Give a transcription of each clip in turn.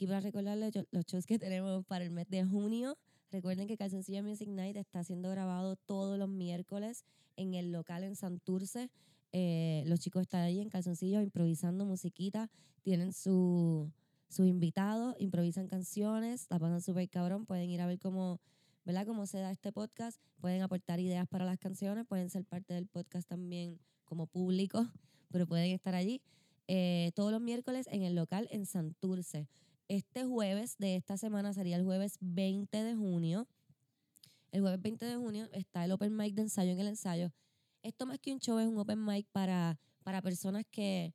aquí para recordarles los shows que tenemos para el mes de junio. Recuerden que Calzoncillo Music Night está siendo grabado todos los miércoles en el local en Santurce. Eh, los chicos están ahí en calzoncillos improvisando musiquita. Tienen su, sus invitados, improvisan canciones, la pasan súper cabrón. Pueden ir a ver cómo, ¿verdad? cómo se da este podcast. Pueden aportar ideas para las canciones. Pueden ser parte del podcast también como público, pero pueden estar allí eh, todos los miércoles en el local en Santurce. Este jueves de esta semana sería el jueves 20 de junio. El jueves 20 de junio está el open mic de ensayo en el ensayo. Esto más que un show es un open mic para, para personas que,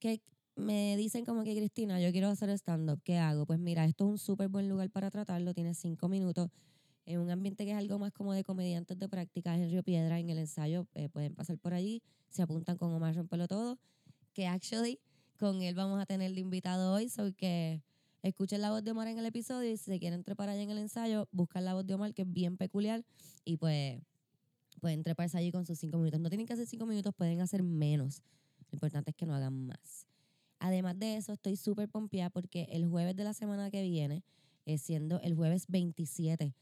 que me dicen como que Cristina, yo quiero hacer stand-up, ¿qué hago? Pues mira, esto es un súper buen lugar para tratarlo, tiene cinco minutos, en un ambiente que es algo más como de comediantes de práctica en Río Piedra, en el ensayo, eh, pueden pasar por allí, se apuntan con Omar Rompelo Todo, que actually con él vamos a tener invitado hoy, so que escuchen la voz de Omar en el episodio y si se quieren trepar allá en el ensayo, buscan la voz de Omar que es bien peculiar y pues pueden treparse allí con sus cinco minutos. No tienen que hacer cinco minutos, pueden hacer menos. Lo importante es que no hagan más. Además de eso, estoy súper pompeada porque el jueves de la semana que viene, eh, siendo el jueves 27,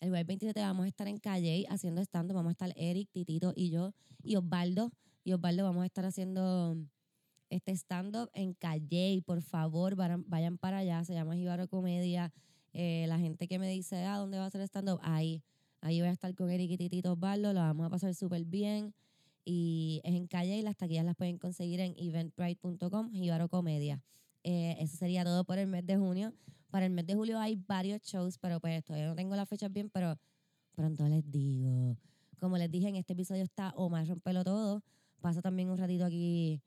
el jueves 27 vamos a estar en Calle haciendo stand Vamos a estar Eric, Titito y yo y Osvaldo. Y Osvaldo vamos a estar haciendo este stand-up en Calle. Por favor, vayan, vayan para allá. Se llama Jibaro Comedia. Eh, la gente que me dice, ah, ¿dónde va a ser stand-up? Ahí. Ahí voy a estar con Eric y Titito Osvaldo. Lo vamos a pasar súper bien. Y es en Calle y las taquillas las pueden conseguir en eventbrite.com, Jibaro Comedia. Eh, eso sería todo por el mes de junio. Para el mes de julio hay varios shows, pero pues todavía no tengo las fechas bien, pero pronto les digo. Como les dije, en este episodio está Omar Rompelo Todo. Pasa también un ratito aquí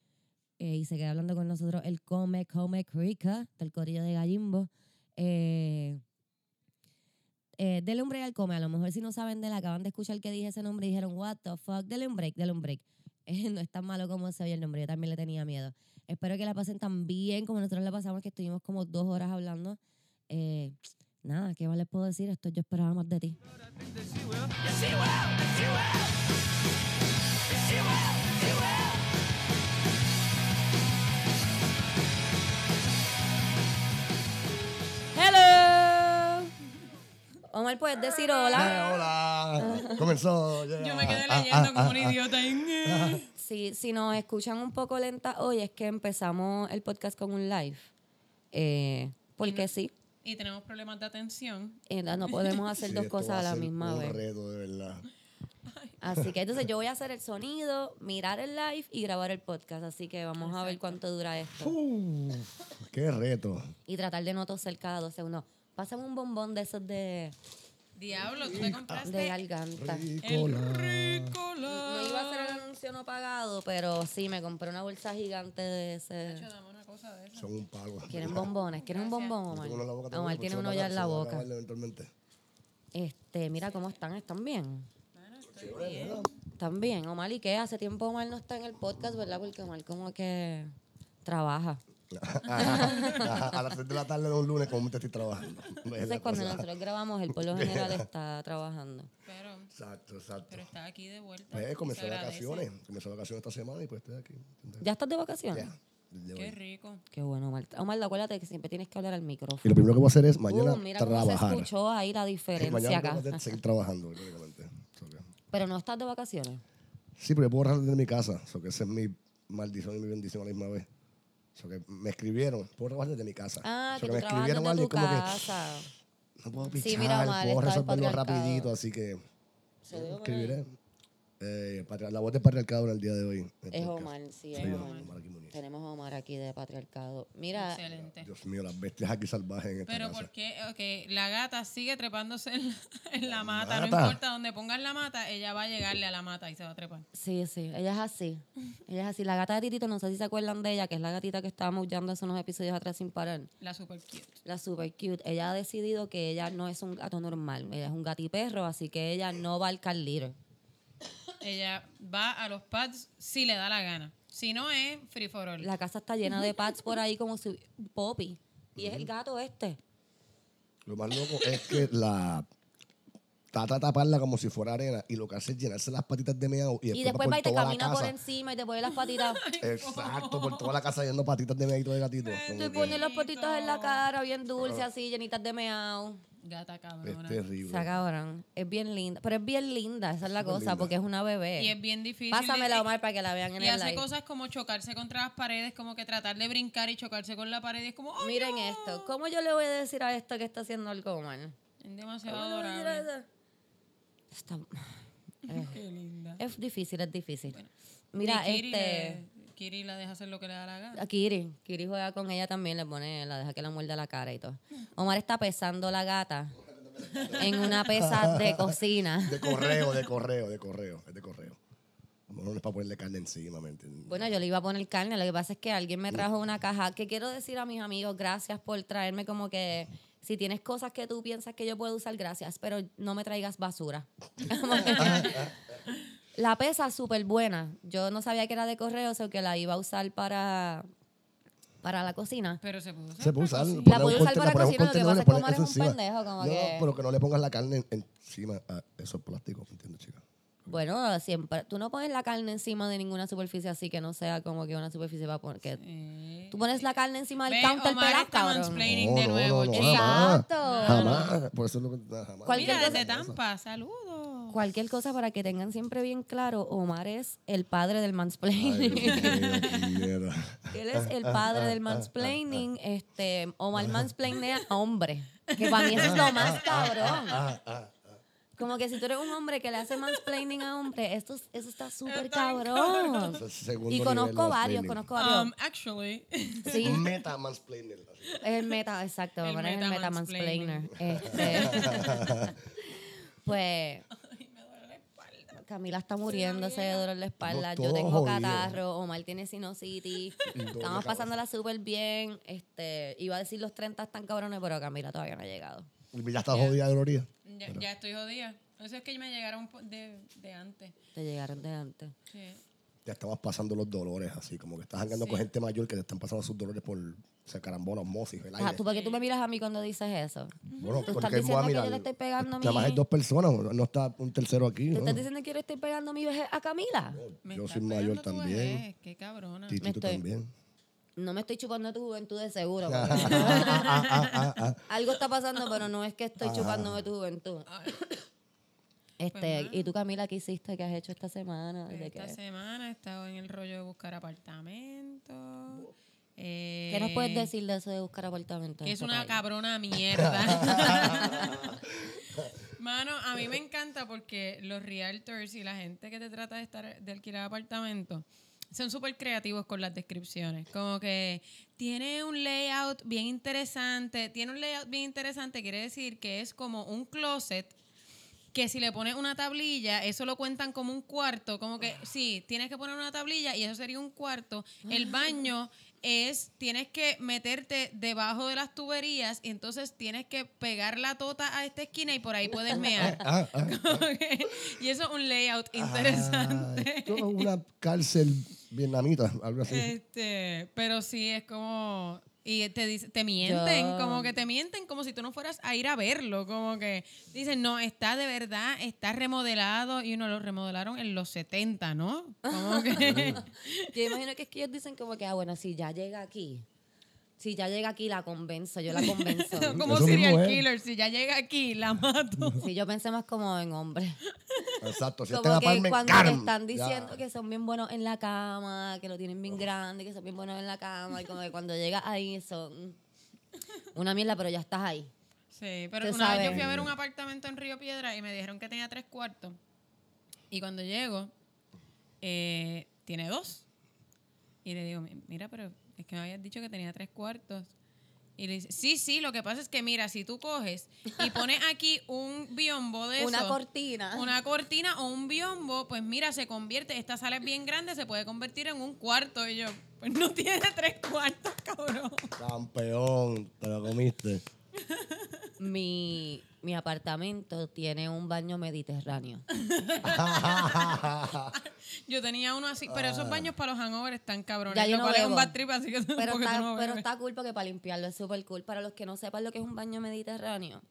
eh, y se queda hablando con nosotros el Come Come Rica del Corillo de Gallimbo. Eh, eh, dele un break al Come. A lo mejor si no saben de él, acaban de escuchar que dije ese nombre y dijeron, what the fuck, dele un break, dele un break. Eh, no es tan malo como se oye el nombre, yo también le tenía miedo. Espero que la pasen tan bien como nosotros la pasamos, que estuvimos como dos horas hablando. Eh, nada, ¿qué más les puedo decir? Esto yo esperaba más de ti. Omar, ¿puedes decir hola? Eh, hola. Comenzó. Yo me quedé Ah, leyendo ah, como ah, un ah. idiota. ahí. Si, si nos escuchan un poco lenta hoy, es que empezamos el podcast con un live. Eh, porque sí, Y tenemos problemas de atención. eh, no podemos hacer Sí, dos cosas a la ser misma un vez. reto, de verdad. Así que entonces yo voy a hacer el sonido, mirar el live y grabar el podcast. Así que vamos a ver cuánto dura esto. Uf, qué reto. Y tratar de no toser cada dos segundos. Pásame un bombón de esos de, Diablo, tú te compraste de garganta. Ricola. el Ricola. No iba a hacer el anuncio no pagado, pero sí, me compré una bolsa gigante de ese. Nacho, dame una cosa de esa. Son un palo. ¿Quieren bombones? ¿Quieren un bombón, Omar? Omar tiene uno ya en la boca. Este, mira cómo están, están bien. Bueno, estoy bien. Están bien. Omar, ¿y qué? Hace tiempo Omar no está en el podcast, ¿verdad? Porque Omar como que trabaja. Ajá, a las 3 de la tarde de un lunes, como te estoy trabajando. Es Entonces cuando cosa. nosotros grabamos, él por lo general está trabajando. Pero, Exacto, exacto. pero está aquí de vuelta. Pues comencé vacaciones. Comencé vacaciones esta semana y pues estoy aquí. ¿Ya estás de vacaciones? Ya, desde Qué rico. Qué bueno, Omar. Omar, acuérdate que siempre tienes que hablar al Y micrófono. lo primero que voy a hacer es mañana Uh, mira cómo se trabajar. escuchó ahí la Y diferencia mañana acá. que seguir trabajando, Pero no estás de vacaciones. Sí, pero yo puedo trabajar desde mi casa. So que esa es mi maldición y mi bendición a la misma vez. So que me escribieron, puedo trabajar desde mi casa. Ah, So que me escribieron tu como que casa. no puedo Sí, pichar, mira, Omar, puedo resolverlo rapidito, así que escribiré. Eh, la voz del patriarcado en el día de hoy. Es. Omar, sí, es Omar. Tenemos a Omar aquí de patriarcado. Mira, Excelente. Dios mío, las bestias aquí salvajes en esta Pero casa. ¿por qué? Ok, la gata sigue trepándose en la, en la mata. mata. No importa dónde pongas la mata, ella va a llegarle a la mata y se va a trepar. sí, sí, ella es así. Ella es así. La gata de Titito, no sé si se acuerdan de ella, que es la gatita que estaba maullando hace unos episodios atrás sin parar. La super cute. La super cute. Ella ha decidido que ella no es un gato normal. Ella es un gatiperro, así que ella no va al car litter. Ella va a los pads si le da la gana. Si no es free for all. La casa está llena de pads por ahí como si... Poppy. Y es el gato este. Lo más loco es que la trata de taparla como si fuera arena y lo que hace es llenarse las patitas de meado y Y después, va va y te camina por encima y te pone las patitas. Exacto, por toda la casa yendo patitas de meadito de gatito. Te pone las patitas en la cara, bien dulce, así, llenitas de meao. Gata es cabrona. terrible. Está cabrón. Es bien linda. Pero es bien linda, esa es la cosa, linda. porque es una bebé. Y es bien difícil. Pásamela, Omar, para que la vean en Y el hace live. cosas como chocarse contra las paredes, como que tratar de brincar y chocarse con la pared. Y es como, ¡ay, Miren no! esto. ¿Cómo yo le voy a decir a esto que está haciendo algo mal? Es demasiado ¿Cómo le voy a decir a adorable. Está- Qué linda. Es difícil, es difícil. Mira, Y este... le- Kiri la deja hacer lo que le da la gana. A Kiri. Kiri juega con ella también, le pone, la deja que la muerda la cara y todo. Omar está pesando la gata en una pesa de cocina. De correo, de correo, de correo, es de correo. Como no es para ponerle carne encima, ¿me entiendes? Bueno, yo le iba a poner carne, lo que pasa es que alguien me trajo una caja, que quiero decir a mis amigos, gracias por traerme como que, si tienes cosas que tú piensas que yo puedo usar, gracias, pero no me traigas basura. Como la pesa súper buena, yo no sabía que era de correo, o sea que la iba a usar para, para la cocina. Pero se puso. Se puede usar. La poner puede usar para un cocina, lo que pasa es que pones Omar es eso un encima. pendejo, como no, que- pero que no le pongas la carne en- encima a esos plásticos, ¿me entiendes, chica? Bueno, siempre, tú no pones la carne encima de ninguna superficie así que no sea como que una superficie va a poner, que tú pones la carne encima del Ve, counter Omar pelado, está cabrón. mansplaining de nuevo, chica. Exacto. Jamás, jamás. Por eso es lo que... jamás. Cualquier Mira, cosa- desde Tampa, saludos. Cualquier cosa para que tengan siempre bien claro, Omar es el padre del Ay, mansplaining. Dios mío, mierda. Él es el padre del mansplaining. Este, Omar mansplainea a hombre. Que para mí eso es lo más cabrón. Como que si tú eres un hombre que le hace mansplaining a hombre, esto, es- eso está súper cabrón. Es Y conozco varios, conozco varios. Um, actually, Sí, Meta mansplainer. el meta, exacto. El es el meta meta mansplainer. Este, pues Camila está muriéndose de dolor en la espalda. Yo tengo catarro. Omar tiene sinusitis. Estamos pasándola súper bien. Este, iba a decir los 30 están cabrones, pero Camila todavía no ha llegado. Ya está jodida gloria. ya, ya estoy jodida. Eso es que me llegaron de, de antes. Te llegaron de antes. Sí. Ya estamos pasando los dolores así, como que estás andando Sí. con gente mayor que te están pasando sus dolores por se carambola, osmosis, el Ajá, aire. ¿tú, ¿Por qué tú me miras a mí cuando dices eso? Bueno, Tú porque estás a diciendo que yo le estoy pegando a Nada más mi- hay dos personas, no está un tercero aquí. ¿Tú ¿no? estás diciendo que yo le estoy pegando mi vejez a Camila? Yo estás soy mayor también. vejez, Qué cabrona. Titito estoy- también. No me estoy chupando tu juventud de seguro. Ah, ah, ah. Algo está pasando, pero no es que estoy chupándome tu juventud. Este, Pues, ¿y tú, Camila, qué hiciste? ¿Qué has hecho esta semana? Desde Esta que- semana he estado en el rollo de buscar apartamento. Eh, ¿Qué nos puedes decir de eso de buscar apartamento? en Que es este una país? cabrona mierda. Mano, a mí me encanta porque los realtors y la gente que te trata de, estar, de alquilar apartamento son súper creativos con las descripciones. Como que tiene un layout bien interesante. Tiene un layout bien interesante, quiere decir que es como un closet que si le pones una tablilla, eso lo cuentan como un cuarto, como que sí, tienes que poner una tablilla y eso sería un cuarto. El baño es, tienes que meterte debajo de las tuberías y entonces tienes que pegar la tota a esta esquina y por ahí puedes mear. Ah, ah. Que- y eso es un layout interesante. Ah, esto es una cárcel vietnamita, algo así. Este, pero sí es como y te te mienten, Yo- como que te mienten como si tú no fueras a ir a verlo, como que dicen, "No, está de verdad, está remodelado" y uno lo remodelaron en los 70, ¿no? Como que Yo imagino que es que ellos dicen como que, ah, bueno, si ya llega aquí, si ya llega aquí la convenzo, yo la convenzo. como serial killer, si ya llega aquí la mato. Sí, yo pensé más como en hombre. Exacto, si Como este que cuando te están Ya. diciendo que son bien buenos en la cama, que lo tienen bien grande, que son bien buenos en la cama, y como que cuando llegas ahí son una mierda, pero ya estás ahí. Sí, pero una vez yo sabes. fui a ver un apartamento en Río Piedra y me dijeron que tenía tres cuartos. Y cuando llego, eh, tiene dos. Y le digo, "Mi- mira, pero es que me habías dicho que tenía tres cuartos. Y le dice, sí, sí, lo que pasa es que mira, si tú coges y pones aquí un biombo de Una cortina. una cortina o un biombo, pues mira, se convierte, esta sala es bien grande, se puede convertir en un cuarto. Y yo, pues no tiene tres cuartos, cabrón. Campeón, te lo comiste. Mi, mi apartamento tiene un baño mediterráneo. Yo tenía uno así, pero esos baños para los hangovers están cabrones. Ya yo lo no cual es un bad trip, así que Pero está, no pero está cool porque para limpiarlo es súper cool. Para los que no sepan lo que es un baño mediterráneo,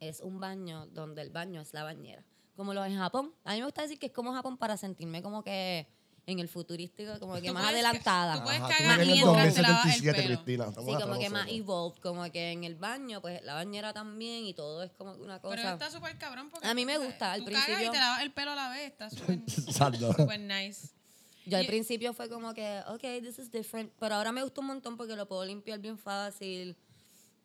es un baño donde el baño es la bañera. Como lo en Japón. A mí me gusta decir que es como Japón para sentirme como que en el futurístico, como que Tú más puedes adelantada. tú puedes Ajá, cagar tú vienes mientras te lavas el 2077, pelo. Cristina. Sí, como atrás que más nosotros. evolved, como que en el baño, pues la bañera también y todo es como una Pero cosa. está súper cabrón porque A mí me gusta, al tú cagas y principio- te lavas el pelo a la vez. Está súper nice. Yo al principio fue como que, ok, this is different, pero ahora me gusta un montón porque lo puedo limpiar bien fácil.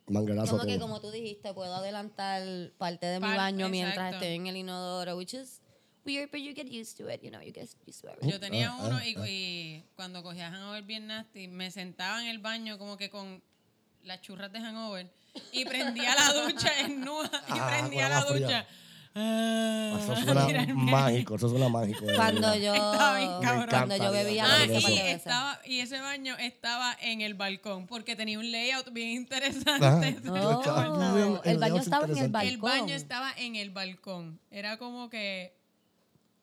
Manguerazo Como que, como tú dijiste, puedo adelantar parte de mi Par- baño mientras exacto. estoy en el inodoro, which is weird, but you get used to it, you know, you get used to it. Yo tenía ah, uno ah, y, y cuando cogía hangover bien nasty, me sentaba en el baño como que con las churras de hangover y prendía la ducha en nua y Ah, prendía la ducha. Ah, Eso suena tirarme. mágico, eso suena mágico. Cuando yo, bien cuando yo bebía Ah, y, estaba, y ese baño estaba en el balcón porque tenía un layout bien interesante. Oh, bien, el baño estaba en el balcón. El baño estaba en el balcón. Era como que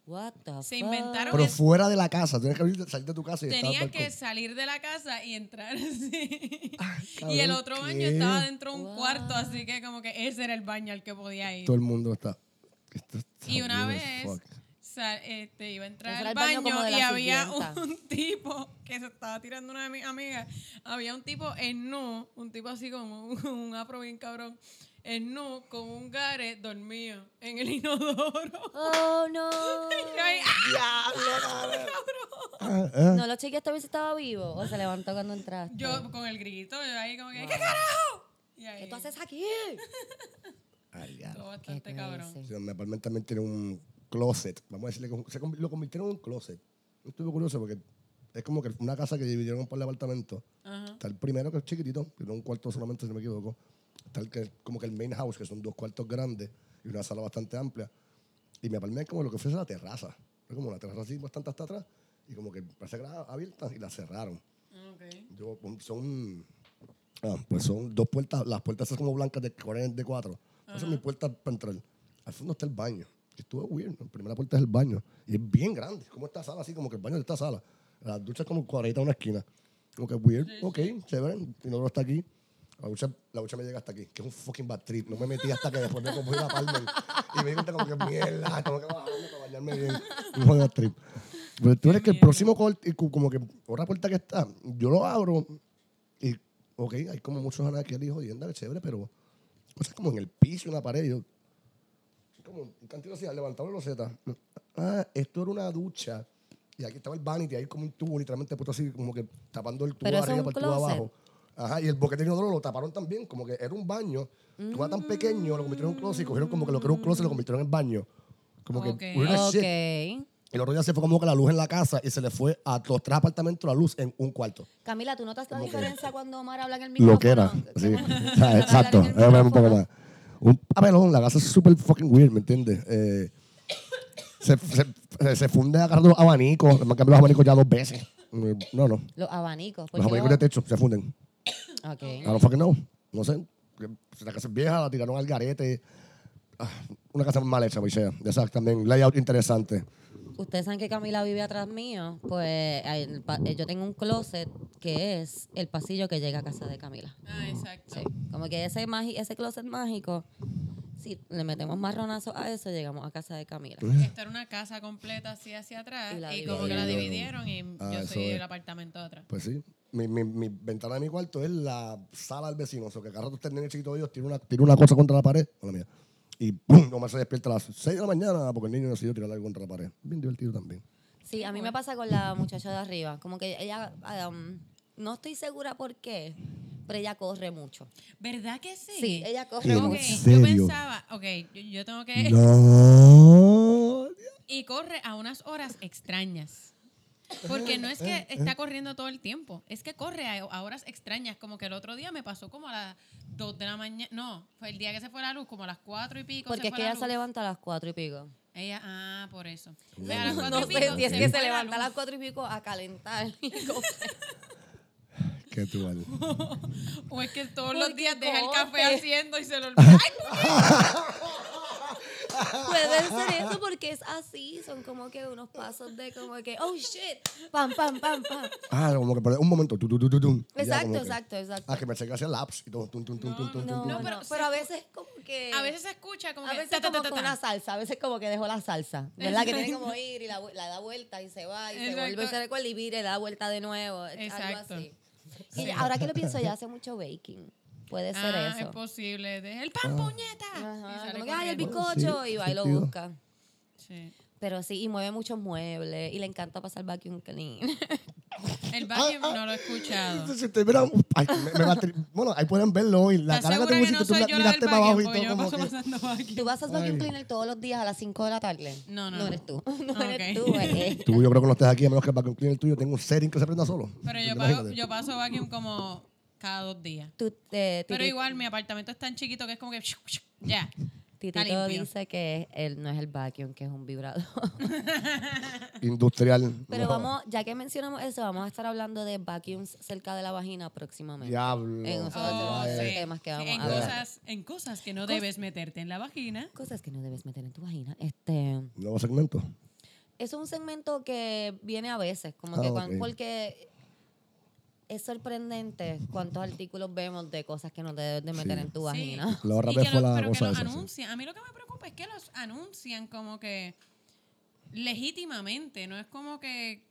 What the Se fuck? inventaron Pero fuera de la casa, tienes que salir de tu casa y tenía que salir de la casa y entrar así. cabrón, y el otro baño ¿qué? estaba dentro de un Wow. cuarto, así que como que ese era el baño al que podía ir. Todo el mundo está. Y una vez este, iba a entrar al baño baño, y había sirvienta. un tipo que se estaba tirando una de mis amigas. Había un tipo en nu, un tipo así como un, un afro bien cabrón, en nu, con un gare dormido en el inodoro. Oh, no. Y yo ahí, ¡ah! Ah, ah. No, los chequeaste a ver si estaba vivo o se levantó cuando entraste. Yo con el grito, yo ahí como que, ¿qué carajo? Y ahí, ¿Qué tú haces aquí? Ay, ya. todo bastante cabrón. Sí, también tiene un closet. Vamos a decirle que se lo convirtieron en un closet. Estuve curioso porque es como que una casa que dividieron por el apartamento. Ajá. Está el primero que es chiquitito, que tiene un cuarto solamente, si no me equivoco. El que como que el main house, que son dos cuartos grandes y una sala bastante amplia. Y mi apartamento es como lo que ofrece la terraza. Es como una terraza así bastante hasta atrás. Y como que parece que era abierta y la cerraron. Ok. Yo, son, ah, pues son dos puertas, las puertas esas como blancas de, de cuatro. Esa es mi puerta para entrar. Al fondo está el baño. Y estuvo weird. La primera puerta es el baño. Y es bien grande. Como esta sala, así como que el baño de esta sala. La ducha es como cuadradita en una esquina. Como que weird. ok, chévere. Y no está aquí. La ducha, la ducha me llega hasta aquí, que es un fucking bad trip. No me metí hasta que después me compré la palma y, me di cuenta como que mierda, tengo que bajarme para bañarme bien. Un bad trip. Pero tú eres que el próximo corte, como que otra puerta que está, yo lo abro y, ok, hay como muchos anaqueles y jodienda, que chévere, pero cosas como en el piso, en la pared. Yo, como un cantito así, levantado la loseta. Ah, esto era una ducha. Y aquí estaba el vanity, ahí como un tubo literalmente puesto así, como que tapando el tubo Pero arriba para el tubo abajo. Ajá, y el boquete de inodoro lo taparon también, como que era un baño. Tu era tan pequeño, lo convirtieron en un closet y cogieron como que lo que era un closet lo convirtieron en baño. Como que, Ok. weird as shit. Ok. El otro día se fue como que la luz en la casa y se le fue a los tres apartamentos la luz en un cuarto. Camila, ¿tú notas la Como que- diferencia cuando Omar habla en el micrófono? Lo que era. ¿Cómo- Sí. O sea, hablar exacto. un poco más. Un papelón, la casa es súper fucking weird, ¿me entiendes? Eh, se, se, se funde agarrando los abanicos. Me han cambiado los abanicos ya dos veces. Mm, No, no. Los abanicos. ¿por Los abanicos de techo se funden. Ok. I don't fucking know. No sé. La casa es vieja, la tiraron al garete. Ah, una casa mal hecha, pues. Ya sabes, también layout interesante. Ustedes saben que Camila vive atrás mío. Pues eh, yo tengo un closet que es el pasillo que llega a casa de Camila. Ah, exacto. Sí. Como que ese, ese closet mágico, si le metemos marronazo a eso, llegamos a casa de Camila. Esto era una casa completa así hacia atrás Y como que la dividieron. y Ah, yo soy es. el apartamento de atrás. Pues sí. Mi, mi, mi ventana de mi cuarto es la sala del vecino. O sea, que cada rato el nene chiquito de ellos tira una, tira una cosa contra la pared. Hola mía. Y ¡pum! Nomás se despierta a las 6 de la mañana porque el niño decidió tirar algo contra la pared. Bien divertido también. Sí, a mí me pasa con la muchacha de arriba. Como que ella, um, no estoy segura por qué, pero ella corre mucho. ¿Verdad que sí? Sí, ella corre ¿En Ok, mucho. yo pensaba, ok, yo, yo tengo que... No. Y corre a unas horas extrañas. Porque no es que está corriendo todo el tiempo, es que corre a, a horas extrañas. Como que el otro día me pasó como a las 2 de la mañana. No, fue el día que se fue la luz, como a las 4 y pico. Porque se es fue que la ella se levanta a las cuatro y pico. Ella, ah, por eso. A las No, cuatro No y sé pico si es se que se la levanta a las cuatro y pico a calentar. Qué tú vale. O es que todos ¿Por los días deja el café haciendo y se lo olvida. ¡Ay, Puede ser eso porque es así. Son como que unos pasos de como que, oh shit, pam, pam, pam, pam. Ah, como que un momento. Tu, tu, tu, tu, tu, y ya Exacto, exacto, exacto. Ah, que pensé que hacía laps y todo. Tum, tum, tum, tum, tum, No, tum, no, pero pero, a veces como que... A veces se escucha como A que. veces ta, ta, como con una salsa, a veces como que dejó la salsa, ¿verdad? Que tiene como ir y la, da vuelta y se va y se vuelve y se recuerda y vire, da vuelta de nuevo, Exacto. algo así. Y ahora que lo pienso, ya hace mucho baking, puede ser Ah, eso. es posible. De, el pan, puñeta. Y Ajá, sale como que, ay, el bizcocho, Sí, y va y lo busca. Sí. Pero sí, y mueve muchos muebles, y le encanta pasar vacuum clean. El vacuum no lo he escuchado. Entonces, te mira, ay, me- va bueno, ahí pueden verlo hoy. La ¿Estás cara que segura te que no tú soy la- yo la del miraste para abajo vacuum? y Porque todo yo como paso que... pasando vacuum. ¿Tú pasas vacuum cleaner todos los días a las 5 de la tarde? No, no, No eres tú. No eres tú, eh. Tú, yo creo que no estés aquí a menos que el vacuum cleaner tuyo tenga un setting que se prenda solo. Pero yo, pago, yo paso vacuum como cada dos días. Tú, eh, Pero igual mi apartamento es tan chiquito que es como que ya. Titito dice que él no es el vacuum, que es un vibrador. Industrial. Pero no. vamos, ya que mencionamos eso, vamos a estar hablando de vacuums cerca de la vagina próximamente. Diablo. En otros Oh, de los sí. temas que vamos en a ver. cosas, en cosas que no debes meterte en la vagina. Cosas que no debes meter en tu vagina. Este, Nuevo segmento. es un segmento que viene a veces, como Ah, que cuan- ok. porque es sorprendente cuántos artículos vemos de cosas que no te debes de meter Sí. en tu Sí. vagina. Barra Y que fue lo- la pero que cosa los esa. sí. anuncian. A mí lo que me preocupa es que los anuncian como que legítimamente. No es como que.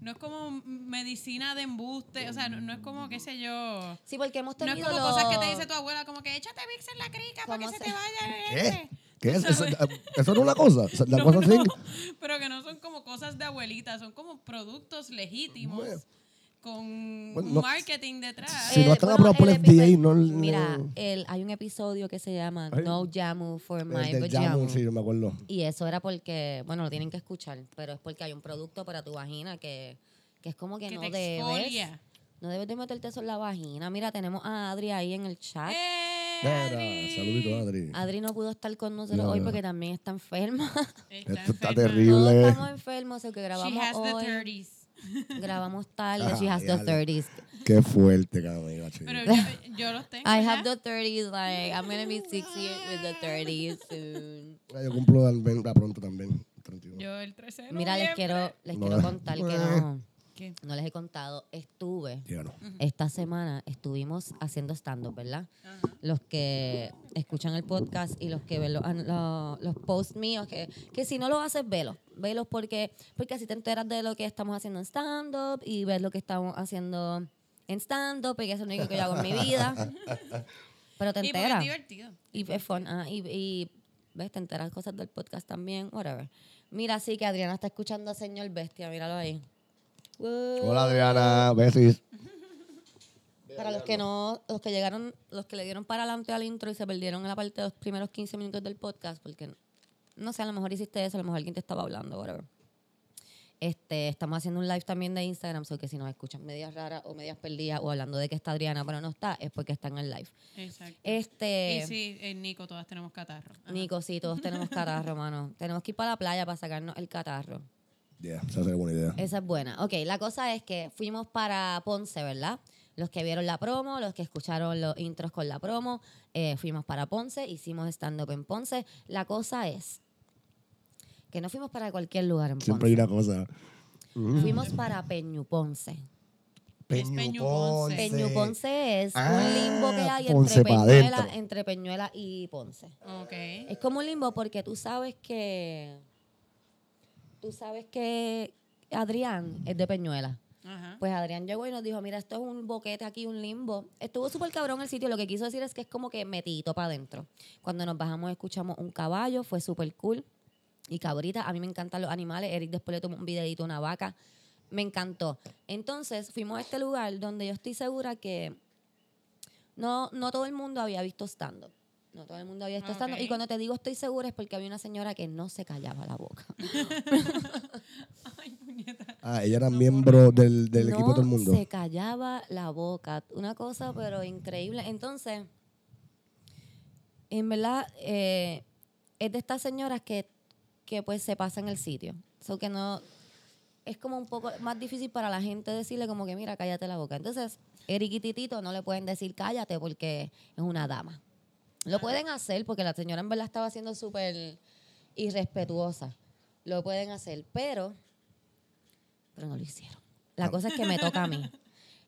No es como medicina de embuste. O sea, no, no es como, qué sé yo. Sí, porque hemos No es tenido como los- cosas que te dice tu abuela, como que échate Vicks en la crica para que ¿Cómo se se- te vaya. ¿Qué? este". ¿Qué es? Eso, eh, eso no es una cosa. La No, cosa no, pero que no son como cosas de abuelita, son como productos legítimos Bueno. Con Bueno, un no- marketing detrás. Si no están aprobados por FDA, no el- Mira, el, hay un episodio que se llama Ay. No Jamu for My. Jamu, sí, no me acuerdo. Y eso era porque, bueno, lo tienen que escuchar, pero es porque hay un producto para tu vagina que, que es como que, que no te debes. exfolia. No debes de meterte eso en la vagina. Mira, tenemos a Adri ahí en el chat. ¡Eh, Adri! saludito, Adri. Adri no pudo estar con nosotros No, hoy no. porque también está enferma. Está Esto está terrible. Todos estamos enfermos, el que She grabamos has the hoy. 30s. Grabamos tarde. She has the ya, ya. 30s. Qué fuerte, cabrón. Pero yo, yo los tengo. I ya. have the 30s, like, I'm gonna be 60 with the 30s soon. Ah, Yo cumplo 20 pronto también. 31. Yo el 13 de Mira, les quiero, les No, quiero contar que Eh. no, ¿Qué? no les he contado. Estuve, Ya no. esta semana estuvimos haciendo stand-up, ¿verdad? Ajá. Los que escuchan el podcast y los que ven los, los, los posts míos, que, que si no lo haces, velos. Velos porque, porque así te enteras de lo que estamos haciendo en stand-up y ves lo que estamos haciendo en stand-up, y que es lo único que yo hago en mi vida. Pero te Y porque es enteras. divertido. Y es fun, ah, y, y, ves, te enteras cosas del podcast también, whatever. Mira, sí que Adriana está escuchando a Señor Bestia, míralo ahí. Hola, Adriana. Besis. Para los que no, los que llegaron, los que le dieron para adelante al intro y se perdieron en la parte de los primeros 15 minutos del podcast, porque no sé, a lo mejor hiciste eso, a lo mejor alguien te estaba hablando, whatever. Este, estamos haciendo un live también de Instagram, so que si nos escuchan medias raras o medias perdidas o hablando de que está Adriana, pero no está, es porque está en el live. Exacto. Este, y sí, eh, Nico, todas tenemos catarro. Ajá. Nico, sí, todos tenemos catarro, mano. Tenemos que ir para la playa para sacarnos el catarro. Ya, esa sería buena idea. Esa es buena. Ok, la cosa es que fuimos para Ponce, ¿verdad? Los que vieron la promo, los que escucharon los intros con la promo, eh, fuimos para Ponce, hicimos stand-up en Ponce. La cosa es que no fuimos para cualquier lugar en Siempre hay Ponce. una cosa. Fuimos para Peñu Ponce. Es Peñu Ponce. Peñu Ponce es Ah, un limbo que hay Ponce entre Peñuela, entre Peñuela y Ponce. Ok. Es como un limbo porque tú sabes que. Tú sabes que Adrián es de Peñuela. Ajá. Pues Adrián llegó y nos dijo: Mira, esto es un boquete aquí, un limbo. Estuvo súper cabrón el sitio. Lo que quiso decir es que es como que metidito para adentro. Cuando nos bajamos, escuchamos un caballo, fue súper cool. Y cabrita, a mí me encantan los animales. Eric después le tomó un videito una vaca. Me encantó. Entonces fuimos a este lugar donde yo estoy segura que no, no todo el mundo había visto stand-up. No todo el mundo había visto stand-up. Ok. Y cuando te digo estoy segura es porque había una señora que no se callaba la boca. Ay, puñeta. Ah, ella era miembro del, del no equipo de todo el mundo. se callaba la boca. Una cosa, pero increíble. Entonces, en verdad, eh, es de estas señoras que, que pues se pasa en el sitio. So que no. Es como un poco más difícil para la gente decirle como que, mira, cállate la boca. Entonces, Eric y Titito no le pueden decir cállate porque es una dama. Lo pueden hacer porque la señora en verdad estaba siendo súper irrespetuosa. Lo pueden hacer, pero, pero no lo hicieron. La cosa es que me toca a mí.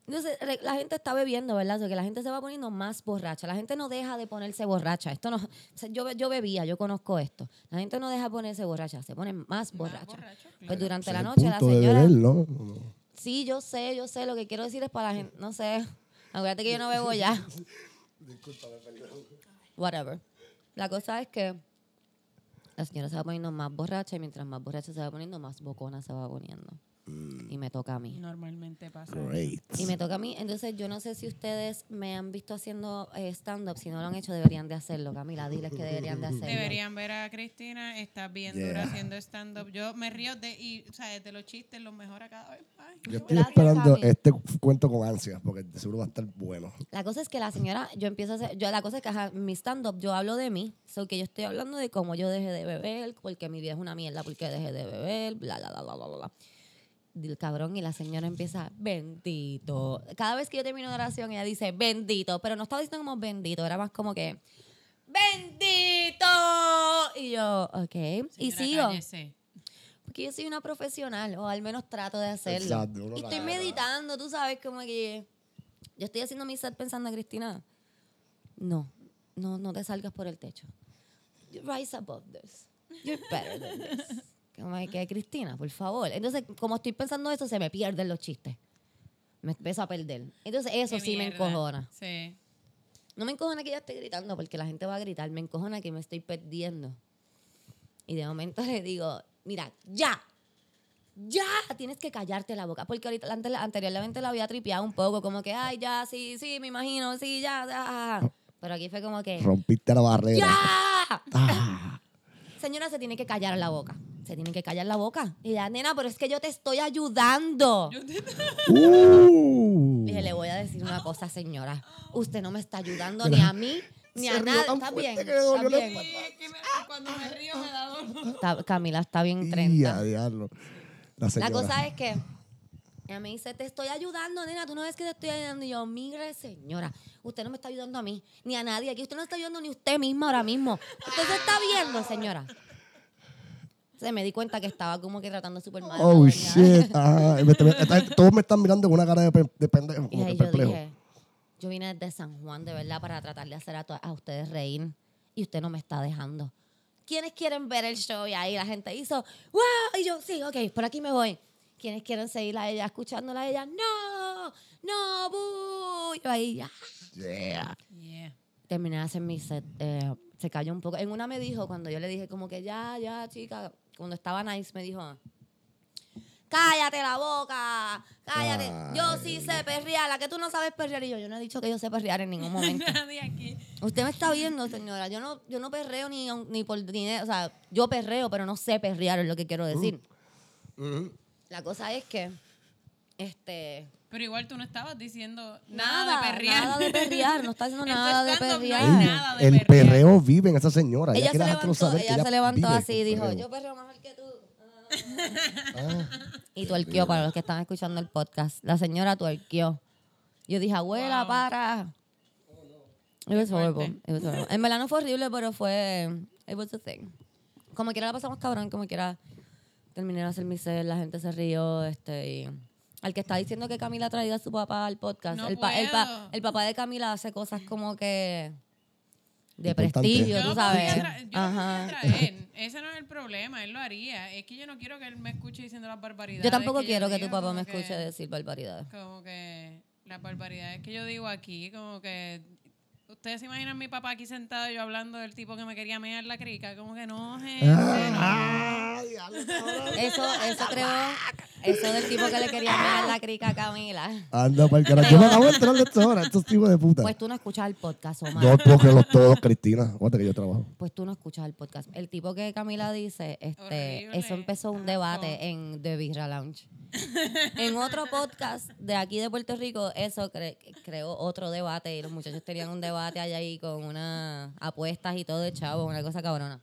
Entonces, la gente está bebiendo, ¿verdad? O que la gente se va poniendo más borracha. La gente no deja de ponerse borracha. Esto no, o sea, yo, yo bebía, yo conozco esto. La gente no deja de ponerse borracha, se pone más borracha. borracho, Pues durante la noche la punto de señora... beber, ¿no? Sí, yo sé, yo sé. Lo que quiero decir es para la gente, no sé. Acuérdate que yo no bebo ya. Whatever. La cosa es que la señora se va poniendo más borracha y mientras más borracha se va poniendo, más bocona se va poniendo. Y me toca a mí. Normalmente pasa. Great. Y me toca a mí. Entonces, yo no sé si ustedes me han visto haciendo eh, stand-up. Si no lo han hecho, deberían de hacerlo. Camila, diles que deberían de hacerlo. Deberían ver a Cristina, está bien Yeah. dura haciendo stand-up. Yo me río de, y, o sea, de los chistes, los mejora cada vez más. Yo estoy Gracias, esperando Cami. este cuento con ansias porque seguro va a estar bueno. La cosa es que la señora, yo empiezo a hacer, yo la cosa es que ajá, mi stand-up, yo hablo de mí, so que yo estoy hablando de cómo yo dejé de beber, porque mi vida es una mierda, porque dejé de beber, bla, bla, bla, bla, bla, bla. Y El cabrón y la señora empieza, bendito. Cada vez que yo termino una oración, ella dice, bendito, pero no estaba diciendo como bendito, era más como que, bendito. Y yo, ok. y Señora, sigo. cállese. Porque yo soy una profesional, o al menos trato de hacerlo. Exacto, y estoy meditando, tú sabes, como que yo estoy haciendo mi set pensando, Cristina, no, no, no te salgas por el techo. You rise above this. You're better than this. Como que, Cristina, por favor. Entonces, como estoy pensando eso, se me pierden los chistes. Me empiezo a perder. Entonces, eso Qué sí me encojona. Sí. No me encojona que ella esté gritando porque la gente va a gritar. Me encojona que me estoy perdiendo. Y de momento le digo, mira, ya. Ya, tienes que callarte la boca. Porque ahorita, antes, anteriormente la había tripeado un poco, como que, ay, ya, sí, sí, me imagino, sí, ya, ya. Pero aquí fue como que, Rompiste la barrera. ¡ya! Ah, Señora, se tiene que callar la boca. Se tiene que callar la boca. Y ya, nena, pero es que yo te estoy ayudando. uh. Le dije, le voy a decir una cosa, señora. Usted no me está ayudando ni a mí, ni Se a nada. Está bien. que Está bien. Sí, es que me- cuando me río me da dolor. Está- Camila está bien Y a 30. diablo. La, cosa es que ella me dice, te estoy ayudando, nena, tú no ves que te estoy ayudando. Y yo, mire, señora, usted no me está ayudando a mí, ni a nadie. Aquí usted no está ayudando ni usted misma ahora mismo. Usted se está viendo, señora. Se me di cuenta que estaba como que tratando súper mal. Oh, shit. Ajá. Todos me están mirando con una cara de, pe- de pendejo, Y como que ahí yo perplejo. dije, yo vine desde San Juan de verdad para tratar de hacer a, to- a ustedes reír y usted no me está dejando. ¿Quiénes quieren ver el show? Y ahí la gente hizo, ¡wow! Y yo, sí, ok, por aquí me voy. ¿Quiénes quieren seguir a ella, escuchándola a ella? ¡No! ¡No! ¡Bu! Y yo ahí, ya. Yeah. Yeah. Terminé de hacer mi set. eh, se cayó un poco. En una me dijo, cuando yo le dije como que ya, ya, chica, cuando estaba nice, me dijo, cállate la boca, cállate. Yo sí sé perrear, la que tú no sabes perrear. Y yo, yo no he dicho que yo sé perrear en ningún momento. Nadie aquí. Usted me está viendo, señora. Yo no, yo no perreo ni, ni por dinero. O sea, yo perreo, pero no sé perrear, es lo que quiero decir. Ujú. La cosa es que, este... Pero igual tú no estabas diciendo Nada, nada, de perrear. nada de perrear, no está haciendo En tu nada de stand-up no hay perrear. nada de el perrear. perreo vive en esa señora. Ella se quiere dejártelo levantó, saber que ella se levantó así y dijo, perreo. yo perreo mejor que tú. Ah, Y tuerqueó para los que están escuchando el podcast. La señora tuerqueó. Yo dije, abuela, Wow. para. It was horrible. It was horrible. En verdad no fue horrible, pero fue. It was a thing. Como quiera la pasamos cabrón, como quiera terminé de hacer mi set, la gente se rió. Este, y al que está diciendo que Camila traiga a su papá al podcast. No el, pa- el, pa- el papá de Camila hace cosas como que. De Importante. prestigio, Yo tú sabes. yo lo podría traer. Ese no es el problema, él lo haría. Es que yo no quiero que él me escuche diciendo las barbaridades. Yo tampoco quiero que tu papá me que- escuche decir barbaridades. Como que las barbaridades que yo digo aquí, como que. Ustedes se imaginan mi papá aquí sentado yo hablando del tipo que me quería mear la crica. Como que no, gente. no. Ah. Eso, eso creo, eso del tipo que le quería mear la crica a Camila. Anda para el carajo. Yo me acabo de enterar de esto ahora, estos tipos de puta. Pues tú no escuchas el podcast, Omar. No puedo creerlos todos, Cristina. Aguanta que yo trabajo. Pues tú no escuchas el podcast. El tipo que Camila dice, este, Horrible. eso empezó un Asco. debate en The Birra Lounge. en otro podcast de aquí de Puerto Rico, eso cre- creó otro debate y los muchachos tenían un debate allá ahí con unas apuestas y todo de chavo, una cosa cabrona.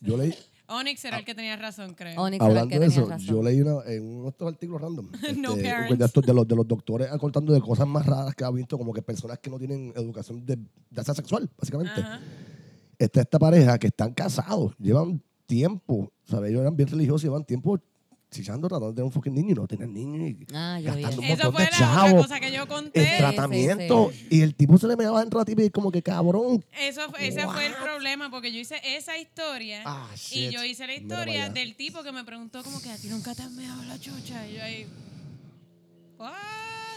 Yo leí. Onyx era el que tenía razón, creo. Onyx era el Hablando que de tenía eso, razón. yo leí una, en uno de estos artículos random No este, parents. de, estos- de los, de los doctores contando de cosas más raras que ha visto, como que personas que no tienen educación de, de esa sexual, básicamente. Ajá. Está esta pareja que están casados, llevan tiempo, ¿sabes? Ellos eran bien religiosos, llevan tiempo chichando, tratando de tener un fucking niño y no tener niño y Ah, yo vi gastando un eso. Montón fue de la chavos otra cosa que yo conté. sí, tratamiento. sí. Y el tipo se le meaba dentro a ti y como que cabrón. Eso, fue- ese fue el problema, porque yo hice esa historia Ah, y shit. yo hice la Mira para historia allá. del tipo que me preguntó como que a ti nunca te has meado la chucha. Y yo ahí, ¿what?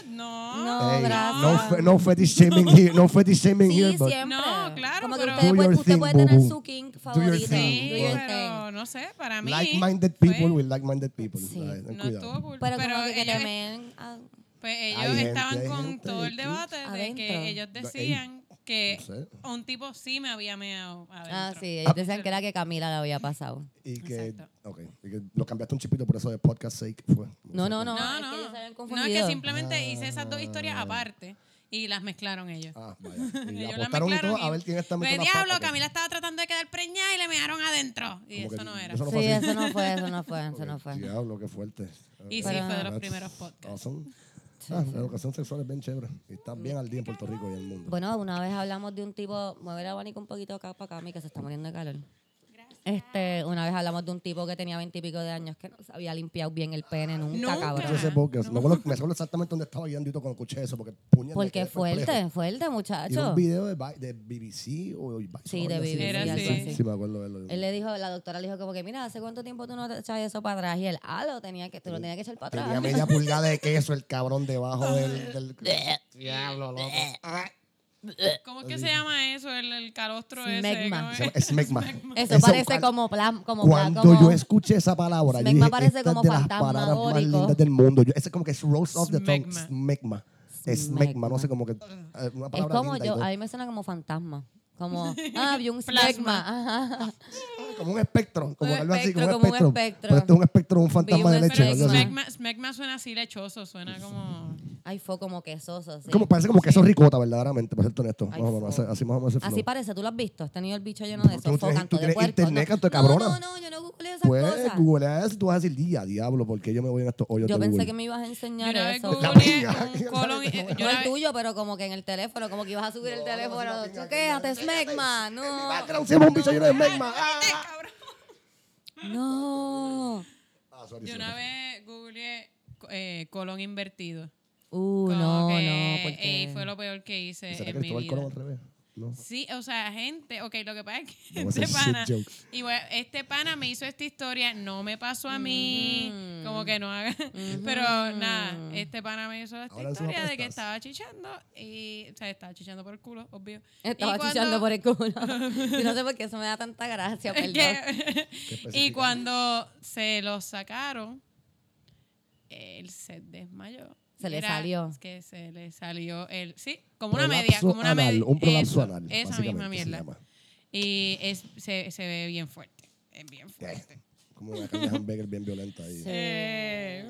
No. No, Ey, gracias. no, fe- no fetish shaming here, no fetish shaming Sí, here, but siempre. No, claro, Como que pero- usted, Do puede, your usted thing, puede tener boo-boo. su your favorito. Sí, Do your pero thing. no sé, para mí. like-minded fue- people with like-minded people. Sí. ¿sabes? Ten no cuidado. estuvo cool. Pero, Pero, como que, que ellos, ah, pues ellos Hay gente, estaban hay con gente todo el debate de Adentro. que ellos decían que no sé. un tipo sí me había meado adentro. ah, sí, ellos decían que era que Camila le había pasado. Y que, okay, y que lo cambiaste un chipito por eso de podcast sake fue. No, no, no. No, es no. que ellos se habían No, es que simplemente hice esas dos historias aparte y las mezclaron ellos. Ah, vaya. Y Ellos las apostaron y mezclaron todo a ver quién está metiendo diablo, pata, que- Camila estaba tratando de quedar preñada y le mearon adentro. Y como eso que no era. eso no Sí, así. eso no fue, eso no fue, eso Ok, no fue. Diablo, qué fuerte. Y sí, Pero- fue de los primeros podcasts. awesome. Ah, la educación sexual es bien chévere. Y está bien al día en Puerto Rico y en el mundo. Bueno, una vez hablamos de un tipo, mueve el abanico un poquito acá para acá, mi que se está muriendo de calor. Este, una vez hablamos de un tipo que tenía veintipico de años que no se había limpiado bien el pene nunca, Nunca. cabrón. Ese podcast, me, acuerdo, me acuerdo exactamente dónde estaba guiandito cuando escuché eso, porque puñal. me Porque quedé perplejo. fuerte, fuerte, Y un muchacho. video de, Bi- de BBC o Vice, Sí, de así. BBC, Era algo así. así. Sí, me acuerdo de verlo. Él le dijo, la doctora le dijo como que, mira, ¿hace cuánto tiempo tú no te echas eso para atrás? Y él, ah, lo tenía que, tú lo tenías que echar para Tenía atrás. media pulgada de queso el cabrón debajo del... del... Diablo, loco. ¿Cómo es que se llama eso? El, el calostro Smegma. ese. Se ¿cómo llama es? Smegma. Eso, Eso, parece como plan, como plan, Cuando como... yo escuché esa palabra, yo Smegma dije, parece como es de las palabras más lindas del mundo. Yo, ese es como que es rolls off the tongue. Smegma. Smegma. Smegma, no sé, como que eh, una Es palabra como linda y yo, a mí me suena como fantasma. Como, ah, vi un smegma. Ajá. Como un espectro, como Un algo así, como un espectro, como un espectro. espectro. Pero este es un espectro, un fantasma un de leche. Smegma, smegma suena así lechoso, suena como... Ay, fue como quesoso. sí. Como, parece como queso ricota, verdaderamente, para ser honesto. Ay, Más o menos, así, así más o menos ese Así parece, tú lo has visto. Has tenido el bicho lleno de Tú eso. no Fo, tienes- tú de tienes puerco. internet, no. canto de No, cabrona. No, no, yo no googleo esas Pues, cosas. googleas y tú vas a decir, día, diablo, porque yo me voy en estos hoyos Yo pensé Google? que me ibas a enseñar eso. googleé La un colon... No Yo una el vez- tuyo, pero como que en el teléfono, como que ibas a subir el No, teléfono. no, no, no, ¿Tú quédate, no, smegma? En mi No. background llama un bicho lleno de megma. Ah, No. Ah, sorry, Yo sorry. una vez googleé eh, colon invertido. Uh, Como no, que, no, porque... eh, fue lo peor que hice ¿Será en que mi Cristóbal Colón vida. al revés? No. Sí, o sea, gente, ok, lo que pasa es que No, este ese pana, shit joke. y bueno, este pana me hizo esta historia, no me pasó a mí, Ujú. como que no haga, pero nada, este pana me hizo esta Ahora historia de que estaba chichando y, o sea, estaba chichando por el culo, obvio. Estaba Y cuando- chichando por el culo. Yo no sé por qué eso me da tanta gracia, perdón. que- y cuando se lo sacaron, él se desmayó. Se le Era salió. Que se le salió el, sí, como una media, como una anal, media. Un prolapso eso, anal, Esa misma mierda. Y es, se, se ve bien fuerte. Es bien Eh, fuerte. Como una hamburger bien violenta ahí. Sí. Eh,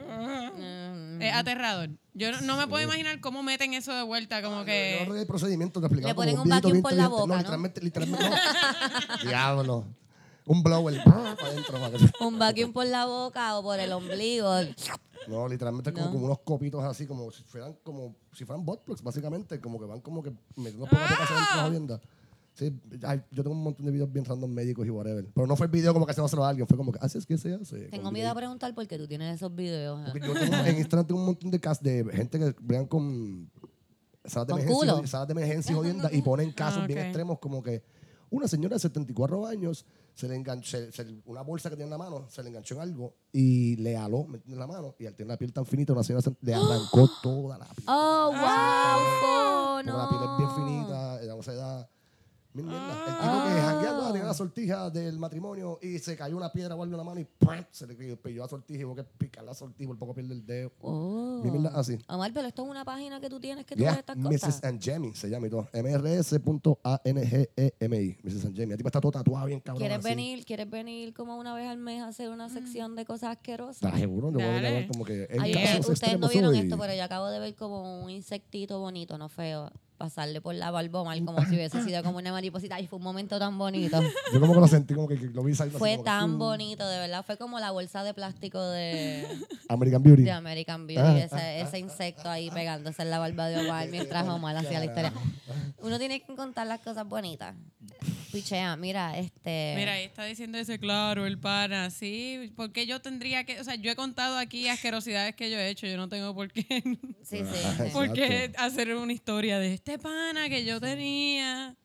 es aterrador. Yo no, no me puedo imaginar cómo meten eso de vuelta, como Yo que... el procedimiento te explicaba Le ponen un vacuum bien por la boca, ¿no? literalmente, literalmente. no. Diablo. Un blower para adentro. para que- Un vacuum por la boca o por el ombligo. No, literalmente como, No. como unos copitos así, como si fueran como si fueran butt plugs, básicamente, como que van como que metiendo poco a poco la jodienda. Sí, ay, yo tengo un montón de videos bien random médicos y whatever. Pero no fue el video como que se a alguien, fue como que, así es que se hace. Tengo miedo a preguntar por qué tú tienes esos videos. ¿eh? Yo tengo, en Instagram tengo un montón de casos de gente que vean con salas de ¿Con emergencia, salas de emergencia y jodienda y ponen casos Ah, bien ok. extremos como que una señora de 74 años se le enganchó, se- se- una bolsa que tenía en la mano, se le enganchó en algo y le aló ¿me entiendes? en la mano y al tener la piel tan finita, una señora se- le arrancó toda la piel. Oh, wow, Porque la piel es bien finita, da. Mil mierda. El tipo que jangueando tenía la sortija del matrimonio y se cayó una piedra o algo en la mano y ¡pum! se le pilló la sortija y hubo que picar la sortija por poco pierde el dedo. Oh. Mil mierda así. Omar, pero esto es una página que tú tienes que tú Yeah, ves estas cosas. Mrs. Angemi se llama y todo. mrs.angemi. Mrs. Angemi. La tipa está toda tatuada bien cabrón. ¿Quieres así. venir, ¿Quieres venir como una vez al mes a hacer una sección de cosas asquerosas? ¿Estás seguro? Yo voy a como que en Ay, casos ustedes, no vieron esto, pero yo acabo de ver como un insectito bonito, no feo. Pasarle por la Omar como si hubiese sido como una mariposita. Y fue un momento tan bonito. Yo como que lo sentí como que, que lo vi así Fue tan mm, bonito, de verdad. Fue como la bolsa de plástico de, American Beauty. de American Beauty. Ah, ese, ese insecto ahí pegándose en la barba de Omar mientras Omar hacía la historia. Uno tiene que contar las cosas bonitas. Pichea, mira, este... Mira, ahí está diciendo ese claro, el pana, sí, porque yo tendría que, o sea, yo he contado aquí asquerosidades que yo he hecho, yo no tengo por qué, Sí, sí, sí. por qué hacer una historia de este pana que yo tenía.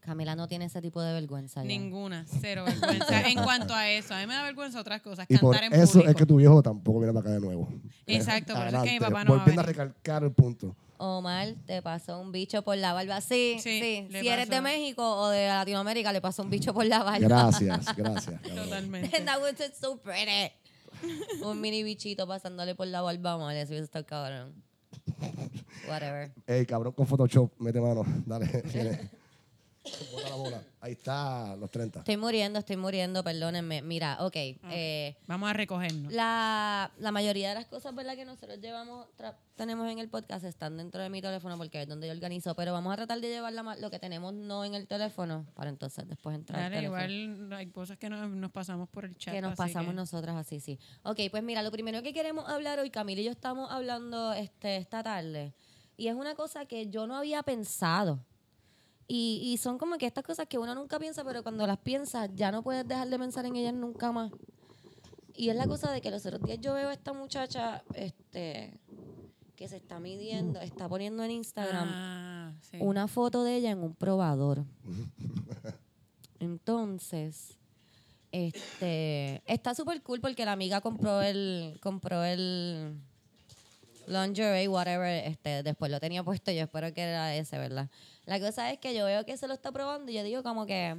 Camila no tiene ese tipo de vergüenza. ya. Ninguna, cero vergüenza. en cuanto a eso, a mí me da vergüenza otras cosas, Y por cantar en eso público. es que tu viejo tampoco viene para acá de nuevo. Exacto, por eso es que mi Adelante, papá no va a Volviendo a venir. recalcar el punto. Omar, te pasó un bicho por la barba. Sí, Sí, sí. le Si eres de. México o de Latinoamérica, le pasó un bicho por la barba. Gracias, gracias. cabrón. Totalmente. That was just so pretty. un mini bichito pasándole por la barba a Omar. Eso hubiese estado cabrón. Whatever. Ey, cabrón con Photoshop, mete mano. Dale. Bota la bola. Ahí está, los 30. Estoy muriendo, estoy muriendo, perdónenme. Mira, ok. eh, Vamos a recogernos. la, la mayoría de las cosas ¿verdad? que nosotros llevamos tenemos en el podcast están dentro de mi teléfono porque es donde yo organizo, pero vamos a tratar de llevar la lo que tenemos no en el teléfono para entonces después entrar al Dale, igual hay cosas que nos, nos pasamos por el chat. que nos así pasamos que- nosotras así, sí. Ok, pues mira, lo primero que queremos hablar hoy, Camila y yo estamos hablando este, esta tarde, y es una cosa que yo no había pensado. Y, y son como que estas cosas que uno nunca piensa, pero cuando las piensas ya no puedes dejar de pensar en ellas nunca más. Y es la cosa de que los otros días yo veo a esta muchacha este, que se está midiendo, está poniendo en Instagram Ah, sí. una foto de ella en un probador. Entonces, este, está súper cool porque la amiga compró el, compró el lingerie, whatever, este, después lo tenía puesto, yo espero que era ese, ¿verdad? La cosa es que yo veo que se lo está probando y yo digo como que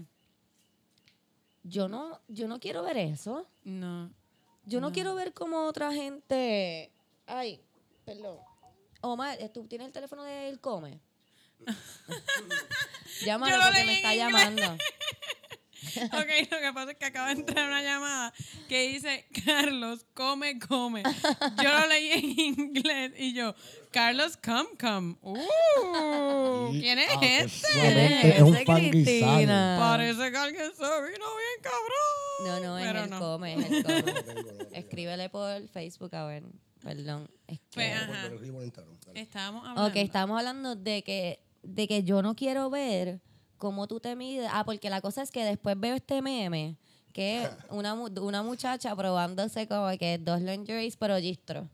yo no, yo no quiero ver eso. No. Yo no quiero ver como otra gente. Ay, perdón. Omar, ¿tú tienes el teléfono de él come? Llámalo Yo porque me está inglés. llamando. Ok, lo que pasa es que acaba de entrar una llamada que dice, Carlos, come, come. Yo lo leí en inglés y yo, Carlos, come, come. Uh, ¿Quién es Ah, que este? es un guisado. Parece que alguien se vino bien cabrón. No, no, es Pero el no. come, es el come. Escríbele por Facebook, a ver. Perdón. Es que- Pues, ajá. Estábamos hablando. Ok, estamos hablando de que, de que yo no quiero ver cómo tú te mides. Ah, porque la cosa es que después veo este meme, que es una, una muchacha probándose como que dos lingeries, pero gistro.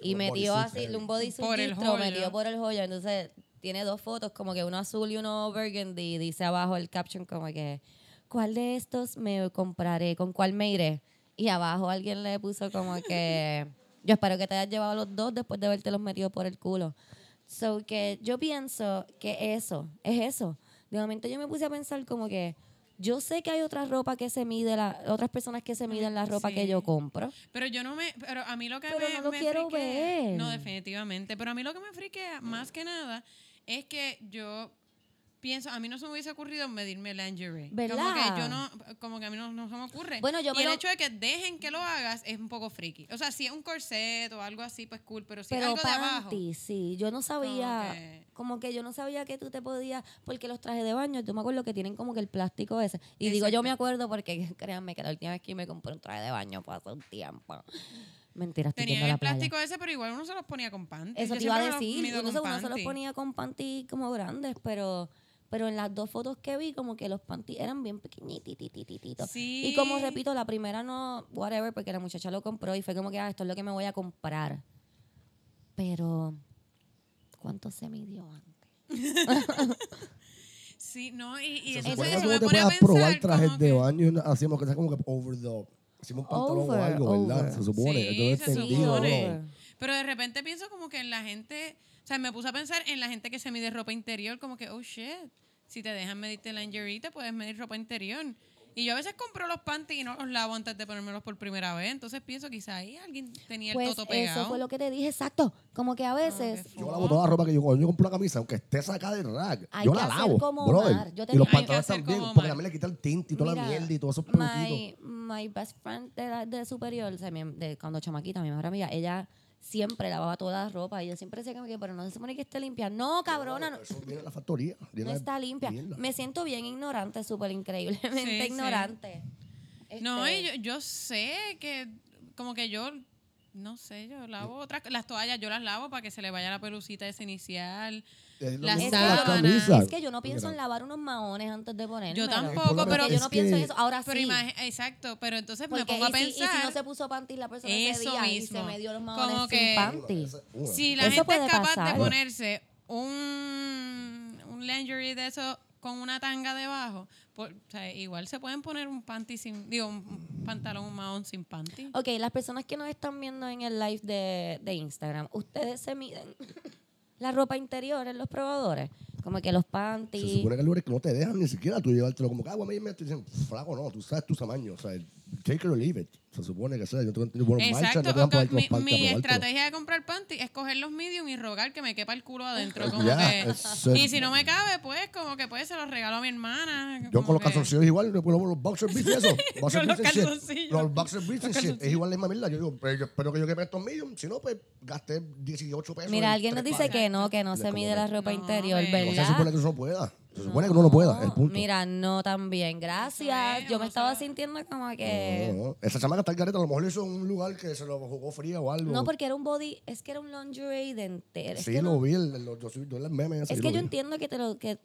Y Un metió así, heavy. un bodysuit gistro, metido por el joyo. Entonces, tiene dos fotos, como que uno azul y uno burgundy. Y dice abajo el caption como que, ¿cuál de estos me compraré? ¿Con cuál me iré? Y abajo alguien le puso como que, yo espero que te hayas llevado los dos después de haberte los metido por el culo. So que yo pienso que eso, es eso. De momento yo me puse a pensar como que yo sé que hay otra ropa que se mide, la, otras personas que se miden la ropa que yo compro. Pero yo no me, pero a mí lo que Pero me, no lo me quiero friquea- ver. No, definitivamente. Pero a mí lo que me friquea más que nada es que yo pienso, a mí no se me hubiese ocurrido medirme lingerie. Como ¿Verdad? que yo no, como que a mí no, no se me ocurre. Bueno, yo y me el lo- hecho de que dejen que lo hagas es un poco friki. O sea, si es un corset o algo así, pues cool, pero si es Pero algo de abajo. panty, sí. Yo no sabía, que- como que yo no sabía que tú te podías, porque los trajes de baño, yo me acuerdo que tienen como que el plástico ese. Y digo, yo me acuerdo porque créanme que la última vez que me compré un traje de baño fue hace un tiempo. Mentira, Tenían la el playa. plástico ese, pero igual uno se los ponía con panty. Eso Yo te iba a decir. Uno, se, uno se los panty. ponía con panty como grandes, pero, pero en las dos fotos que vi, como que los panty eran bien pequeñitititititos. Sí. Y como repito, la primera no, whatever, porque la muchacha lo compró y fue como que, ah, esto es lo que me voy a comprar. Pero, ¿cuánto se midió antes? Sí, no, y, y Se eso, eso que me pone a probar trajes de baño y hacíamos que sea como que over the... Hicimos un pantalón Over, o algo, ¿verdad? over. Se supone. Sí, he se supone. Pero de repente pienso como que en la gente, sea, me puse a pensar en la gente que se mide ropa interior, como que, oh shit, si te dejan medirte lingerie, te puedes medir ropa interior. Y yo a veces compro los panties y no los lavo antes de ponérmelos por primera vez, entonces pienso quizá ahí alguien tenía el Pues toto pegado. eso fue lo que te dije, exacto. Como que a veces qué Yo lavo toda la ropa que yo cuando yo compro la camisa, aunque esté sacada del rack, Hay yo que la hacer lavo, como brother. Omar. Yo te y los pantalones también, como porque también le quita el tinte y toda la Mira, mierda y todos esos my, my best friend de, la- de superior, o sea, mi- de, cuando chamaquita, mi mejor amiga, ella siempre lavaba toda la ropa. Y yo siempre decía que, pero no se supone que esté limpia. No, cabrona, no, Eso viene la factoría. no está limpia. mierda. Me siento bien ignorante, súper increíblemente Sí, sí. ignorante. No, Este, y yo, yo sé que como que yo, no sé, yo lavo otras, las toallas yo las lavo para que se le vaya la pelucita esa inicial. Es las sábanas. Es que yo no pienso en lavar unos maones antes de ponerme. Yo tampoco, pero yo no pienso en eso. Ahora Pero sí. exacto, pero entonces me pongo a y si, y si pensar no se puso panty la persona ese Eso día y mismo. se me dio los maones Como sin que- una. si la Eso gente es capaz pasar. de ponerse un, un lingerie de eso con una tanga debajo, por- o sea, igual se pueden poner un panty sin, digo, un pantalón, un mahón sin panty. Ok, las personas que nos están viendo en el live de, de Instagram, ¿ustedes se miden la ropa interior en los probadores? Como que los Se panties. supone que hay lugares que no te dejan ni siquiera tú llevártelo como que, ah, me dicen, flaco, no, tú sabes tu tamaño, o sea, take it or leave it. Se supone que sea, yo tengo marcha, Exacto, no te ok, poner mi, estrategia de comprar panty es coger los medium y rogar que me quepa el culo adentro. Como Ya, que, eso es- y si no me cabe, pues como que pues se los regalo a mi hermana. Yo con los calzoncillos igual, pongo los boxer briefs y eso. Boxer Con los calzoncillos. Los boxer shit. Es igual la misma mierda. Yo digo, pero yo espero que yo queme estos medium. Si no, pues gasté 18 pesos. Mira, en alguien nos dice pares. que no, que no se mide la ropa No, interior, ve. No se ¿verdad? supone que eso no pueda. Se supone que uno no pueda, punto. Mira, no también. Gracias. Yo me estaba sintiendo como que. no, no. Esa chamaca está al gareta, a lo mejor lo hizo en un lugar que se lo jugó fría o algo. No, porque era un body, es que era un lingerie de entero. Sí, que, lo no- vi, el, el- yo, soy- yo el meme ese, es yo que lo yo vi. entiendo que te lo que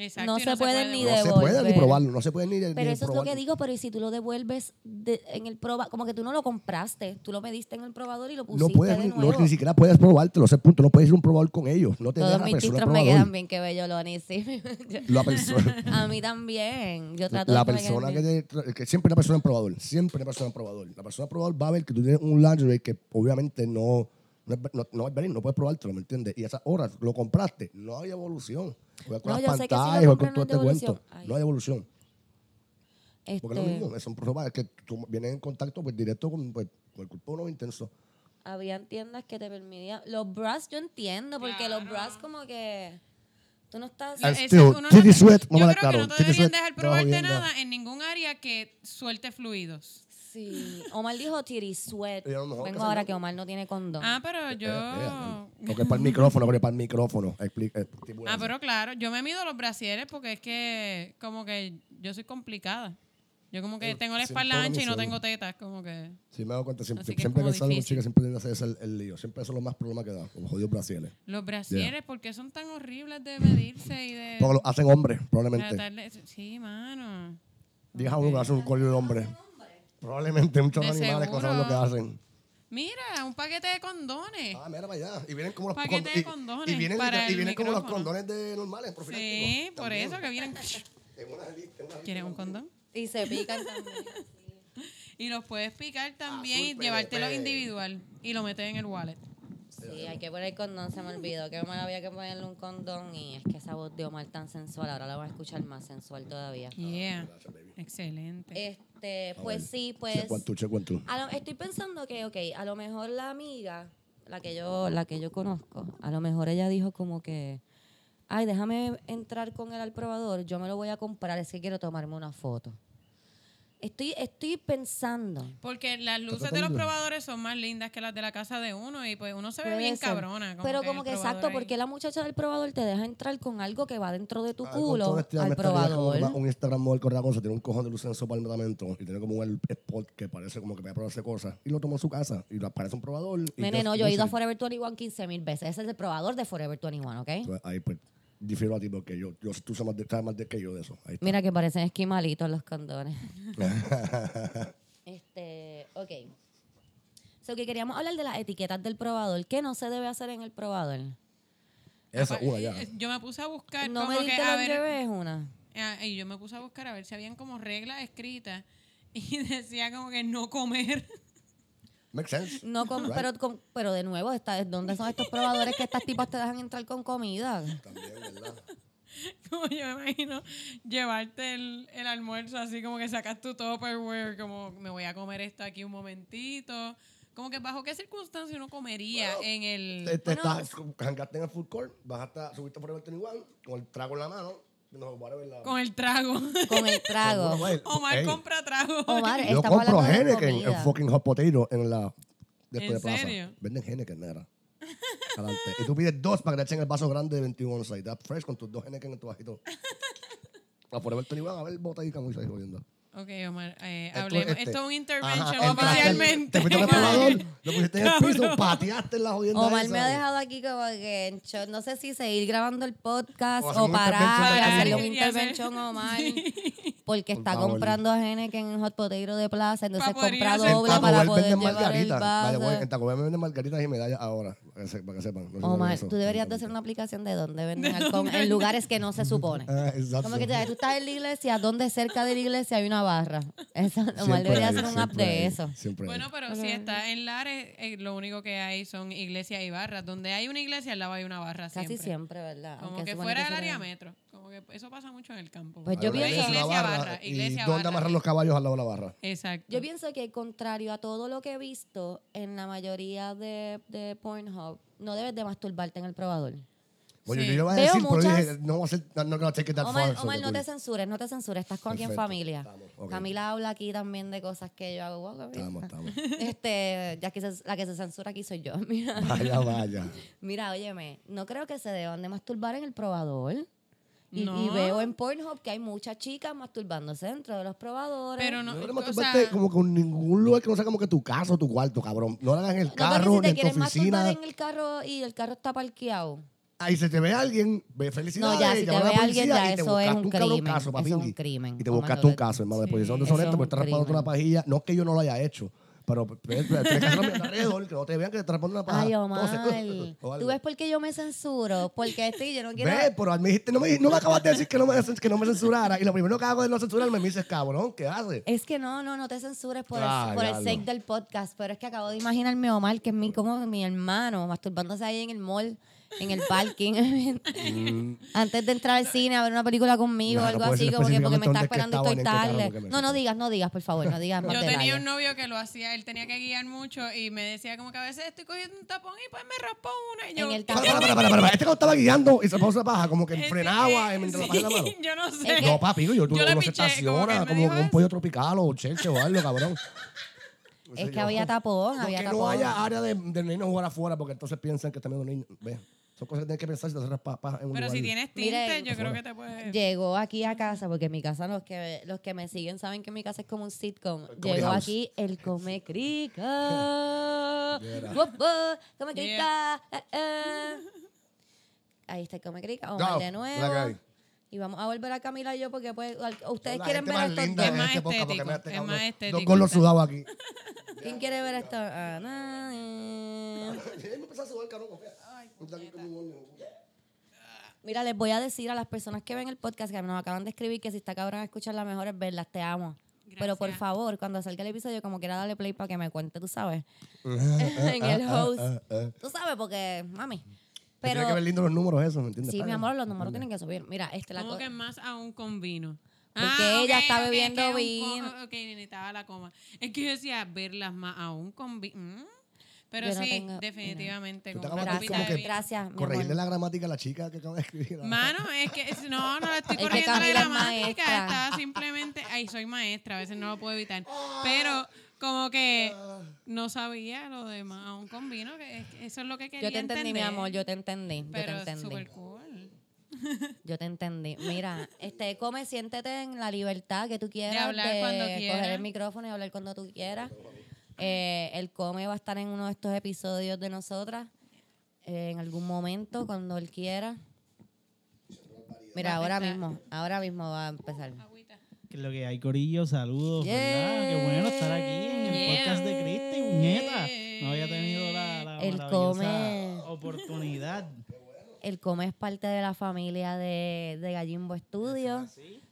Exacto, no se pueden ni No se devolver. puede ni probarlo, no se puede ni Pero ni eso es lo probarlo. que digo, pero ¿y si tú lo devuelves de- en el proba, como que tú no lo compraste, tú lo mediste en el probador y lo pusiste No puedes, de no, nuevo. ni siquiera puedes probártelo, ese punto. No puedes ir a un probador con ellos. No te Todos mis títulos me quedan bien que bello, Loni, sí. La persona, A mí también. Yo trato la de persona que, te que siempre una persona en probador, siempre una persona en probador. La persona en probador va a ver que tú tienes un lingerie que obviamente no, no, es, no, no no puedes probártelo, ¿me entiendes? Y a esas horas lo compraste, no hay evolución. Juega con No, las si pantallas, juega con todo este cuento. No hay evolución. Porque es lo Este, mismo, son ropas que tú vienes en contacto pues, directo con, pues, con el cuerpo de uno intenso. habían tiendas que te permitían. Los bras yo entiendo, porque los Claro. bras como que tú no estás. Ese- Still, uno no sweat, yo creo que no te deberían dejar probarte viendo. nada en ningún área que suelte fluidos. Sí. Omar dijo titty sweat. Y a lo mejor que Vengo ahora que Omar no tiene condón. Ah, pero yo... Porque es para el micrófono, porque es para el micrófono. Explica, Ah, pero claro, yo me mido los brasieres porque es que como que yo soy complicada. Yo como que Eh, tengo la espalda ancha y no tengo tetas, como que... Sí, me he dado cuenta. Siempre, siempre que salgo con chicas, siempre hacer ese el, el lío. Siempre eso es lo más problema que da, los jodidos brasiles. Los brasieres, ¿por qué son tan horribles de medirse y de... Porque lo hacen hombres, probablemente. tratarle- Sí, mano. Diez a uno que hace un colio de hombre. Probablemente muchos De animales saben lo que seguro. hacen. Mira, un paquete de condones. Ah, mira para allá. Y vienen como los Paquete con- de y- condones Y vienen, para y el vienen como los condones de normales, profilácticos. sí, por También. eso que vienen... ¿Quieres un condón? Y se pican también. Y los puedes picar también Azul y llevártelo individual y lo metes en el wallet. Sí, hay que poner condón, se me olvidó que Omar había que ponerle un condón y es que esa voz de Omar tan sensual, ahora la voy a escuchar más sensual todavía. Yeah. Gracias, baby. Excelente. Este, Ah, pues sí, pues one, two. a lo- estoy pensando que, ok, a lo mejor la amiga, la que yo, la que yo conozco, a lo mejor ella dijo como que, ay, déjame entrar con él al probador, yo me lo voy a comprar, es que quiero tomarme una foto. Estoy, estoy pensando. Porque las luces de los probadores son más lindas que las de la casa de uno y pues uno se ve Puede bien ser. cabrona. Pero como el que probador exacto, ahí. porque la muchacha del probador te deja entrar con algo que va dentro de tu Ah, culo me al probador. una- Un Instagram model con cosa, tiene un cojón de luz en su apartamento y tiene como un spot que parece como que va a probarse cosas. Y lo toma en su casa y le aparece un probador. y Nene, just no, yo he ido a use it. Forever 21 15 mil veces. Ese es el probador de Forever 21, ¿ok? Entonces, Ahí pues difiero a ti porque yo, yo tú sabes más de, sabes más de que yo de eso. Ahí está. Mira que parecen esquimalitos los condones. este, ok. So que queríamos hablar de las etiquetas del probador. ¿Qué no se debe hacer en el probador? Esa, una ya. eh, Yo me puse a buscar No me como que diste a ver, es una. ah, y yo me puse a buscar a ver si habían como reglas escritas y decía como que no comer. Makes sense. No Right. pero, com- pero de nuevo, está, ¿dónde son estos probadores que estas tipas te dejan entrar con comida? También, ¿verdad? Como yo me imagino llevarte el, el almuerzo así como que sacas tu Tupperware, como me voy a comer esto aquí un momentito. Como que bajo qué circunstancia uno comería Bueno, en el... Te, te Bueno, estás, en el food court, bajaste, subiste por el 21 con el trago en la mano. No, Con el trago. Con el trago. Omar ey, compra trago. Omar, Yo estamos compro hablando de Henneken en comida. fucking hot potato en la después ¿En de plaza. serio? Venden Henneken, negra. Adelante. Y tú pides dos para que te echen el vaso grande de 21 onzas. Y te das fresh con tus dos Henneken en tu bajito. A por el Van a ver botadica muy ahí jodiendo. Ok, Omar, eh, Esto- hablemos. este. Esto es un Ajá, intervention entraste, oficialmente. Te fuiste al probador, lo pusiste en el piso, pateaste en la jodienda Omar esa. me ha dejado aquí como que en shock. No sé si seguir grabando el podcast O o, hacer un parar hacerle un intervention a Omar. Porque está favor. comprando Henneken en Hot Potato de Plaza. Entonces a compra doble para poder llevar el margaritas. Vaya, güey, vaso. en Taco Bell venden margaritas y medallas ahora. Para que, se- para que sepan. No sé Omar, tú deberías de hacer una aplicación de dónde venden alcohol en lugares que no se supone. Ah, exacto. Como que te- tú estás en la iglesia, donde cerca de la iglesia hay una barra. Eso, Omar Siempre debería hay, hacer un app siempre de hay, eso. Siempre hay. Bueno, pero si está en Lares, eh, lo único que hay son iglesias y barras. Donde hay una iglesia, al lado hay una barra Casi siempre. siempre, ¿verdad? Como Aunque que fuera del área metro. Como que eso pasa mucho en el campo. Pues Hay yo pienso- iglesia, barra, barra, iglesia ¿Dónde barra. amarran los caballos al lado de la barra? Exacto. Yo pienso que contrario a todo lo que he visto en la mayoría de, de Pornhub, no debes de masturbarte en el probador. Oye, Sí. yo iba a Veo decir, pero muchas- dije, no voy a hacer, no, no, no, take it that Omar, far, no te censures, no te censures, estás con aquí en familia. estamos. Camila habla aquí también de cosas que yo hago. Wow. Estamos, estamos. Este, ya que se- la que se censura aquí soy yo. Mira, Vaya, vaya. mira, óyeme, no creo que se deban de masturbar en el probador. Y, No. y veo en Pornhub que hay muchas chicas masturbándose dentro de los probadores. Pero no, No o le sea, como con ningún lugar que no sea como que tu casa o tu cuarto, cabrón. No lo hagas en el No, carro, si ni te en tu oficina. en el carro y el carro está parqueado. Ahí se te ve alguien, ve felicidades. No, ya, si te ve alguien, ya y te eso es un crimen. caso, papi, Eso es un y- crimen. Y te buscaste no un te- caso, hermano. Sí. Después son Eso es deshonestos un porque estás crimen. una pajilla. No es que yo no lo haya hecho, pero tienes que hacerlo a mi alrededor, que no te vean que te raspando una paja. Ay, Omar. ¿Tú ves por qué yo me censuro? Porque estoy, yo no quiero... Ve, pero dijiste, no, me, no me acabas de decir que no me, que no me censurara. Y lo primero que hago es no censurarme. Me dices, cabrón, ¿qué haces? Es que no, no, no te censures por, Ah, el, por el sake del podcast, pero es que acabo de imaginarme a Omar, que es mi, como mi hermano, masturbándose ahí en el mall, en el parking, antes de entrar al cine a ver una película conmigo o Mm. No, algo puedo así, decir como que porque me está esperando y estoy tarde. porque me No, no digas, no digas, por favor, no digas más Yo tenía detalles. un novio que lo hacía, él tenía que guiar mucho y me decía como que a veces estoy cogiendo un tapón y pues me raspó una y yo... En el Para, tapón. para, para, para, para. Este cuando estaba guiando y se puso la paja, como que Este, frenaba eh, mientras la paja en la mano. Yo no sé. No, papi, yo, tú Yo le se piché, como que estaciona me como dijo un eso. pollo tropical o chelche o algo, cabrón. Es que había tapón, había que tapón. no haya área de, de niños jugar afuera porque entonces piensan que están viendo niños. Ve, son cosas que tienes que pensar si te haces paja en un Pero lugar. si tienes tinte, Miren, yo creo que te puedes... Llegó aquí a casa, porque en mi casa, los que, los que me siguen saben que mi casa es como un sitcom. comedy Llegó house. aquí el Come Crica. Mira. Come. Crica. eh, eh. Ahí está el Come Crica. Omar No, de la que nuevo. hay. Y vamos a volver a Camila y yo, porque pues, al- ustedes La quieren gente ver más linda dos. Es más este podcast, porque estético, mira es cabrón, más estético, Dos está. sudados aquí. ¿Quién quiere ver esto? Ah, na, na. Mira, les voy a decir a las personas que ven el podcast que nos acaban de escribir que si está cabrón escuchar las mejores verlas, te amo. Pero por favor, cuando salga el episodio, como quiera darle play para que me cuente, tú sabes. en el host. Tú sabes, porque, mami. Pero, Tiene que ver lindo los números eso, ¿me entiendes? sí, mi amor, los números tienen que subir. Mira, este la Como co- que más aún con vino. Porque ella está bebiendo vino. Ok, necesitaba la coma. Es que yo decía verlas más aún con vino. Pero Yo no sí, tengo- definitivamente. Tú te acabas de- como que. Gracias, mi Corregirle amor. la gramática a la chica que acaba de escribir. Mano, es que es- no, no le estoy Es corrigiendo la es gramática. maestra. Estaba simplemente. Ay, soy maestra, a veces no lo puedo evitar. Pero como que no sabía lo demás aún con vino, que es- eso es lo que quería Yo te entendí, mi amor, yo te entendí. Yo Pero te es entendí. súper cool. Yo te entendí. Mira, este, come, siéntete en la libertad que tú quieras. De hablar cuando coger quieras. el micrófono y hablar cuando tú quieras. Eh, el come va a estar en uno de estos episodios de nosotras. eh, en algún momento, cuando él quiera. Mira, ahora mismo, ahora mismo va a empezar. Agüita. Que es lo que hay, Corillo, saludos, ¿verdad? Qué bueno estar aquí en el podcast de Cristi, muñeta. No había tenido la, la El maravillosa come. oportunidad. El come es parte de la familia de, de Gallimbo Studio.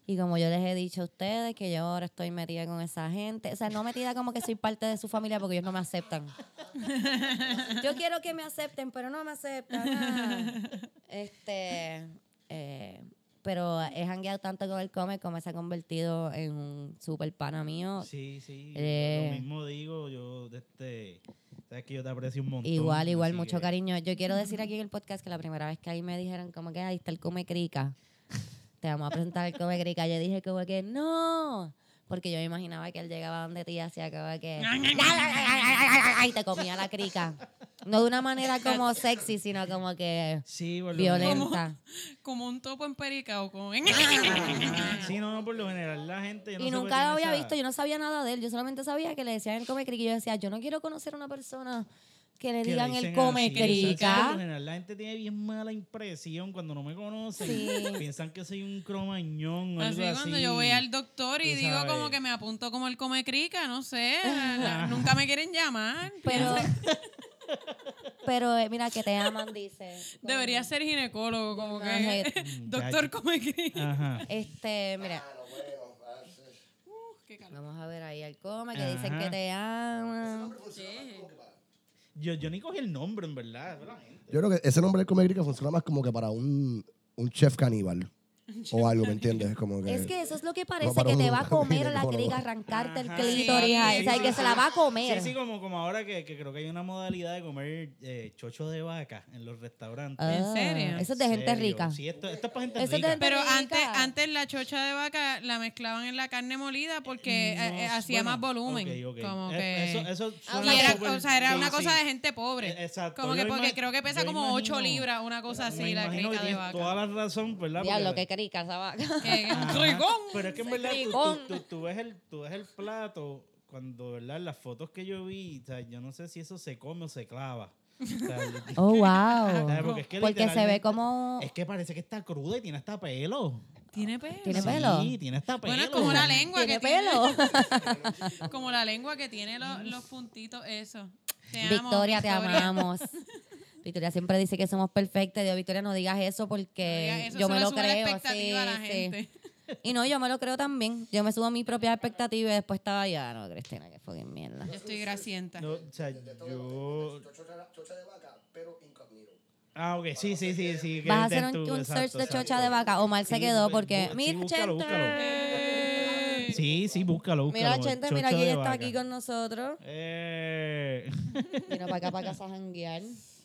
Y como yo les he dicho a ustedes, que yo ahora estoy metida con esa gente. O sea, no metida como que soy parte de su familia porque ellos no me aceptan. Yo quiero que me acepten, pero no me aceptan. ah. Este, eh, pero he jangueado tanto con el come, como se ha convertido en un super pana mío. Sí, sí. Eh. Lo mismo digo, yo, de este, sabes que yo te aprecio un montón. Igual, igual, mucho que- cariño. Yo quiero decir aquí en el podcast que la primera vez que ahí me dijeron como que ahí está el come crica. Te vamos a presentar el come crica. Yo dije como que no, Porque yo me imaginaba que él llegaba donde ti y hacía como que... y te comía la crica. No de una manera como sexy, sino como que Sí, por lo general. violenta. Como un topo en perica o con... Ajá. Sí, no, no, por lo general la gente. yo no Y nunca lo había tiene visto, yo no sabía nada de él. Yo solamente sabía que le decían el come crica. Y yo decía, yo no quiero conocer a una persona que le digan el come "Sí, Por crica. general la gente tiene bien mala impresión cuando no me conocen. Sí. Piensan que soy un cromañón o algo Así así. cuando yo voy al doctor y digo sabes. como que me apunto como el come crica, no sé. la- nunca me quieren llamar. Pero, pero eh, mira que te aman, dice. Debería ser ginecólogo, como que Ajá. doctor come crica. Ajá. Este, mira, Qué calor. vamos a ver ahí al come que dicen que Ajá. te aman. Yo, yo ni cogí el nombre, en verdad. Yo creo que ese nombre del Come Crica funciona más como que para un, un chef caníbal. o algo, ¿me entiendes? Como que, Es que eso es lo que parece, que te va a comer la crica, arrancarte el Ajá. clítoris, Sí, o sea, sí, que sí, se la va a comer. Sí, sí, como, como ahora que, que creo que hay una modalidad de comer eh, chocho de vaca en los restaurantes. Ah, ¿En serio? Eso es de ¿En gente rica. Sí, esto, esto es para gente Eso rica. gente- Pero rica. antes, antes la chocha de vaca la mezclaban en la carne molida porque No, eh, eh, hacía bueno, más volumen. ok, ok. Como Eh, que... Eso, eso Ah, y era, súper- o sea, era sí, una cosa sí. de gente pobre. Eh, exacto. Como que porque creo que pesa como 8 imagino- libras, una cosa así, la que de vaca. toda la razón, ¿verdad? Porque- qué crica esa vaca. ¡Trigón! Pero es que en verdad tú, tú- tú- tú ves el, tú ves el plato, cuando, ¿verdad? Las fotos que yo vi, o sea, yo no sé si eso se come o se clava. O sea, Oh, wow. Porque es que Porque se ve como... Es que parece que está cruda y tiene hasta pelo. ¿Tiene pelo? ¿Tiene Sí, pelo? tiene hasta pelo. Bueno, es como la lengua ¿Tiene que tiene. pelo? Como la lengua que tiene los, los puntitos, eso. Te amo, Victoria, te amamos. Victoria siempre dice que somos perfectas. Digo, Victoria, no digas eso No porque digas eso, yo me lo creo. expectativa a la sí, sí. gente. Y no, yo me lo creo también. Yo me subo a mi propia expectativa y después estaba ya, no, Cristina, que fucking mierda. Yo estoy grasienta. No, o sea, yo... Chocha de vaca, pero incógnito. Ah, ok, sí, sí, sí. sí Vas a hacer un, exacto, search de chocha de vaca. Omar se Sí, quedó porque. sí, Mira, búscalo, Chente. Eh, Sí, sí, búscalo, búscalo. Mira, Chente, mira, aquí está vaca. aquí con nosotros. Eh. Vino para acá, para casa a janguear.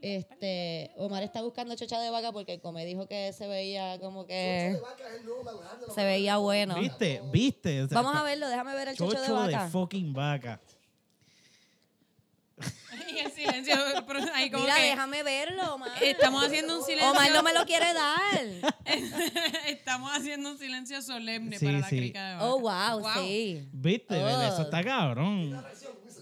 Este, Omar está buscando chocha de vaca porque como me dijo que se veía como que se veía bueno. ¿Viste? ¿Viste? O sea, Vamos a verlo, déjame ver el chocho, Chocho de de, vaca. fucking vaca. Y el silencio, pero ahí como Mira, que déjame verlo, Omar. estamos haciendo un silencio. Omar no me lo quiere dar. estamos haciendo un silencio solemne Sí, para la sí. crica de vaca. Oh, wow, sí. ¿Viste? Oh. Eso está cabrón.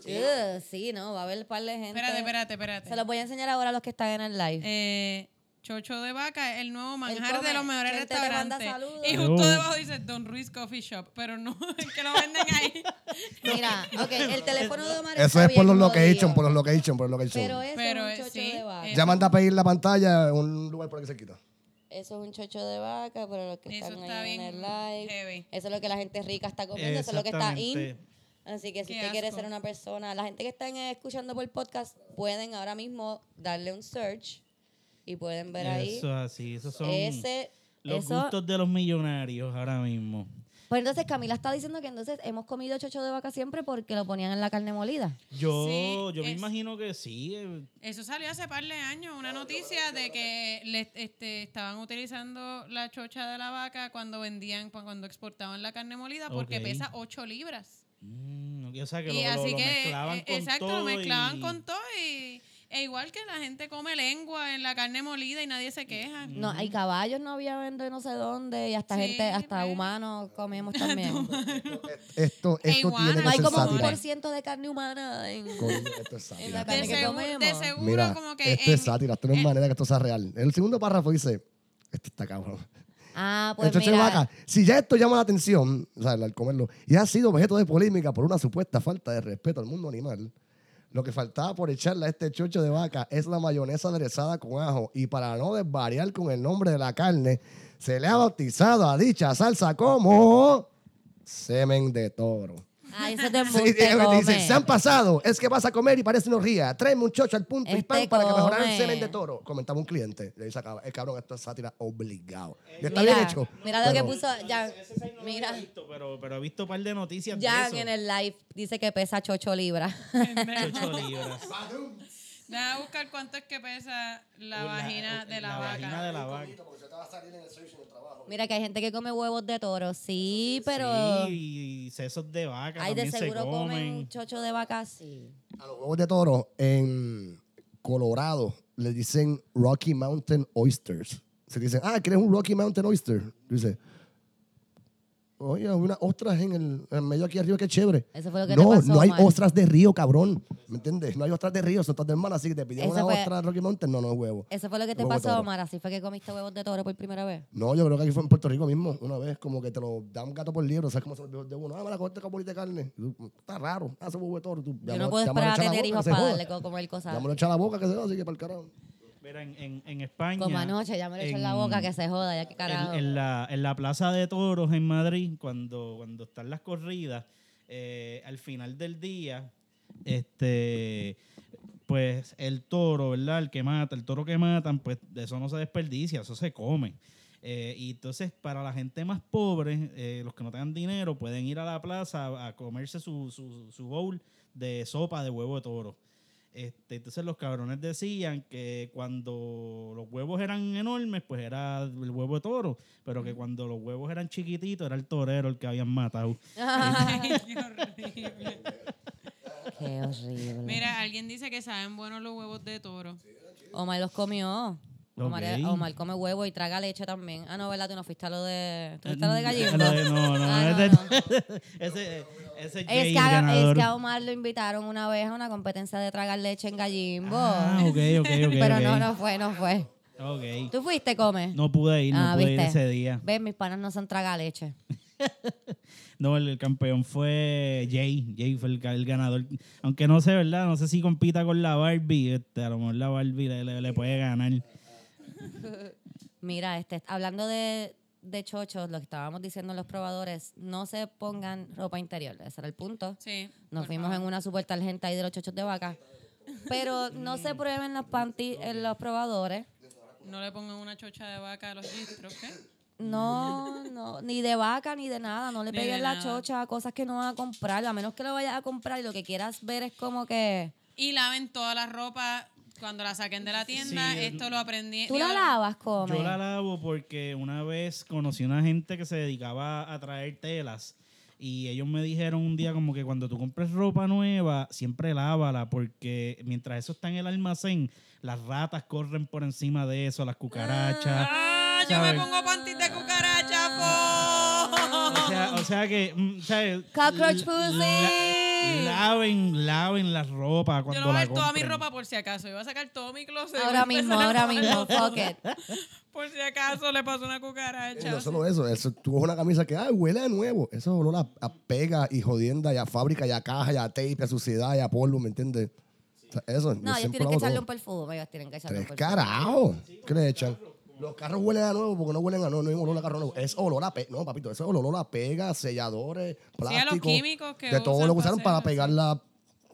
Ugh, sí, no, va a haber un par de gente. Espérate, espérate, espérate. Se los voy a enseñar ahora a los que están en el live. Eh, Chocho de vaca es el nuevo manjar come. de los mejores Gente te manda restaurantes. saludos. Y justo Oh. debajo dice Don Ruiz Coffee Shop, pero no, es que lo venden ahí. Mira, ok, el teléfono de Omar Eso está es por bien los jodido, location, por los location, por los location. Pero eso Pero, es eh, un chocho sí, de vaca. eh, ya manda a pedir la pantalla en un lugar por aquí cerquita. Eso es un chocho de vaca, pero los que Eso están está ahí en bien el live. heavy. Eso es lo que la gente rica está comiendo, eso es lo que está in. Exactamente. Así que si Qué usted quiere asco. ser una persona, la gente que están eh, escuchando por podcast pueden ahora mismo darle un search y pueden ver ahí Eso es así. Esos son ese los eso. gustos de los millonarios ahora mismo. Pues entonces Camila está diciendo que entonces hemos comido chocho de vaca siempre porque lo ponían en la carne molida. Yo, Sí, yo me es- imagino que sí. eh, Eso salió hace par de años, una noticia de que le, este, estaban utilizando la chocha de la vaca cuando vendían, cu- cuando exportaban la carne molida, porque pesa 8 libras. Mm, o sea, que y lo, así lo que, mezclaban eh, con exacto, todo lo mezclaban y- con todo y e igual que la gente come lengua en la carne molida y nadie se queja. No, hay caballos no había vende no sé dónde y hasta Sí, gente, hasta pues. humanos comemos también. Esto, E esto tiene no hay como un por ciento de carne humana en, Coño, Esto es en sátira. la De, carne que seguro, comemos. de seguro Mira, como que esto es en- sátira, esto no es manera que esto sea real. El segundo párrafo dice, esto está cabrón. Ah, pues el chocho de mira, vaca, si ya esto llama la atención, o sea, al comerlo, y ha sido objeto de polémica por una supuesta falta de respeto al mundo animal, lo que faltaba por echarle a este chocho de vaca es la mayonesa aderezada con ajo, y para no desvariar con el nombre de la carne, se le ha bautizado a dicha salsa como semen de toro. Ah, eso te Sí, embuste, dice, se han pasado, es que vas a comer y parece una ría. Tráeme un chocho al punto y Este pan para que mejorar el come. semen de toro. Comentaba un cliente. Ahí sacaba, el cabrón, esto es sátira obligado. Y está Mira, bien hecho. Mira lo que pero- puso Jan. Ese site no lo Mira, había visto, pero, pero he visto un par de noticias Jan de en el live dice que pesa 8 libras. Chocho libras. Déjame buscar cuánto es que pesa la, La- vagina de la, la vaca. vagina de la vaca. Mira que hay gente que come huevos de toro, sí, pero Sí, y sesos de vaca hay de también se seguro comen comen. un chocho de vaca, sí. A los huevos de toro en Colorado le dicen Rocky Mountain Oysters. Se dicen, ah, ¿quieres un Rocky Mountain Oyster? Dice, oye, hay unas ostras en el en medio aquí arriba, qué chévere. Eso fue lo que te no, pasó, no hay ostras de río, cabrón. ¿Me entiendes? No hay ostras de río, son todas de hermanas, así que te pidieron una fue- ostra de Rocky Mountain, no, no es huevo. Eso fue lo que te pasó. Omar. Así fue que comiste huevos de toro por primera vez. No, yo creo que aquí fue en Puerto Rico mismo, una vez, como que te lo dan gato por libro, ¿sabes cómo son los viejos de uno? Ah, me la cogiste con bolita de carne. Y tú, Está raro, hace huevo de toro. Tú, Yo no puedo esperar a tener hijos para darle co- comer cosas. Ya me lo echa la boca, que se va, así que para el carajo. Mira, en, en, en España. Como anoche, ya me lo echo en la en- boca, que se joda, ya que en, carajo. en la, en la plaza de toros en Madrid, cuando, cuando están las corridas, eh, al final del día, este pues el toro, ¿verdad? El que mata, el toro que matan, pues de eso no se desperdicia, eso se come. Eh, y entonces, para la gente más pobre, eh, los que no tengan dinero, pueden ir a la plaza a, a comerse su, su, su bowl de sopa de huevo de toro. Este, entonces los cabrones decían que cuando los huevos eran enormes, pues era el huevo de toro, pero que cuando los huevos eran chiquititos, era el torero el que habían matado. Ay, qué horrible. Qué horrible. Mira, alguien dice que saben buenos los huevos de toro. Omar los comió. Omar, Ok. Omar come huevo y traga leche también. Ah, no, ¿verdad? Tú no fuiste a lo de... ¿Tú fuiste a lo de Eh, gallina? de- no, no, Ah, ese, no, ese, ese Es Jay, que, a, es ganador. que a Omar lo invitaron una vez a una competencia de tragar leche en Gallimbo. Ah, ok, ok, ok. Pero no, no fue, no fue. ¿Tú fuiste, come? No pude ir, no ah, pude ¿viste? ir ese día. Ves, mis panas no son traga leche. No, el, el campeón fue Jay. Jay fue el, ga- el ganador. Aunque no sé, ¿verdad? No sé si compita con la Barbie. Este, a lo mejor la Barbie le, le- le puede ganar. Mira, este, hablando de, de chochos, lo que estábamos diciendo los probadores, no se pongan ropa interior. Ese era el punto. Sí. Nos fuimos favor. en una super tarjeta ahí de los chochos de vaca. Pero no se prueben las panties en los probadores. No le pongan una chocha de vaca a los gistros, ¿qué? No, no, ni de vaca ni de nada. No le Ni peguen la nada. chocha a cosas que no van a comprar. A menos que lo vayas a comprar y lo que quieras ver es como que. Y laven toda la ropa cuando la saquen de la tienda. Sí, Esto lo aprendí. Tú la lavas, come. Yo la lavo porque una vez conocí una gente que se dedicaba a traer telas y ellos me dijeron un día como que cuando tú compres ropa nueva, siempre lávala porque mientras eso está en el almacén, las ratas corren por encima de eso, las cucarachas. ¡Ah! Yo me pongo panties de cucaracha, po. O sea, o sea que, mm, ¿sabes? Cockroach pussy. la- laven, laven la ropa cuando Yo no voy a la ver toda mi compren. ropa por si acaso. Yo voy a sacar todo mi closet. y voy a Ahora empezar mismo, a ahora lavar mismo. todo. Fuck it. Por si acaso le pasó una Y cucaracha. no solo eso, eso, tú coges una camisa que ah, huele a nuevo. Eso es olor a, a pega y jodienda, y a fábrica, y a caja, y a tape, y a suciedad, y a polvo, ¿me entiendes? O sea, eso. yo No, ellos siempre tienen que echarle todo. un perfume. Ellos tienen que echarle un Tres perfume. carajos. ¿Qué le echan? Los carros huelen a nuevo porque no huelen a nuevo, no hay olor a carro nuevo. Es olor a pega. No, papito, es olor a pega, selladores, a los químicos que De todo lo que usaron para pegar la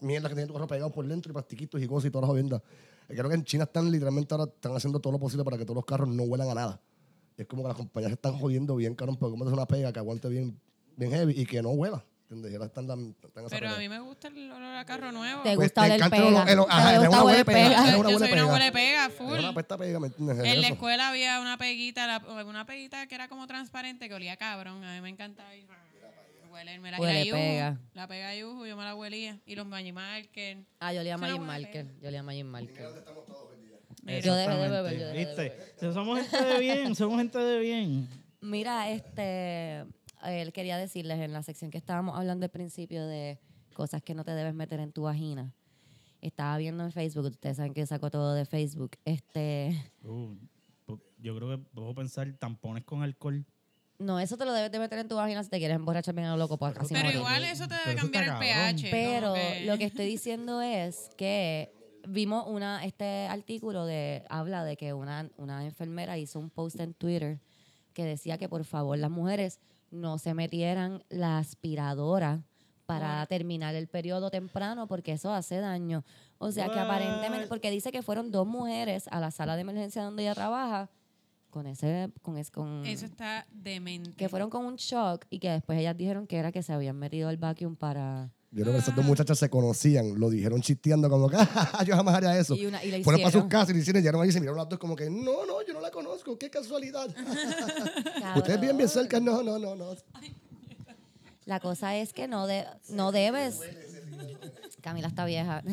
mierda que tiene tu carro pegado por dentro y plastiquitos y cosas y todas las jodiendas. Eh, Creo que en China están literalmente ahora están haciendo todo lo posible para que todos los carros no huelan a nada. Y es como que las compañías se están jodiendo bien, cabrón, porque cómo una pega que aguante bien, bien heavy y que no huela. ¿Entiendes? Y ahora están, dan- están esa Pero a mí me gusta el olor a carro nuevo. Te Pues gusta te oler encanta pega. el olor- el- ajá, Te gusta una huele pega. pega. Eres Yo una soy huele una pega. huele pega, Es full. una pesta pega, ¿me entiendes? Es En la eso. escuela había una peguita, la- una peguita que era como transparente, que olía cabrón. A mí me encantaba. ir- Huele la yuju, pega. La pega yuju, yo me la huelía. Y los Marker. Ah, yo olía a Magic huele Marker. Yo olía a Magic Marker. Yo dejé de beber, yo dejé de beber. Somos gente de bien, somos gente de bien. Mira, este, él quería decirles en la sección que estábamos hablando al principio de cosas que no te debes meter en tu vagina. Estaba viendo en Facebook, ustedes saben que saco todo de Facebook. Este, Uh, yo creo que puedo pensar tampones con alcohol. no, eso te lo debes de meter en tu vagina si te quieres emborrachar bien a lo loco, pues Pero morir. igual eso te Pero debe cambiar el pH. Pero lo que estoy diciendo es que vimos una este artículo de habla de que una, una enfermera hizo un post en Twitter que decía que por favor las mujeres no se metieran la aspiradora para terminar el periodo temprano porque eso hace daño. O sea que aparentemente, porque dice que fueron dos mujeres a la sala de emergencia donde ella trabaja con ese, con ese, con Eso está demente. que fueron con un shock y que después ellas dijeron que era que se habían metido al vacuum para Yo creo que esas dos muchachas se conocían, lo dijeron chisteando como que "Ah, yo jamás haría eso. Y una- y la Fueron para sus casas y le hicieron, llegaron ahí y se miraron las dos como que, no, no, yo no la conozco, qué casualidad. Ustedes bien bien cerca, no, no, no, no. La cosa es que no, de, no debes. Camila está vieja.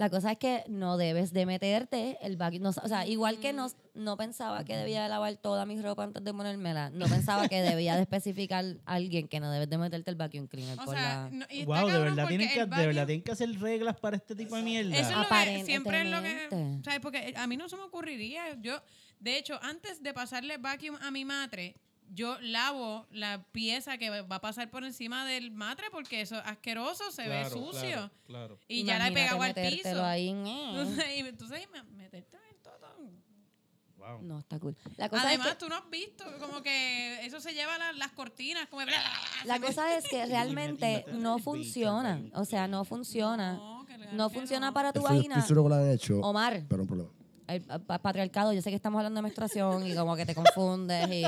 La cosa es que no debes de meterte el vacuum. No, o sea, igual que no, no pensaba que debía de lavar toda mi ropa antes de ponérmela, no pensaba que debía de especificar a alguien que no debes de meterte el vacuum cleaner O por sea, la... no- y Wow, de verdad, tienen que, el de verdad vacuum- tienen que hacer reglas para este tipo de mierda. Eso es lo que siempre es lo que. ¿Sabes? Porque a mí no se me ocurriría. Yo, de hecho, antes de pasarle vacuum a mi matre, yo lavo la pieza que va a pasar por encima del matre porque eso es asqueroso, se ve sucio. claro, claro. Y ya la he pegado al piso. ahí, eh. Entonces, y- entonces meterte en todo. Wow. No, está cool. La cosa Además, es que, tú no has visto como que eso se lleva la- las cortinas. Como la cosa es que realmente no funciona. O sea, no funciona. No, que legal No funciona no. para tu Estoy, vagina. estoy seguro que lo han hecho, Omar, pero un problema. El pa- patriarcado, yo sé que estamos hablando de menstruación y como que te confundes y,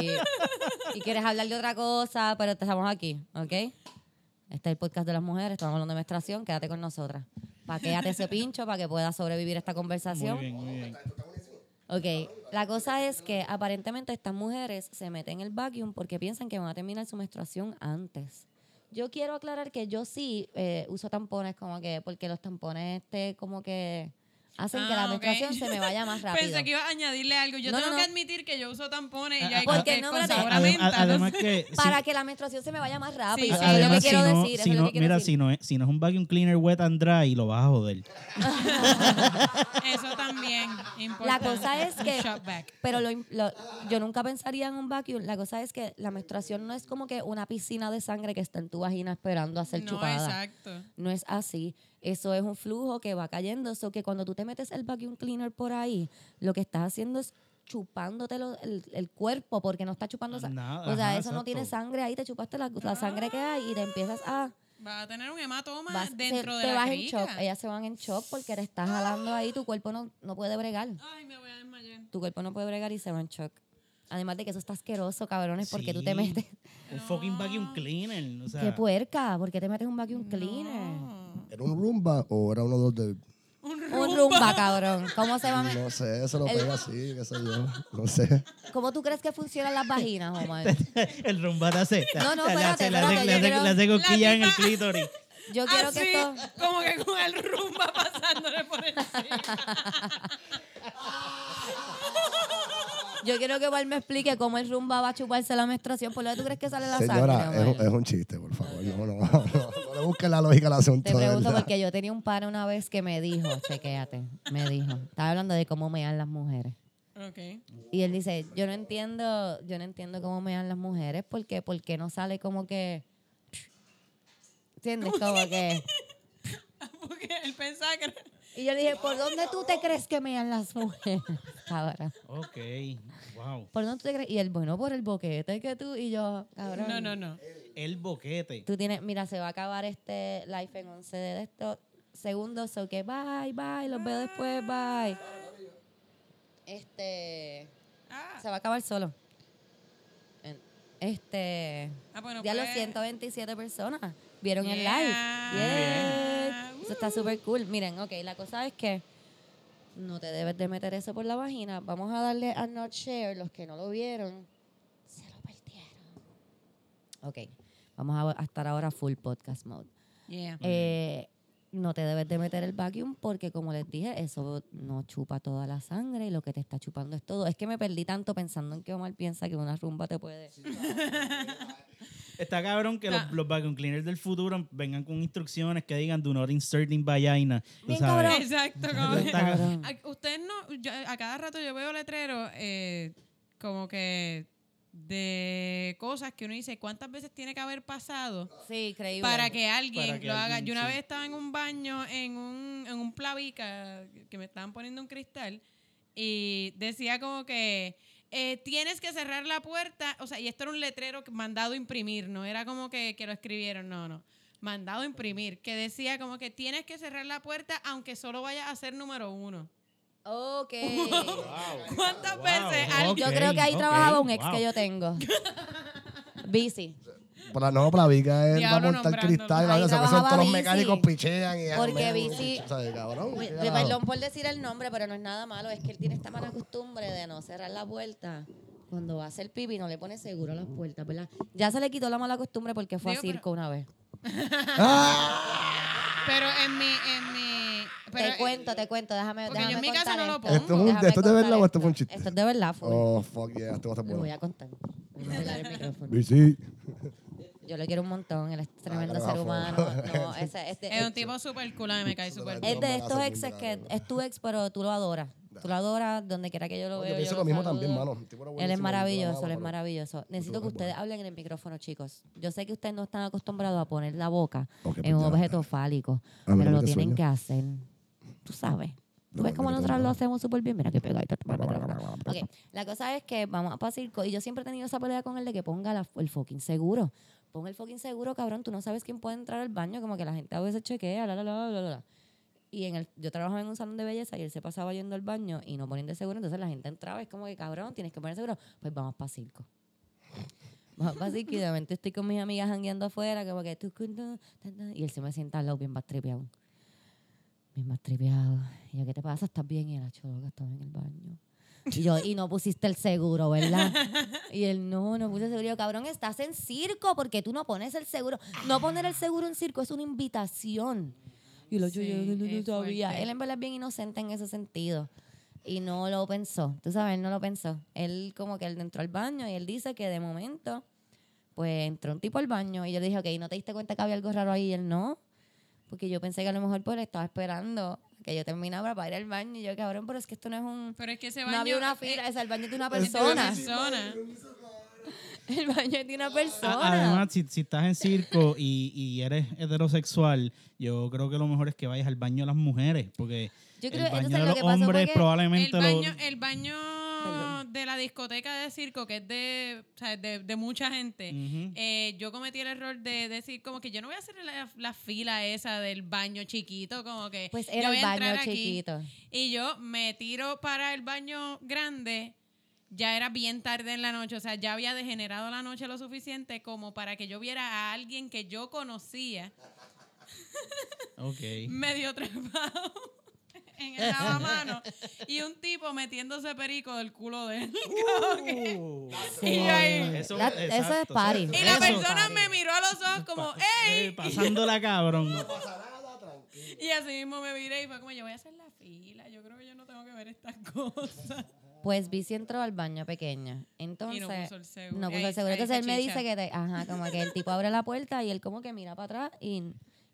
y quieres hablar de otra cosa, pero estamos aquí, ¿ok? Este es el podcast de las mujeres, estamos hablando de menstruación, quédate con nosotras. Paquéate ese pincho para que puedas sobrevivir esta conversación. Muy bien, muy bien. Ok, la cosa es que aparentemente estas mujeres se meten el vacuum porque piensan que van a terminar su menstruación antes. Yo quiero aclarar que yo sí eh, uso tampones como que, porque los tampones este como que hacen que la menstruación se me vaya más rápido. Pensé que iba a añadirle algo. Yo No, tengo no, que no. admitir que yo uso tampones y ya hay porque que no, con sabor a menta, no además sé. que si- Para que la menstruación se me vaya más rápido. Sí, sí. es lo que Además, si quiero no, decir. eso si es lo no- que quiero mira, decir. si no, es, si no es un vacuum cleaner wet and dry, lo vas a joder. Eso también La importante. cosa es que, pero lo, lo- yo nunca pensaría en un vacuum. La cosa es que la menstruación no es como que una piscina de sangre que está en tu vagina esperando a ser No, chupada. exacto. No es así. Eso es un flujo que va cayendo. Eso que cuando tú te metes el vacuum cleaner por ahí, lo que estás haciendo es chupándote lo- el, el cuerpo porque no está chupando O sea, ajá, eso no tiene sangre ahí, te chupaste la, la sangre que hay y te empiezas a... Vas a tener un hematoma vas- dentro se- de te la vas en shock. Ellas se van en shock porque te estás jalando ahí, tu cuerpo no, no puede bregar. Ay, me voy a desmayar. Tu cuerpo no puede bregar y se va en shock. Además de que eso está asqueroso, cabrones, porque tú te Sí. metes... Un fucking vacuum cleaner. O sea, ¡Qué puerca! ¿Por qué te metes un vacuum cleaner? No. ¿Era un rumba o era uno de los de.? Un Un rumba, cabrón. ¿Cómo se va a meter? No sé, se lo El- pega así, qué sé yo. No sé. ¿Cómo tú crees que funcionan las vaginas, Omar? el rumba te hace. No, no, espérate, le hace- cosquillas en el clítoris. Yo quiero Así, que esto... como que con el rumba pasándole por encima. Yo quiero que Omar me explique cómo el rumba va a chuparse la menstruación. ¿Por qué tú crees que sale la Señora, sangre, es, un- es un chiste, por favor. No, no, no, no, le busques la lógica al asunto. Te pregunto verdad. porque yo tenía un pana una vez que me dijo, chequéate, me dijo, estaba hablando de cómo mean las mujeres. Ok. Y él dice, yo no entiendo, yo no entiendo cómo mean las mujeres porque ¿por qué no sale como que ¿Entiendes? Como que Porque él pensaba que y yo le dije, ¿por dónde tú te crees que mean las mujeres? Cabrón. Ok, wow. ¿Por dónde tú te crees? Y él, bueno, por el boquete que tú y yo, cabrón. No, no, no. El boquete. Tú tienes, mira, se va a acabar este live en 11 de estos segundos, so que bye, bye, los veo después, bye. Este, Ah, se va a acabar solo. Este, ah, bueno, ya los pues, 127 personas vieron el live. Yeah. bien. Eso está súper cool. Miren, ok, la cosa es que no te debes de meter eso por la vagina. Vamos a darle a not share, los que no lo vieron, se lo perdieron. Ok, vamos a, a estar ahora full podcast mode. Yeah. Eh, no te debes de meter el vacuum porque, como les dije, eso no chupa toda la sangre y lo que te está chupando es todo. Es que me perdí tanto pensando en que Omar piensa que una rumba te puede... Está cabrón que los, los vacuum cleaners del futuro vengan con instrucciones que digan do not insert in vagina. Bien sabes. cabrón. Exacto. Cabrón. a- Usted no, yo- a cada rato yo veo letreros eh, como que de cosas que uno dice, ¿cuántas veces tiene que haber pasado Sí, increíble. para que alguien Para que lo haga? alguien, Yo una sí. vez estaba en un baño en un, en un plavica que me estaban poniendo un cristal y decía como que eh, tienes que cerrar la puerta, o sea, y esto era un letrero mandado a imprimir, no era como que, que lo escribieron, no, no. Mandado a imprimir, que decía como que tienes que cerrar la puerta aunque solo vayas a ser número uno. Ok. ¿Cuántas Wow, veces Yo creo que ahí trabajaba un ex wow. que yo tengo. Bici. Para, no, para Vika él va a Diablo montar nombrándolo. cristal. Son trabajaba todos los Bici. mecánicos pichean y Porque Bici- ¿sabes, cabrón? Perdón por decir el nombre, pero no es nada malo. Es que él tiene esta mala costumbre de no cerrar la puerta. Cuando va a hacer pipi no le pone seguro a las puertas, ¿verdad? Ya se le quitó la mala costumbre porque fue Digo, a circo una vez. Pero en mi, en mi. Pero, te cuento, te cuento, déjame, porque déjame yo en mi casa no lo esto. pongo. ¿Esto es, un, Déjame ¿esto es de verdad o esto fue un chiste? Esto es de verdad, fue. Oh, fuck yeah, esto va a ser Lo voy bueno. a contar. Voy a el micrófono. Yo lo quiero un montón, él es tremendo Ah, ser carajo. humano. No, ese, este, es un tipo súper cool, a mí me cae súper es bien. de me estos exes que es tu ex, pero tú lo adoras. Tú lo adoras donde quiera que yo lo No, veo. yo pienso lo lo mismo saludo. también, mano. El tipo era Él buenísimo, es maravilloso, amaba, él es pero- maravilloso. Necesito que es ustedes hablen en el micrófono, chicos. Yo sé que ustedes no están acostumbrados a poner la boca Ok, en pues un ya. objeto fálico, pero lo tienen sueño. que hacer. Tú sabes. Tú No, ves cómo nosotros lo hacemos súper bien. Mira que pegadito. Ok, la cosa es que vamos a circo. Y yo siempre he tenido esa pelea con él de que ponga la- el fucking seguro. Pon el fucking seguro, cabrón. Tú no sabes quién puede entrar al baño. Como que la gente a veces chequea, la, la, la, la, la. Y en el, yo trabajaba en un salón de belleza y él se pasaba yendo al baño y no poniendo seguro. Entonces la gente entraba y es como que, cabrón, tienes que poner seguro. Pues vamos para circo. Vamos para circo y de repente estoy con mis amigas jangueando afuera, como que tú, y él se me sienta al lado bien bastripeado. Bien bastripeado. Y yo, ¿qué te pasa? ¿Estás bien? Y él, "Acho, loca, estaba en el baño. Y yo, y no pusiste el seguro, ¿verdad? Y él, no, no puse el seguro. Y yo, cabrón, estás en circo, porque tú no pones el seguro? No poner el seguro en circo es una invitación. Y lo yo, Sí, yo, yo, yo, es todavía. Él en verdad es bien inocente en ese sentido. Y no lo pensó. Tú sabes, él no lo pensó. Él como que él entró al baño y él dice que de momento, pues entró un tipo al baño y yo le dije, ok, ¿no te diste cuenta que había algo raro ahí? Y él no. Porque yo pensé que a lo mejor pues él estaba esperando que yo terminara para ir al baño. Y yo, cabrón, pero es que esto no es un... Pero es que ese baño. No había una fila, es el baño de una es de una persona. persona. El baño es de una persona. Además, si, si estás en circo y, y eres heterosexual, yo creo que lo mejor es que vayas al baño de las mujeres, porque Yo el baño de lo los hombres El probablemente lo... el baño Perdón. de la discoteca de circo, que es de, o sea, de, de mucha gente, eh, yo cometí el error de decir como que yo no voy a hacer la, la fila esa del baño chiquito, como que Pues yo era voy el a baño aquí chiquito. y yo me tiro para el baño grande. Ya era bien tarde en la noche, o sea, ya había degenerado la noche lo suficiente como para que yo viera a alguien que yo conocía Ok. medio trepado en el lavamanos y un tipo metiéndose perico del culo de él. Y yo ahí- Eso, La- eso es party. y la eso. persona me miró a los ojos como, Eh, ¡ey! pasándola cabrón. Y así mismo me miré y fue como, yo voy a hacer la fila, yo creo que yo no tengo que ver estas cosas. Pues Bici entró al baño pequeño. Entonces, Y no puso el seguro. no puso el seguro. ahí Entonces él me chicha. dice que, te- ajá, como que el tipo abre la puerta y él como que mira para atrás y,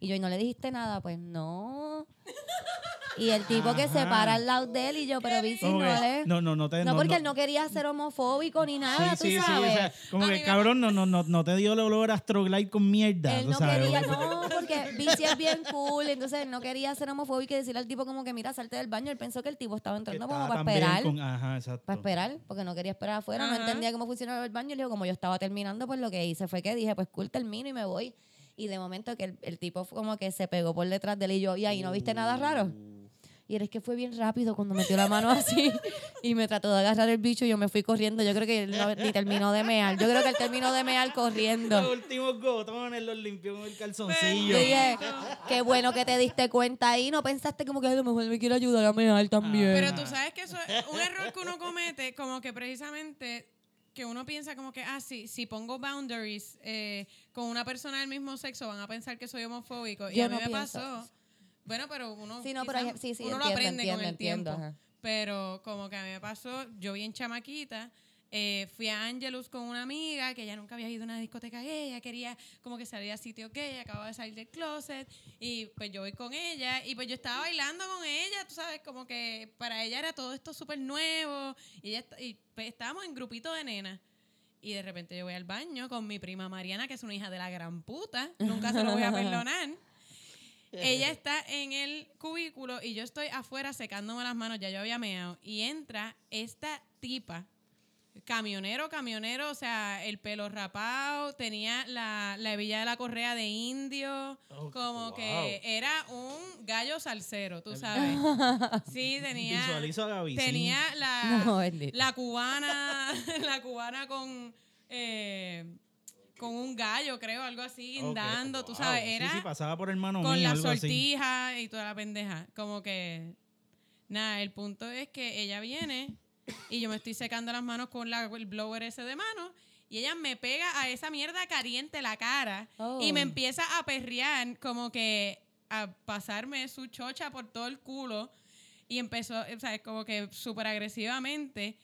y yo, ¿y no le dijiste nada? Pues no. Y el tipo que se para al lado de él y yo, pero Bici no le... no, no, no te No, porque él no quería ser homofóbico ni nada, Sí, sí, tú sí, sabes. o sea, como A que cabrón, no, no, no, no te dio el olor a Astroglide con mierda. Él no sabes, quería, no, porque Bici es bien cool, entonces él no quería ser homofóbico y decirle al tipo como que mira, salte del baño. Él pensó que el tipo estaba que entrando estaba como para esperar. con- ajá, exacto. Para esperar, porque no quería esperar afuera, no entendía cómo funcionaba el baño. Y le digo, como yo estaba terminando, pues lo que hice fue que dije, pues cool, termino y me voy. Y de momento que el, el tipo como que se pegó por detrás de él y yo, y ahí no viste nada raro. Y eres que fue bien rápido cuando metió la mano así y me trató de agarrar el bicho y yo me fui corriendo. Yo creo que él no, ni terminó de mear. Yo creo que él terminó de mear Los corriendo. últimos gotones los limpió con el calzoncillo. dije, qué bueno que te diste cuenta ahí. No pensaste como que a lo mejor me quiere ayudar a mear también. Pero tú sabes que eso es un error que uno comete, como que precisamente que uno piensa como que, ah, sí, si pongo boundaries eh, con una persona del mismo sexo, van a pensar que soy homofóbico. y a mí no me pienso pasó. Bueno, pero uno, Sí, no, pero quizás hay- sí, sí, uno lo aprende entiendo, con el entiendo, tiempo. ajá. Pero como que a mí me pasó, yo bien chamaquita, eh, fui a Angelus con una amiga que ella nunca había ido a una discoteca gay, ella quería como que salir a sitio gay, acababa de salir del closet y pues yo voy con ella y pues yo estaba bailando con ella, tú sabes, como que para ella era todo esto súper nuevo y, ella, y pues, estábamos en grupito de nenas. Y de repente yo voy al baño con mi prima Mariana, que es una hija de la gran puta, nunca se lo voy a perdonar. Ella está en el cubículo y yo estoy afuera secándome las manos, ya yo había meado. Y entra esta tipa, camionero, camionero, o sea, el pelo rapado, tenía la, la hebilla de la correa de indio, Oh, como wow. que era un gallo salsero, tú sabes. Sí, tenía... Visualizo a Gaby. sí. Tenía la, No, la cubana, la cubana con, eh, con un gallo, creo, algo así, guindando, tú Wow. sabes, Sí, era sí, pasaba por hermano con mío, la algo así. sortija y toda la pendeja. Como que, nada, el punto es que ella viene y yo me estoy secando las manos con la, el blower ese de mano y ella me pega a esa mierda caliente la cara y me Oh. empieza a perrear como que a pasarme su chocha por todo el culo y empezó, o sea, como que súper agresivamente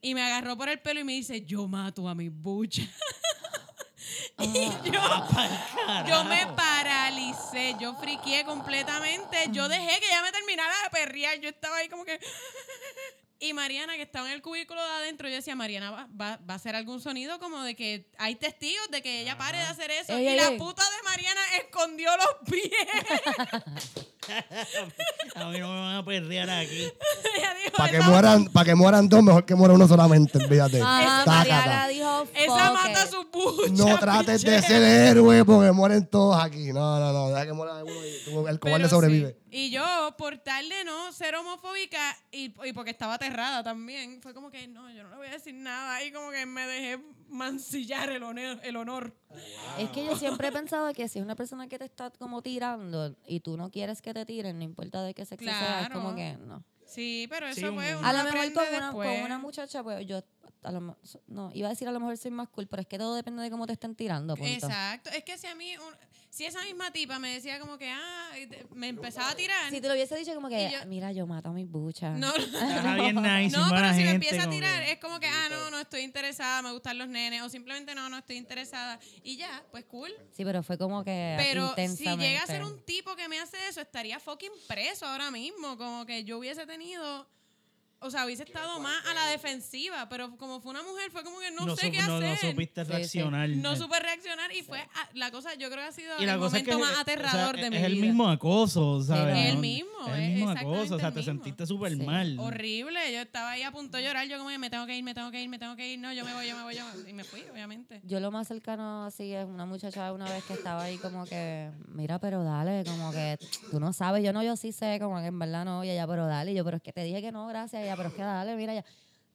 y me agarró por el pelo y me dice, yo mato a mi bucha. y yo, yo me paralicé, yo friqué completamente, yo dejé que ella me terminara de perrear, yo estaba ahí como que... Y Mariana, que estaba en el cubículo de adentro, yo decía, Mariana va, va- va a hacer algún sonido como de que hay testigos de que ella pare de hacer eso. Ey, y ey, la ey. puta de Mariana escondió los pies. A mí no me van a perrear aquí. Para que, mueran, pa' que mueran dos, mejor que muera uno solamente, olvídate. Ah, Tácata. Mariana dijo, esa "Fuck mata it". su bucha. No trates de ser héroe porque mueren todos aquí. No, no, no. Deja que muera uno y tú- el cobarde Pero sobrevive. sí. Y yo, por tal de no ser homofóbica y, y porque estaba aterrada también, fue como que no, yo no le voy a decir nada. Y como que me dejé mancillar el honor. El honor. Es que yo siempre he pensado que si es una persona que te está como tirando y tú no quieres que te tiren, no importa de qué sexo sea, es como que no. Sí, pero eso Sí, un- fue. A uno A lo mejor con una, con una muchacha, pues yo, a lo no, iba a decir a lo mejor soy más cool, pero es que todo depende de cómo te estén tirando, punto. Exacto. Es que si a mí, un- si esa misma tipa me decía como que, ah, me empezaba a tirar. Si te lo hubiese dicho como que, yo- mira, yo mato a mis buchas. no, Estaba bien nice, No, pero si me empieza a tirar, que- es como que, ah, no, no estoy interesada, me gustan los nenes, o simplemente no, no estoy interesada. Y ya, pues cool. Sí, pero fue como que Pero si llega a ser un tipo que me hace eso, estaría fucking preso ahora mismo. Como que yo hubiese tenido. O sea, hubiese estado más a la defensiva. Pero como fue una mujer, fue como que no, sé qué no, no hacer. supiste Sí, sí. reaccionar. No supe reaccionar y fue a- la cosa, yo creo que ha sido Y la el cosa es momento que más es- aterrador o sea, de mi es vida. el mismo acoso, ¿sabes? no. El No, mismo, Es el es mismo acoso, o sea, te mismo. sentiste súper Sí. mal. Horrible, yo estaba ahí a punto de llorar, yo como que me tengo que ir, me tengo que ir, me tengo que ir, no, yo me voy, yo me voy, yo me voy. Y me fui, obviamente. Yo lo más cercano así es una muchacha una vez que estaba ahí como que, mira, pero dale, como que tú no sabes, yo no, yo sí sé, como que en verdad no, y ella, pero dale, y yo, pero es que te dije que no, gracias, y ella, pero es que dale, mira, ya.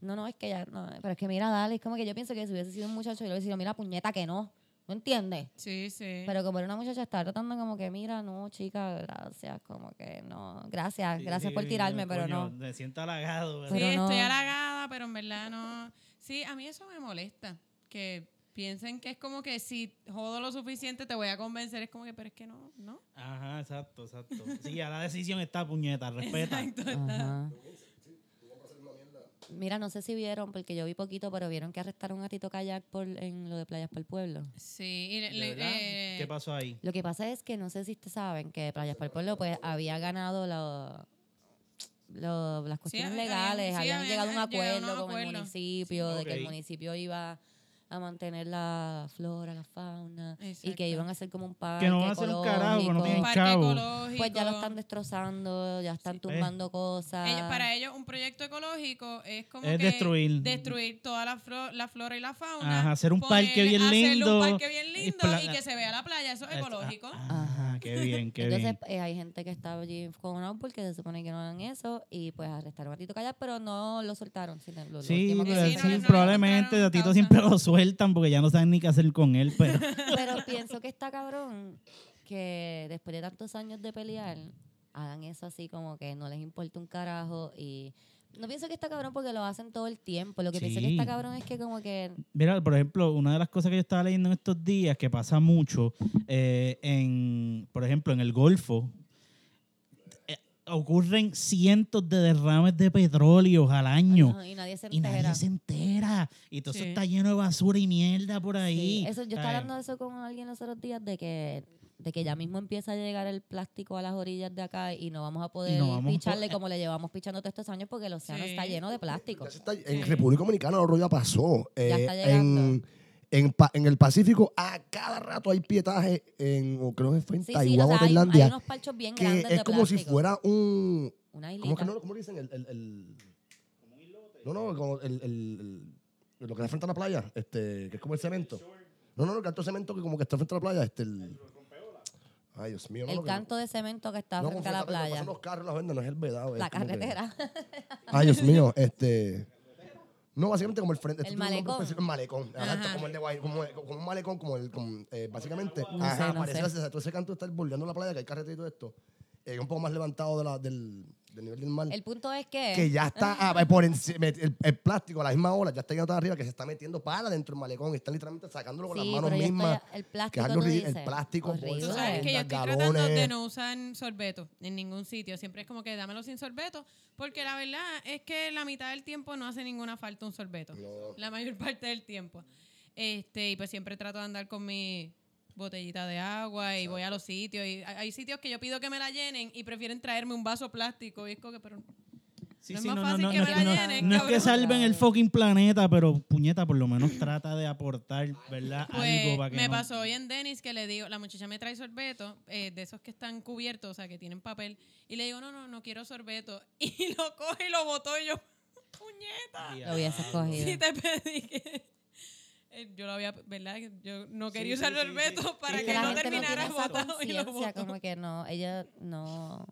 No, no, es que ya, no, pero es que mira, dale, es como que yo pienso que si hubiese sido un muchacho, yo le hubiese dicho, mira, puñeta, que no, ¿no entiendes? Sí, sí. Pero como era una muchacha, estaba tratando como que, mira, no, chica, gracias, como que no, gracias, gracias por Sí, tirarme, coño, pero no. Me siento halagado. Sí, Pero ¿verdad? no. estoy halagada, pero en verdad no. Sí, a mí eso me molesta. Que piensen que es como que si jodo lo suficiente te voy a convencer. Es como que, pero es que no, ¿no? Ajá, exacto, exacto. Sí, ya la decisión está puñeta, respeta. Exacto. está. Ajá. Mira, no sé si vieron, porque yo vi poquito, pero vieron que arrestaron a Tito Kayak por, en lo de Playas para el Pueblo. Sí, y le- ¿De le- verdad? eh, ¿Qué pasó ahí? Lo que pasa es que no sé si ustedes saben que Playas para el Pueblo pues había ganado lo- lo- las cuestiones habían- legales, sí, habían habían llegado a un llegado a acuerdo con el municipio, de que el Ok. municipio iba a mantener la flora, la fauna, y que iban a hacer como un parque Que no van a hacer un carajo, que no ecológico. tienen chavo. Pues ya lo están destrozando, ya están Sí, tumbando cosas. Ellos- para ellos, un proyecto ecológico es como Es que destruir. destruir toda la, flo- la flora y la fauna. Ajá, hacer un parque bien lindo. un parque bien y lindo pla- y, que se vea la playa. Eso es ecológico. Ajá, qué bien, qué Entonces bien. eh, hay gente que está allí encojonado porque se supone que no hagan eso y pues arrestaron a Tito Callar, pero no lo soltaron. sí, lo- lo Sí, último que sí, pues, no sí, le- no le probablemente Tito siempre lo sueltan porque ya no saben ni qué hacer con él, pero Pero pienso que está cabrón que después de tantos años de pelear hagan eso así como que no les importa un carajo y no pienso que está cabrón porque lo hacen todo el tiempo. Lo que pienso que está cabrón es que como que Mira, por ejemplo, una de las cosas que yo estaba leyendo en estos días que pasa mucho, eh, en, por ejemplo, en el Golfo, ocurren cientos de derrames de petróleo al año ajá, y nadie se y entera. nadie se entera. Y todo eso está lleno de basura y mierda por Sí, ahí. eso, yo estaba hablando de eso con alguien los otros días de que de que ya mismo empieza a llegar el plástico a las orillas de acá y no vamos a poder no vamos a picharle como le llevamos pichando todos estos años porque el océano Sí. está lleno de plástico. Está- en República Dominicana lo ya pasó. Ya Eh, está llegando. en, en, Pa- en el Pacífico, a cada rato hay pietaje en, o creo que fue en Sí, Taiwán o o sea, hay, hay Tailandia, unos parchos bien que grandes es de como si fuera un... una ¿Cómo que no? ¿Cómo dicen? El, el, el- no, no, como el, el- lo que da frente a la playa, este, que es como el cemento. No, no, no, el canto de cemento que como que está frente a la playa, este, el... Ay, Dios mío. no, el que- canto de cemento que está no, frente a la playa. los carros, las venden, no es el vedado. La que- carretera. Ay, Dios mío, este... No, básicamente como el frente. El tiene un malecón. malecón. Exacto, como el de Guay, como, como un malecón, como el, como, eh, básicamente. No ajá, sé, no sé. ese- todo ese canto está bordeando la playa, que hay carretera y todo esto. eh, un poco más levantado de la, del, del nivel del mar. El punto es que. que ya está ah, por encima, el, el plástico a la misma hora, ya está llegando arriba que se está metiendo para dentro del malecón y están literalmente sacándolo con Sí, las manos pero yo mismas. estoy- el que plástico, es algo tú ri- el dices. plástico, Horrible. Tú bolsas, sabes que yo estoy galones. tratando de no usar sorbeto en ningún sitio. Siempre es como que dámelo sin sorbeto, porque la verdad es que la mitad del tiempo no hace ninguna falta un sorbeto. No. La mayor parte del tiempo. Este, y pues siempre trato de andar con mi botellita de agua y voy a los sitios. Y hay sitios que yo pido que me la llenen y prefieren traerme un vaso plástico. Y es como que, pero Sí, No es sí, más no, no, fácil no, que no, me es la llenen, no es que salven el fucking planeta, pero puñeta, por lo menos trata de aportar, ¿verdad? Pues Algo para que me no- pasó hoy en Dennis que le digo, la muchacha me trae sorbeto, eh, de esos que están cubiertos, o sea, que tienen papel, y le digo, no, no, no quiero sorbeto. Y lo coge y lo botó y yo, puñeta. Lo hubiese escogido. Sí te pedí que... eh, Yo lo había, ¿verdad? Yo no quería sí, usar sí, sorbeto sí. para Sí, que la no no terminara esa botado y lo como que no, ella no.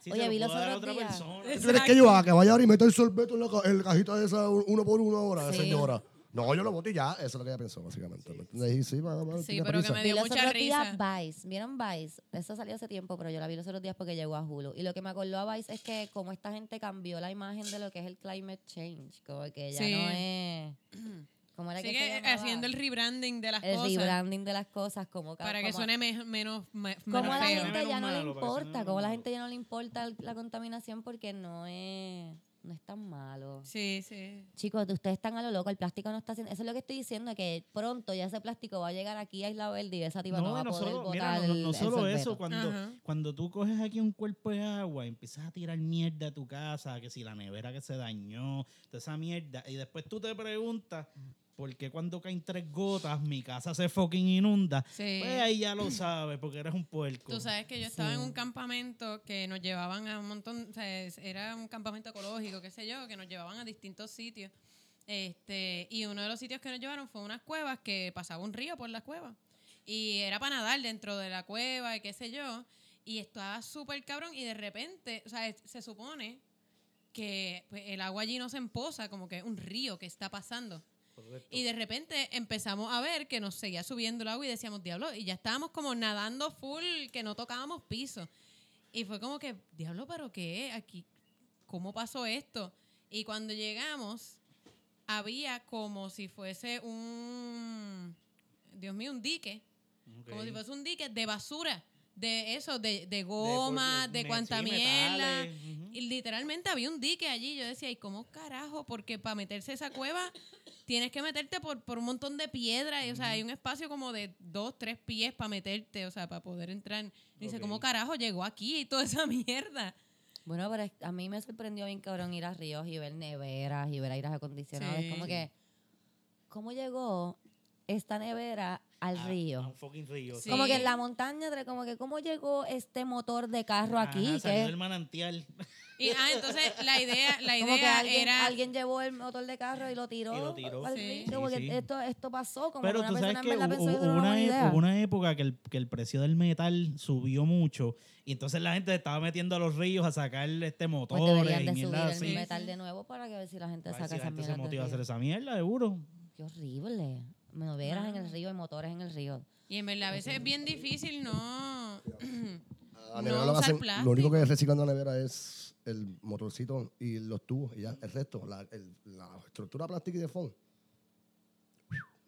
Sí, Oye, vi lo los otros días. persona. ¿Tú crees que yo haga que vaya ahora y meta el sorbeto en la, ca- en la cajita de esa uno por uno ahora, Sí. señora? No, yo lo boté y ya. Eso es lo que ella pensó, básicamente. ¿me? Y sí, va, va, Sí, pero que prisa. me Vi dio los mucha otros días risa. Vice. ¿Vieron Vice? Eso salió hace tiempo, pero yo la vi los otros días porque llegó a Hulu. Y lo que me acordó a Vice es que como esta gente cambió la imagen de lo que es el climate change. Como que ya Sí. no es... ¿Cómo era que se Sigue llamaba? haciendo el rebranding de las el cosas rebranding de las cosas. Como, para que como- suene me- menos, me- Como menos a la feo. gente ya no le malo, que suene importa, como a la gente ya no le importa la contaminación porque no es, no es tan malo. Sí, sí. Chicos, ustedes están a lo loco, el plástico no está haciendo. Eso es lo que estoy diciendo, que pronto ya ese plástico va a llegar aquí a Isla Verde y esa tipa no, No, va a no poder solo, botar mira, no, el, no- no el solo sorbeto. eso, cuando, Ajá. cuando tú coges aquí un cuerpo de agua y empiezas a tirar mierda a tu casa, que si la nevera que se dañó, toda esa mierda, y después tú te preguntas, ¿por qué cuando caen tres gotas mi casa se fucking inunda? Sí. Pues ahí ya lo sabes, porque eres un puerco. Tú sabes que yo estaba en un campamento que nos llevaban a un montón, o sea, era un campamento ecológico, qué sé yo, que nos llevaban a distintos sitios. Este, y uno de los sitios que nos llevaron fue unas cuevas que pasaba un río por las cuevas. Y era para nadar dentro de la cueva y qué sé yo. Y estaba súper cabrón y de repente, o sea, se supone que pues, el agua allí no se empoza, como que es un río que está pasando. Y de repente empezamos a ver que nos seguía subiendo el agua y decíamos, diablo, y ya estábamos como nadando full, que no tocábamos piso. Y fue como que, diablo, pero ¿qué? Aquí, ¿cómo pasó esto? Y cuando llegamos, había como si fuese un, Dios mío, un dique, como si fuese un dique de basura, de eso, de, de goma, de, me- cuanta mierda. ujú. Y literalmente había un dique allí. Yo decía, ¿y cómo carajo? Porque para meterse esa cueva tienes que meterte por, por un montón de piedras. y, O sea, hay un espacio como de dos, tres pies para meterte, o sea, para poder entrar. Y dice. ¿cómo carajo llegó aquí y toda esa mierda? Bueno, pero a mí me sorprendió bien cabrón ir a ríos y ver neveras y ver aires acondicionados. Sí. Es como que, ¿cómo llegó esta nevera al A- río? a un fucking río. Sí. Como que en la montaña, como que, ¿cómo llegó este motor de carro aquí? Salió Que- del manantial. Y ah, entonces la idea, la como que idea alguien, era. alguien llevó el motor de carro y lo tiró, Y lo tiró. al Sí. río. Como Sí, que sí. Esto, esto pasó, como Pero que una tú sabes que verdad hubo, pensó que hubo una e- idea. hubo una época que el, que el precio del metal subió mucho y entonces la gente estaba metiendo a los ríos a sacar este Pues motores deberían y de subir mierda el metal de nuevo para que a ver si la gente Para saca si esa gente se mierda. motiva a hacer esa mierda, seguro. Qué horrible. Neveras en el Ah. río y motores en el río. Y en verdad, a veces es bien difícil no. No que usar hacen- lo único que plástico. reciclan de la nevera es el motorcito y los tubos y ya. El resto, la, el- la estructura plástica y de foam.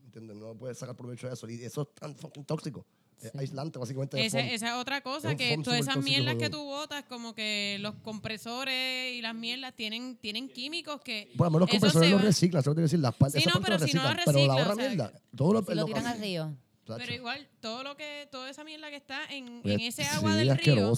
¿Entiendes? No puedes sacar provecho de eso. Y eso es tan fucking tóxico. Es aislante, básicamente. Esa, esa es otra cosa, que todas esas mierdas que tú botas, como que los compresores y las mierdas tienen, tienen químicos que. Bueno, menos eso compresores se los reciclan, eso te quiero decir. Las partes, Sí, no, pero si no reciclan, Pero la otra mierda, todo lo, Si lo tiran al río. Pero igual, todo lo que, toda esa mierda que está en, en ese agua sí, del río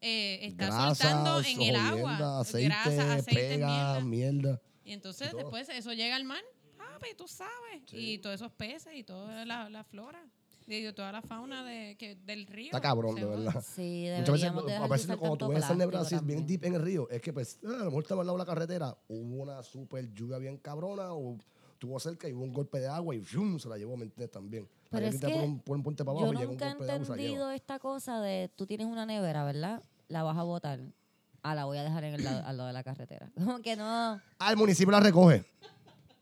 eh, está Grasas, soltando en el agua. aceite, grasa, aceite, pega, mierda. mierda. Y entonces y después eso llega al mar, papi, tú sabes. Y todos esos peces y toda la, la flora. Y toda la fauna de, que, del río. Está cabrón, de verdad. Sí, Muchas veces, a de veces cuando tú ves plástico así bien deep en el río, es que pues, ah, a lo mejor estaba al lado de la carretera, hubo una super lluvia bien cabrona, o estuvo cerca y hubo un golpe de agua y ¡fium! se la llevó, ¿me entiendes? También. Pero es que un, pone un puente para abajo Yo nunca he entendido esta cosa de tú tienes una nevera, ¿verdad? La vas a botar. Ah, la voy a dejar en el lado, al lado de la carretera. Como que no. Ah, el municipio la recoge.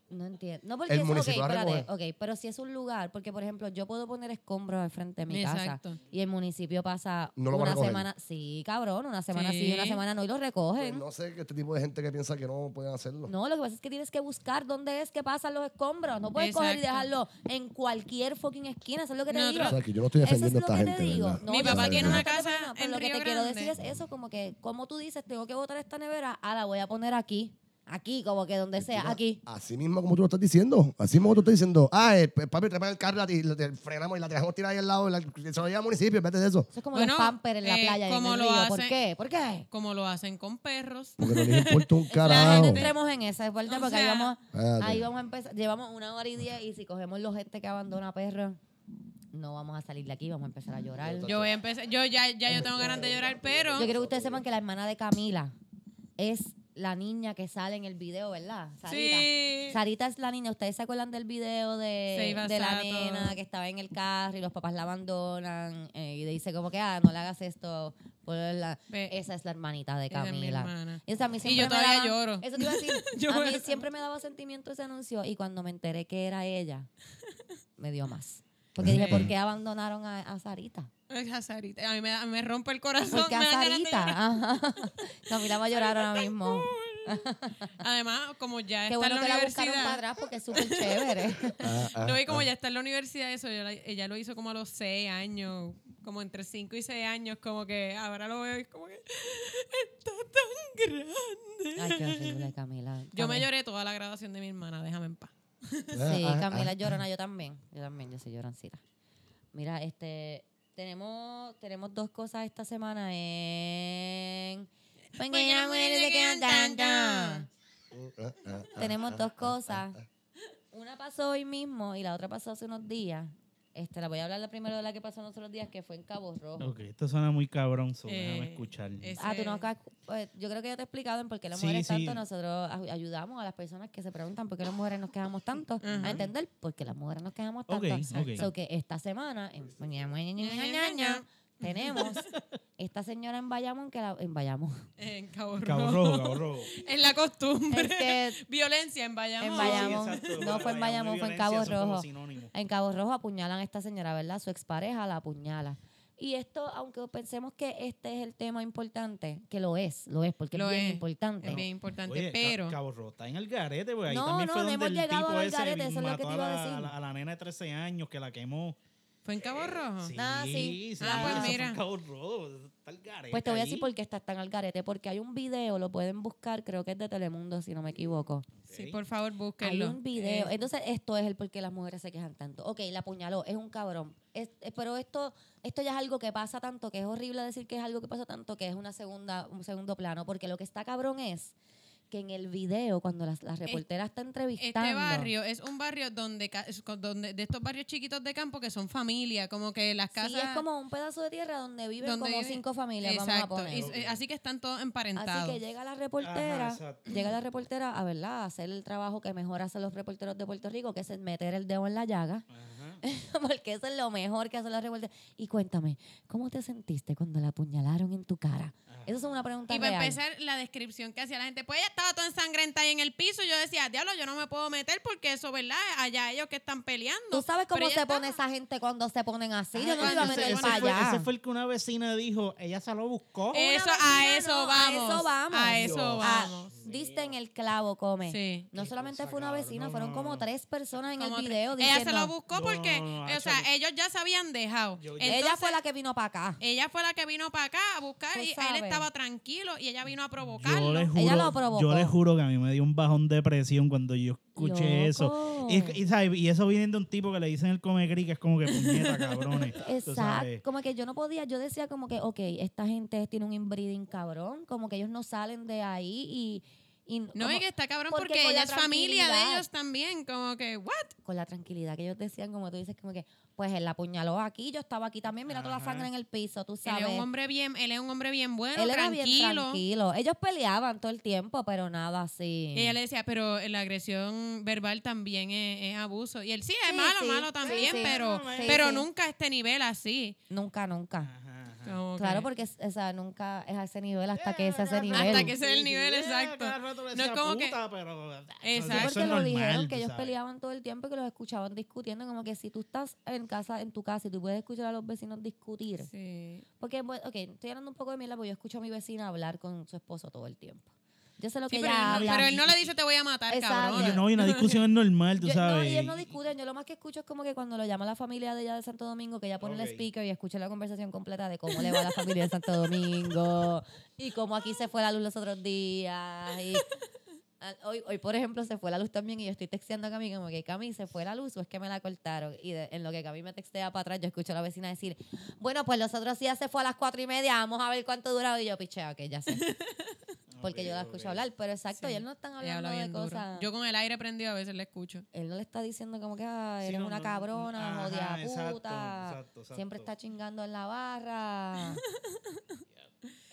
No entiendo. No porque El es, municipio espérate, recoger. ok, pero si es un lugar, porque por ejemplo, yo puedo poner escombros al frente de mi Exacto. casa y el municipio pasa No lo va a una semana, sí, cabrón, una semana sí, Sí. una semana no y lo Pues recogen. no sé que este tipo de gente que piensa que no pueden hacerlo. No, lo que pasa es que tienes que buscar dónde es que pasan los escombros. No puedes coger y Exacto. dejarlo en cualquier fucking esquina. Eso es lo que te Nosotros- digo. O sea, que yo no estoy Eso es defendiendo lo a esta que gente. te digo. No, Mi papá tiene una casa defendiendo, pero en lo que Río te quiero decir es eso, como que, como tú dices, tengo que botar esta nevera, ah, la voy a poner aquí. Aquí, como que donde sea, Mira, aquí. Así mismo como tú lo estás diciendo. Así mismo tú estás diciendo. Ah, eh, papi, traemos el carro y la, la- frenamos y la dejamos tirada ahí al lado. La, se lo lleva al municipio, vete de eso. Eso es como Bueno, los pampers en la eh, playa y en como el lo río. ¿Por hacen- qué? ¿Por qué? Como lo hacen con perros. Porque no les importa un No carajo. entremos en esa parte O porque ahí sea- vamos, Espérate. ahí vamos a empezar. Llevamos una hora y diez y si cogemos los gente que abandona perros, no vamos a salir de aquí, vamos a empezar a llorar. Yo voy a empezar, yo ya, ya yo tengo ganas de llorar, pero Yo quiero que ustedes sepan que la hermana de Camila es la niña que sale en el video, ¿verdad? Sarita. sí. Sarita es la niña. ¿Ustedes se acuerdan del video de, de la nena que estaba en el carro y los papás la abandonan eh, y dice como que, ah, no le hagas esto? por la-. Esa es la hermanita de Esa es Camila. hermana. Y, a mí Y yo todavía daba- lloro. Eso te iba a decir. A mí siempre me daba sentimiento ese anuncio y cuando me enteré que era ella, me dio más. Porque dije. ¿por qué abandonaron a, a Sarita? A Sarita. A mí me, me rompe el corazón. Porque a Sarita. Camila va a llorar ahora mismo. Además, como ya Qué está bueno en que la la buscaron para universidad. atrás porque es súper chévere. Ah, ah, No, y como ah. ya está en la universidad, eso ella, ella lo hizo como a los seis años, como entre cinco y seis años, como que ahora lo veo y como que está tan grande. Ay, qué horrible, Camila. Yo me lloré toda la graduación de mi hermana, déjame en paz. Sí, Ah, ah, Camila ah. es llorona, yo también. Yo también, yo soy llorancita. Mira, este, tenemos, tenemos dos cosas esta semana en... Porque las mujeres se quedan Tenemos dos cosas. Una pasó hoy mismo y la otra pasó hace unos días. Este, la voy a hablar la primero de la que pasó en otros días, que fue en Cabo Rojo. Ok, esto suena muy cabrón, so Eh, déjame escuchar. es- Ah, tú no eh, yo creo que ya te he explicado en por qué las Sí, mujeres sí. tanto nosotros ay- ayudamos a las personas que se preguntan por qué las mujeres nos quejamos tanto a entender por qué las mujeres nos quejamos Ok, tanto. ok. So que esta semana en tenemos esta señora en Bayamón que la en Bayamón En Cabo, Cabo Rojo. Rojo, Cabo Rojo. Es la costumbre. Es que- Violencia en Bayamón. En Bayamón. Sí, exacto. No fue en Bayamón, fue en Cabo Rojo. en Cabo Rojo apuñalan a esta señora, ¿verdad? Su expareja la apuñala. Y esto, aunque pensemos que este es el tema importante, que lo es, lo es, porque Lo es bien es. importante. Es bien importante, Oye, pero Cabo Rojo está en el garete, pues ahí No, también no, fue no donde hemos el llegado tipo al garete, eso es lo que te iba a decir. a la- a la nena de 13 años que la quemó. Fue en Cabo Rojo. Sí, Ah, sí. sí, Ah, pues eso fue en mira. Cabo Rojo, está el garete Pues te voy a ahí. decir por qué está tan al garete, porque hay un video, lo pueden buscar, creo que es de Telemundo, si no me equivoco. Sí, por favor, Hay búsquenlo. un video. Eh, Entonces, esto es el por qué las mujeres se quejan tanto. Ok, la apuñaló, es un cabrón. Es- es- pero esto, esto ya es algo que pasa tanto, que es horrible decir que es algo que pasa tanto, que es una segunda, un segundo plano, porque lo que está cabrón es que en el video, cuando la, la reportera está entrevistando. Este barrio es un barrio donde, donde de estos barrios chiquitos de campo que son familia, como que las casas Sí, es como un pedazo de tierra donde viven donde como cinco familias, Exacto. vamos a y- poner. eh, así que están todos Así emparentados. que llega la reportera, Ajá, llega la reportera a verdad, a hacer el trabajo que mejor hacen los reporteros de Puerto Rico, que es el meter el dedo en la llaga, Ajá. porque eso es lo mejor que hacen los reporteros. Y cuéntame, ¿cómo te sentiste cuando la apuñalaron en tu cara? Esa es una pregunta Y para real. empezar, la descripción que hacía la gente, pues ella estaba toda ensangrentada ahí en el piso. Yo decía, diablo, yo no me puedo meter porque eso, ¿verdad? Allá ellos que están peleando. ¿Tú sabes cómo Pero se ella pone estaba- esa gente cuando se ponen así? Ah, Yo no me iba a cuando meter se- para fue, allá. ese fue el que una vecina dijo, ella se lo buscó. Eso, vecina a eso no, a vamos. eso vamos. A eso Dios. Ah, vamos. Diste en el clavo, come. Sí. No solamente cosa, fue una vecina, No, fueron no, como tres personas en Como el video Ella se lo buscó No, porque, no, no, o sea, yo- ellos ya se habían dejado. Yo- yo- ella fue la que vino para acá. Ella fue la que vino para acá a buscar y él estaba tranquilo y ella vino a Yo provocarlo. le, juro, Ella lo provocó. yo le juro que a mí me dio un bajón de presión cuando yo escuché eso. Y, y, ¿sabes? y eso viene de un tipo que le dicen el come que es como que puñeta, cabrones. Exacto. Como que yo no podía, yo decía como que, ok, esta gente tiene un inbreeding cabrón, como que ellos no salen de ahí y... y No, como- y que está cabrón porque porque, con ella la es familia de ellos también. Como que, ¿what? con la tranquilidad que ellos decían, como tú dices, como que, pues él la apuñaló aquí, yo estaba aquí también, mira toda la sangre en el piso, tú Él sabes. es un hombre bien, él es un hombre bien bueno, Él era tranquilo. bien tranquilo. Ellos peleaban todo el tiempo, pero nada así. Y ella le decía, pero la agresión verbal también es, es abuso. Y él sí, es Sí, malo, sí, malo también, sí. pero, pero nunca a este nivel así. Nunca, nunca. Claro, que- porque o sea, nunca es a ese nivel hasta que es a ese Hasta nivel. Hasta que ese es el nivel exacto. No No es como que- Pero, Exacto. Sí, porque es lo normal, dijeron, que ellos sabes. peleaban todo el tiempo y que los escuchaban discutiendo, como que si tú estás en casa, en tu casa y tú puedes escuchar a los vecinos discutir. Sí. Porque, ok, estoy hablando un poco de mierda porque yo escucho a mi vecina hablar con su esposo todo el tiempo. Yo sé lo Sí, que pero, él habla. pero él no le dice te voy a matar, Exacto. cabrón. Y no, y una discusión es normal, tú Yo- no, sabes. y ellos no discuten. Yo lo más que escucho es como que cuando lo llama la familia de ella de Santo Domingo, que ella pone Ok. el speaker y escucha la conversación completa de cómo le va a la familia de Santo Domingo y cómo aquí se fue la luz los otros días. Y hoy, hoy, por ejemplo, se fue la luz también y yo estoy texteando a Cami como que Cami se fue la luz o es que me la cortaron. Y de- en lo que Cami me textea para atrás, yo escucho a la vecina decir, bueno, pues los otros días se fue a las cuatro y media, vamos a ver cuánto dura. Y yo, pichea, que ya sé. Porque yo la Ok, escucho ok. hablar, pero exacto, Sí. y él no están hablando habla de duro. cosas Yo con el aire prendido a veces le escucho. él no le está diciendo como que ah, Sí, eres no, una no, cabrona, ajá, exacto, puta. exacto, exacto. Siempre está chingando en la barra.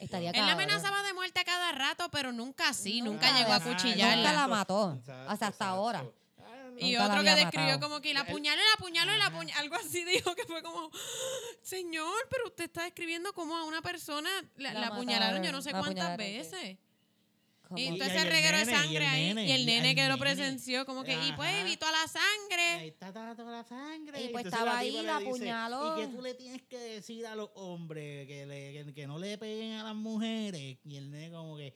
Estaría Él la cabrón. amenazaba de muerte a cada rato, pero nunca así, Nunca, nunca llegó a ajá, cuchillarla. nunca la mató. Exacto, o sea, hasta exacto. ahora. Ah, no. Y Nunca la otro que había describió matado. como que la apuñaló, la apuñaló, la apuñaló. Algo así dijo que fue como, señor, pero usted está describiendo como a una persona la, La la apuñalaron yo no sé la cuántas apuñalaron, sí. veces. Como- Y ese el reguero de nene, y el sangre ahí. nene, Y el nene que lo nene. presenció, como que, y pues evitó a la Ahí sangre. está toda la sangre. Y pues Entonces estaba ahí, la apuñaló. Y que tú le tienes que decir a los hombres que, le- que, que no le peguen a las mujeres. Y el nene como que,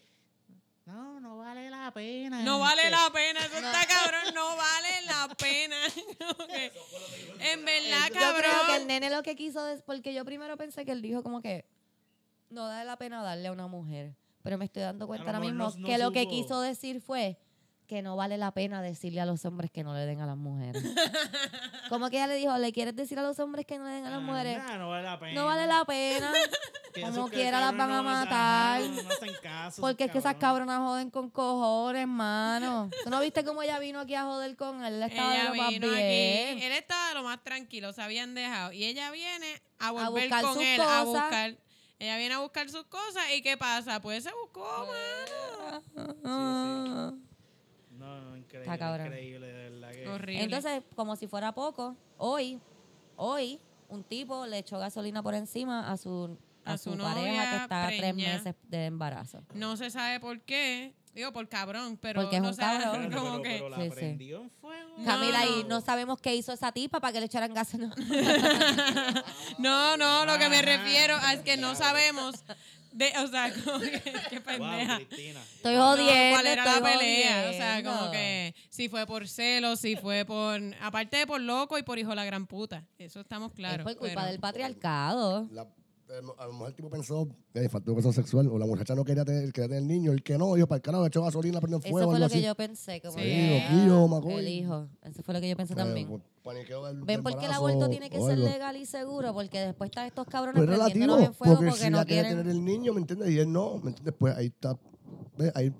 no, no vale la pena. No vale este". la pena, eso está cabrón, no vale la pena. En verdad, Yo creo que el cabrón. nene lo que quiso es porque yo primero pensé que él dijo como que no vale la pena darle a una mujer. Pero me estoy dando cuenta ahora mismo no- no que lo que quiso decir fue que no vale la pena decirle a los hombres que no le den a las mujeres. como que ella le dijo, ¿le quieres decir a los hombres que no le den a las Ah, mujeres? nah, no vale la pena. No vale la pena. Como quiera las van a no- matar. no hacen caso, Porque es que esas cabrones. cabronas joden con cojones, hermano. ¿Tú no viste cómo ella vino aquí a joder con él? Él estaba de lo más vino bien. aquí, él estaba lo más tranquilo, se habían dejado. Y ella viene a volver buscar con sus él, a cosas. buscar. Ella viene a buscar sus cosas y ¿qué pasa? Pues se buscó, mano. No, no, increíble. Está cabrón. Increíble, de verdad. Que... Horrible. Entonces, como si fuera poco, hoy, hoy, un tipo le echó gasolina por encima a su, a A su, su pareja que está a tres preña. meses de embarazo. no se sabe por qué. Digo, por cabrón, pero Porque es no un sabe cabrón. Pero, como pero, que... pero la Sí, sí. prendió en fuego. No, Camila, y no. no sabemos qué hizo esa tipa para que le echaran gasolina. No, no, lo que me refiero es que no sabemos... De, o sea, como que, qué pendeja. Estoy No, jodiendo. ¿Cuál era la pelea? O sea, como que si fue por celos, si fue por. Aparte de por loco y por hijo de la gran puta. Eso estamos claros. es por culpa pero- del patriarcado. La- a lo mejor el tipo pensó, eh, faltó sexual, o la muchacha no quería tener, quería tener niño, el que no, dijo para el carajo, le echó gasolina, prendió Eso fuego, fue algo lo que así. yo pensé. Como Sí, que, ah. El hijo. Eso fue lo que yo pensé Eh, también. pues, del- ¿Ven por qué el aborto tiene que ser legal y seguro? Porque después están estos cabrones Pero es prendiéndonos relativo, en fuego porque, porque, si no ella quería quieren... tener el niño, ¿me entiendes? Y él no, ¿me entiendes? Pues ahí está, ¿ves? Ahí,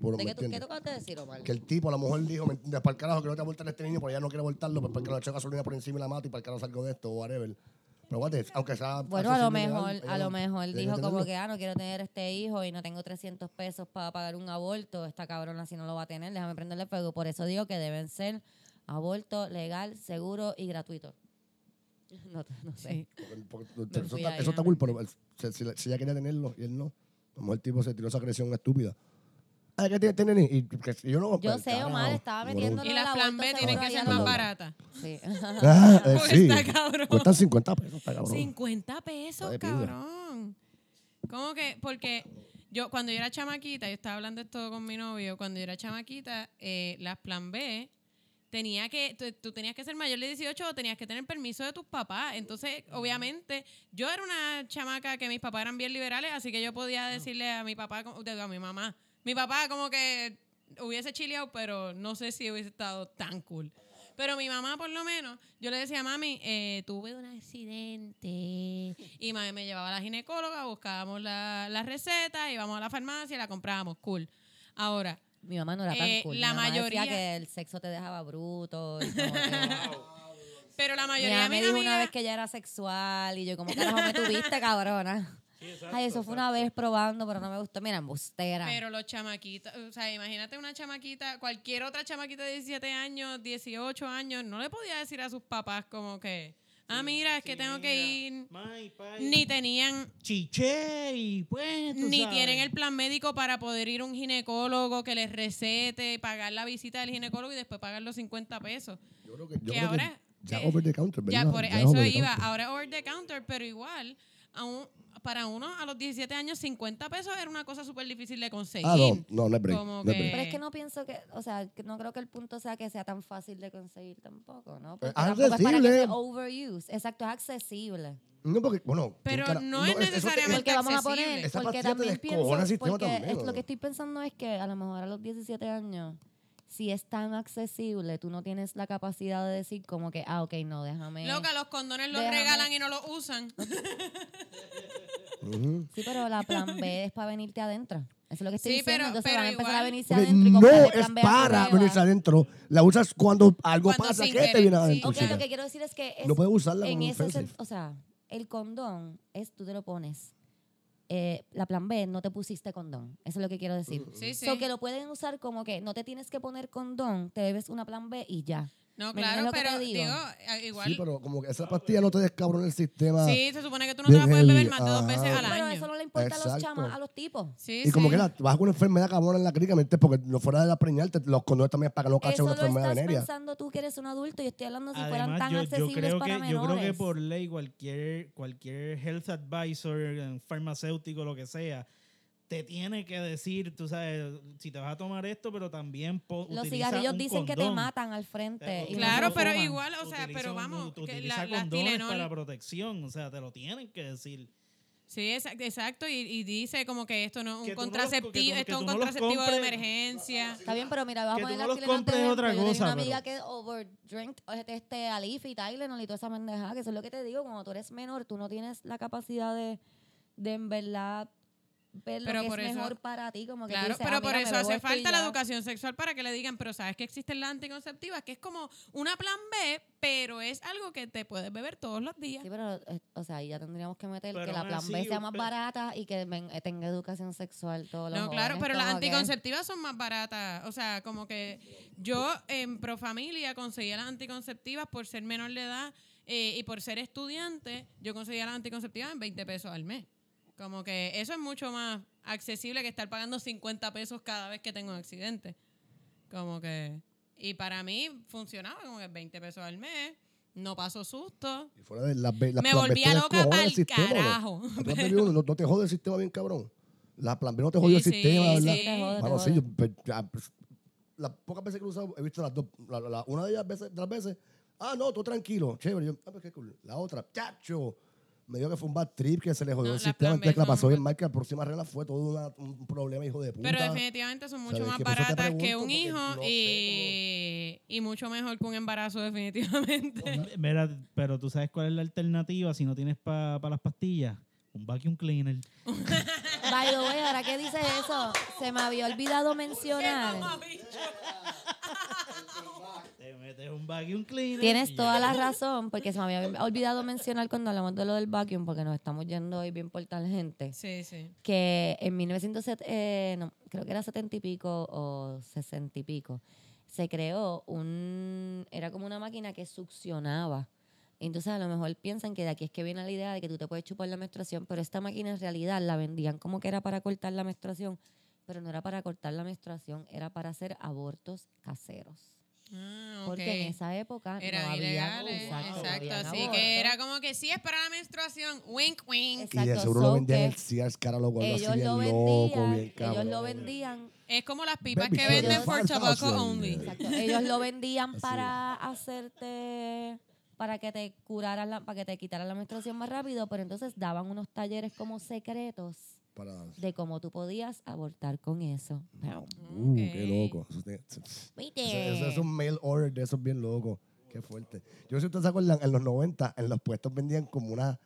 por, ¿De ¿me qué, tú, qué de decir, Omar? Que el tipo, a lo mejor dijo, ¿me entiendes? Para el carajo, que no te abortar este niño, pero ella no quiere abortarlo, pues porque le echó gasolina por encima y la mata y para el carajo salgo de esto, o whatever. Aunque sea... Bueno, a lo mejor, legal, a lo mejor dijo como que, ah, no quiero tener este hijo y no tengo 300 pesos para pagar un aborto. Esta cabrona si no lo va a tener, déjame prenderle fuego. Por eso digo que deben ser aborto legal, seguro y gratuito. No, no sé. Porque- porque eso, está, eso está ajá. cool, pero si, si- si ella quería tenerlo y él no, mejor el tipo se tiró esa agresión estúpida. Ah, que tiene, tiene ni- y que si yo no. Yo pues, sé, carajo, Omar, estaba cabrón. metiéndolo Y las plan B tienen que ser a más baratas. Sí. Ah, eh, Porque sí. está cabrón. Cuestan 50 pesos, está cabrón. 50 pesos, Está de pinga. cabrón. ¿Cómo que? Porque yo, cuando yo era chamaquita, yo estaba hablando esto con mi novio, cuando yo era chamaquita, eh, las plan B tenía que, tú, tú tenías que ser mayor de 18 o tenías que tener permiso de tus papás. Entonces, obviamente, yo era una chamaca que mis papás eran bien liberales, así que yo podía decirle a mi papá, como- digo, a mi mamá, mi papá como que hubiese chileado, pero no sé si hubiese estado tan cool. Pero mi mamá, por lo menos, yo le decía, mami, eh, tuve un accidente. Y mami me llevaba a la ginecóloga, buscábamos la, la receta, íbamos a la farmacia, la comprábamos, cool. Ahora, Mi mamá no era tan Eh, cool. Mi la mamá decía mayoría- que el sexo te dejaba bruto. y como que- pero la Mi mayoría mamá de me dijo una vez que ella era sexual y yo, ¿cómo carajo me tuviste, cabrona? Ay, eso fue una vez probando, pero no me gustó. Mira, embustera. Pero los chamaquitos, o sea, imagínate una chamaquita, cualquier otra chamaquita de 17 años, 18 años, no le podía decir a sus papás como que, Ah, mira, es que tengo que ir. Ni tenían chiché y pues. tú Ni sabes. tienen el plan médico para poder ir a un ginecólogo que les recete, pagar la visita del ginecólogo y después pagar los 50 pesos. Yo creo que, yo Que creo ahora, que ya eh, over the counter, ¿verdad? Ya por Ya eso iba. counter. Ahora es over the counter, pero igual, aún, para uno a los 17 años, 50 pesos era una cosa súper difícil de conseguir. Ah, no, no, no es break. Como no es que- break. Pero es que no pienso que, o sea, que no creo que el punto sea que sea tan fácil de conseguir tampoco, ¿no? Porque tampoco es para que accesible. sea overuse. Exacto, es accesible. No, porque, bueno. ¿quién Pero cara- no es necesariamente Porque vamos a poner, Esa porque también pienso, porque también, es- ¿no? lo que estoy pensando es que a lo mejor a los 17 años, si es tan accesible, tú no tienes la capacidad de decir como que, ah, ok, no, déjame. Loca, los condones los Déjame. regalan y no los usan. Sí, pero la plan B es para venirte adentro. Eso es lo que estoy Sí, diciendo. pero- Entonces pero van a empezar igual- a venirse Porque adentro y no es para venirse adentro. La usas cuando algo Cuando pasa que te viene sí. adentro. Ok, chica. lo que quiero decir es que es, No puedes usarla en como ese o sea, el condón es tú te lo pones. Eh, la plan B no te pusiste condón. Eso es lo que quiero decir. Sí, sí. So que lo pueden usar como que no te tienes que poner condón, te bebes una plan B y ya. No, ¿Me claro, pero te digo? digo, eh, igual. Sí, pero como que esa pastilla no te descabrona el sistema. Sí, se supone que tú no te la puedes beber más de dos veces al Pero año. eso no le importa a los Exacto. chamas, a los tipos. Sí, Y como sí. que la, vas con una enfermedad cabrón en la clínica, mente, porque no fuera de la preñarte, los condones también es para que no cachen Eso una enfermedad estás venérea. pensando tú que eres un adulto y estoy hablando si fueran Además, tan yo, yo accesibles creo para que, menores. yo creo que por ley cualquier, cualquier health advisor, farmacéutico, lo que sea, te tiene que decir, tú sabes, si te vas a tomar esto, pero también Los cigarrillos un dicen que te matan al frente. Y Claro, pero fuman. igual, o sea, Utiliza pero un- vamos, ut- que utiliza la, condones para protección, o sea, te lo tienen que decir. Sí, exacto, exacto y, y dice como que esto no es un contraceptivo, esto es un contraceptivo de emergencia. Está bien, pero mira, vamos a poner no las compres es otra ejemplo. Yo tengo cosa, una amiga pero- que overdrink este, este Alif y Tylenol y toda esa pendeja, que eso es lo que te digo, cuando tú eres menor, tú no tienes la capacidad de, de en verdad ver Pero lo que por es eso- mejor para ti, como que Claro, dices, pero ah, por mira, eso hace falta la educación sexual para que le digan, pero sabes que existen las anticonceptivas, que es como una plan B, pero es algo que te puedes beber todos los días. Sí, pero, eh, o sea, ahí ya tendríamos que meter Pero que la plan B sea más pero- barata y que ven- eh, tenga educación sexual todos los No, claro, pero las que- anticonceptivas son más baratas. O sea, como que yo en Profamilia conseguía las anticonceptivas por ser menor de edad eh, y por ser estudiante, yo conseguía las anticonceptivas en 20 pesos al mes. Como que eso es mucho más accesible que estar pagando 50 pesos cada vez que tengo un accidente. Como que... Y para mí funcionaba como que 20 pesos al mes, no paso susto. Y fuera de las Me volvía te loca pa'l el sistema, ¿no? carajo, La plan B no, no- no te jode el sistema bien cabrón. La plan B no te jodió Sí, el sistema, sí, ¿verdad? sí. Te jode, te Mano, sí, jode. yo, pues, ya, pues, las pocas veces que lo he usado, he visto las dos. La, la- una de ellas veces, de las veces, ah, no, tú tranquilo, chévere. Yo, ah, pues qué cool. La otra, chacho. Me dio que fue un bad trip que se le jodió No, el sistema, entonces que la pasó bien mal, que la próxima regla fue todo una- un problema, hijo de puta. Pero definitivamente son mucho ¿Sabes? más baratas que un hijo no y, y mucho mejor que un embarazo definitivamente. Mira, pero tú sabes cuál es la alternativa si no tienes para las pastillas. Un vacuum cleaner. By the way, ahora que dices eso, se me había olvidado mencionar. Te metes un vacuum cleaner. Tienes toda la razón, porque se me había olvidado mencionar cuando hablamos de lo del vacuum, porque nos estamos yendo hoy bien por tangente, Sí, sí. que en 1970, eh, no, creo que era 70 y pico o 60 y pico, se creó un, era como una máquina que succionaba. Entonces a lo mejor piensan que de aquí es que viene la idea de que tú te puedes chupar la menstruación, pero esta máquina en realidad la vendían como que era para cortar la menstruación, pero no era para cortar la menstruación, era para hacer abortos caseros. Ah, Porque en esa época Era no había ilegal, exacto, no exacto. habían Así que era como que si es para la menstruación, wink, wink. Y de Exacto, seguro so lo vendían en el Sears algo así bien lo loco, vendían, bien cabrón. ellos lo vendían, Es como las pipas Baby que venden for 5000. tobacco only. exacto, ellos lo vendían para hacerte para que te curaran la, para que te quitaran la menstruación más rápido, pero entonces daban unos talleres como secretos Para, de cómo tú podías abortar con eso. uh, qué Ok. loco. Eso, eso- es un mail order de esos bien locos. Qué fuerte. Yo si ustedes se acuerdan, en los 90, en los puestos vendían como una,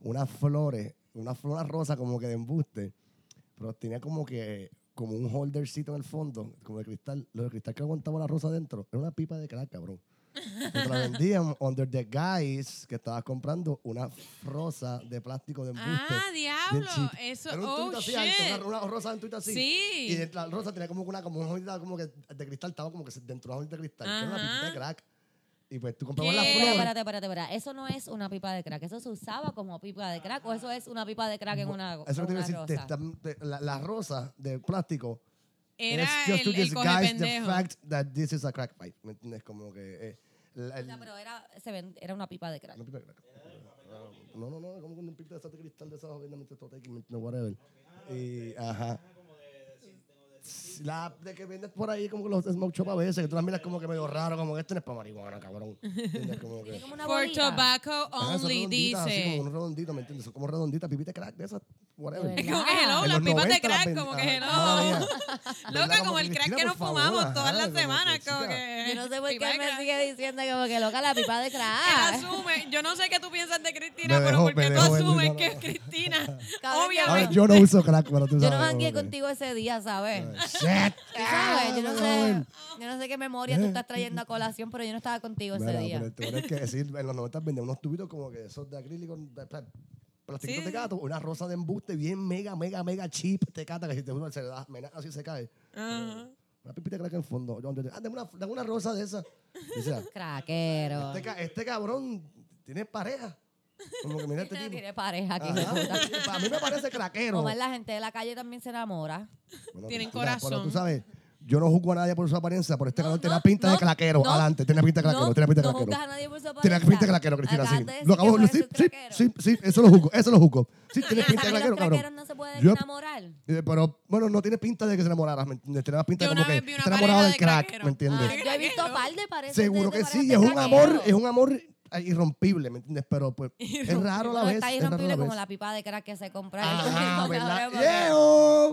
unas flores, una flor rosa como que de embuste, pero tenía como que como un holdercito en el fondo, como de cristal. Lo de cristal que aguantaba la rosa adentro, era una pipa de crack, cabrón. Que te la vendían under the guise que estabas comprando una rosa de plástico de embuste. Ah, diablo. Eso, Era un oh, así shit. alto, una, una rosa en tuito así. Sí. Y de- la rosa tenía como una, como una hojita como que de cristal, estaba como que dentro de una hojita de cristal, que era una Ajá. pipita de crack. Y pues tú comprabas la flor. espérate, espérate, espérate. Eso no es una pipa de crack. Eso se usaba como pipa de crack o eso es una pipa de crack en una, Eso es lo en que te iba una a decir. te rosa? están- te- la, la rosa de plástico Era es just to el, el coge disguise the pendejo. fact that this is a crack pipe. ¿Me entiendes? Como que... eh, la- O el- sea, pero era, se ven- era una pipa de crack. Una pipa de crack. No, no, no, como con un pipa de esas de cristal de esas obviamente no, whatever. Y, ajá. La de que vendes por ahí como que los smoke shop a veces, que tú las miras como que medio raro, como que esto no es para marihuana, cabrón. ¿Entiendes? Como que... For tobacco only, redonditas, así como dice. un redondito, ¿me entiendes? Son como redonditas, pipitas de crack de esas, whatever. Es como que Ah. hello, las pipas de 90 las crack, como que hello. Loca, como el crack que nos fumamos ajá, todas las semanas, como que... Yo no sé por qué me sigue diciendo como que loca la pipa de Él crack. asume, yo no sé qué tú piensas de Cristina, Me pero porque tú asumes que es Cristina. Obviamente. yo no uso crack, pero tú sabes. Yo no que- contigo ese día, ¿sabes? Shit. Tú sabes, yo no sé, yo no sé qué memoria tú estás trayendo a colación, pero yo no estaba contigo ese día. pero tienes que decir, en los 90 vendían unos tubitos como que esos de acrílico, plastiquitos Sí. de gato, una rosa de embuste bien mega, mega, mega cheap, te cata, que si te uno se le da, mena- así se cae. Ajá. Una pipita de crack en el fondo. Yo, Ah, dame una, dame una rosa de esa. Dice, Craquero. este, este cabrón tiene pareja. Como que mira este tipo. Tiene pareja aquí. Ajá. A mí me parece craquero. Omar, la gente de la calle también se enamora. Bueno, Tienen tú sabes, Pero corazón. tú sabes, yo no juzgo a nadie por su apariencia, pero este No, cabrón no, tenía pinta de no, claquero. no, Adelante, tenía pinta de claquero, no, tenía pinta de no claquero. juzgas a nadie por su Tiene apariencia. pinta de claquero, Cristina, sí. Lo acabo Sí, craquero. sí, sí, eso lo juzgo, eso lo juzgo. Sí, tiene pinta de ¿Sabes que claquero, cabrón. craqueros no se pueden Yo- enamorar? Pero, bueno, no tiene pinta de que se enamorara, ¿me entiendes? Tiene más pinta de como que está enamorado del de crack. ¿me entiendes? Yo he visto par de parejas. Seguro que sí, es un amor, es un amor irrompible, ¿me entiendes? Pero pues es raro la No, vez. está irrompible la como la pipa de crack que se compra. en el Ah, ¿verdad?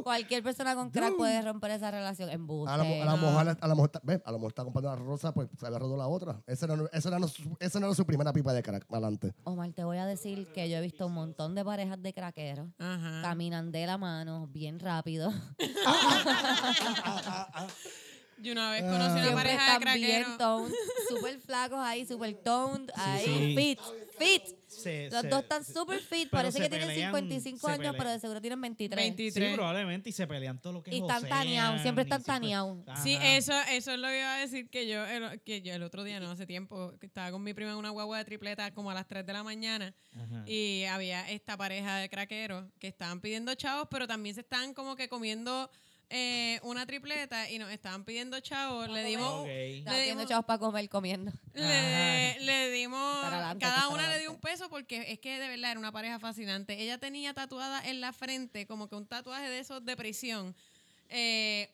Cualquier persona con crack puede romper esa relación. A la, a la mujer, a la mujer, ¿ves? A la mujer está comprando una rosa, pues se había roto la otra. Esa, era, esa, no esa no era su primera pipa de crack, adelante. Omar, te voy a decir que yo he visto un montón de parejas de craqueros. Ajá. Caminan de la mano bien rápido. Yo una vez Ah. conocí una Siempre pareja de están bien craqueros. toned, súper flacos ahí, súper toned, ahí, sí. fit, fit. Se- Los se- dos están súper fit, pero parece se que tienen pelean- 55 se años, pelean. pero de seguro tienen 23. 23. Sí, probablemente, y se pelean todo lo que Y es están taneados, siempre están y taneados. Sí, eso, eso es lo que iba a decir que yo, el, que yo el otro día, no hace tiempo, que estaba con mi prima en una guagua de tripleta como a las 3 de la mañana Ajá. y había esta pareja de craqueros que estaban pidiendo chavos, pero también se estaban como que comiendo eh, una tripleta y nos estaban pidiendo chavos. Le dimos, Ok. Están le dimos, chavos para comer comiendo. le, le dimos, adelante, cada una le dio un peso porque es que de verdad era una pareja fascinante. Ella tenía tatuada en la frente, como que un tatuaje de esos de prisión, eh,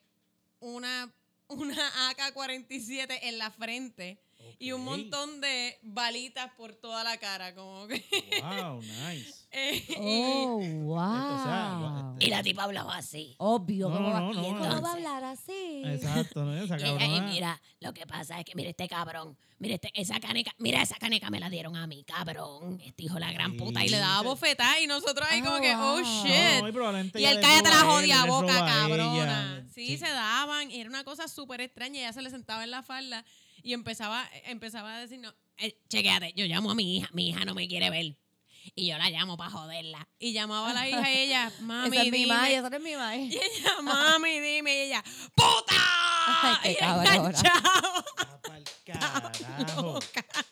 una, una AK-47 en la frente y un montón de balitas por toda la cara, como que... Wow, nice. eh, y- Oh, o sea, wow. Y la tipa hablaba así. Obvio, No, ¿cómo, va, no, no, ¿cómo no. va a hablar así? Exacto, ¿no? Esa Y ella, y cabrona. mira, lo que pasa es que, mira este cabrón, mira este, esa caneca, mira esa caneca me la dieron a mí, cabrón, este hijo de la gran Sí. puta. y le daba bofetada y nosotros ahí como Ah, que, oh shit. No, y probablemente Y ella el le cállate la él, jodida él boca, cabrona. Sí, se daban. Y era una cosa súper extraña. Ella se le sentaba en la falda y empezaba, empezaba a decir, no, Eh, chequéate, yo llamo a mi hija, mi hija no me quiere ver. Y yo la llamo para joderla. y llamaba a la hija y ella, mami, Esa es mi dime. madre, esa no es mi madre. Y ella, mami, dime. Y ella, ¡puta! Ay, qué Y cabrona. Ah. Diablo, cabrón.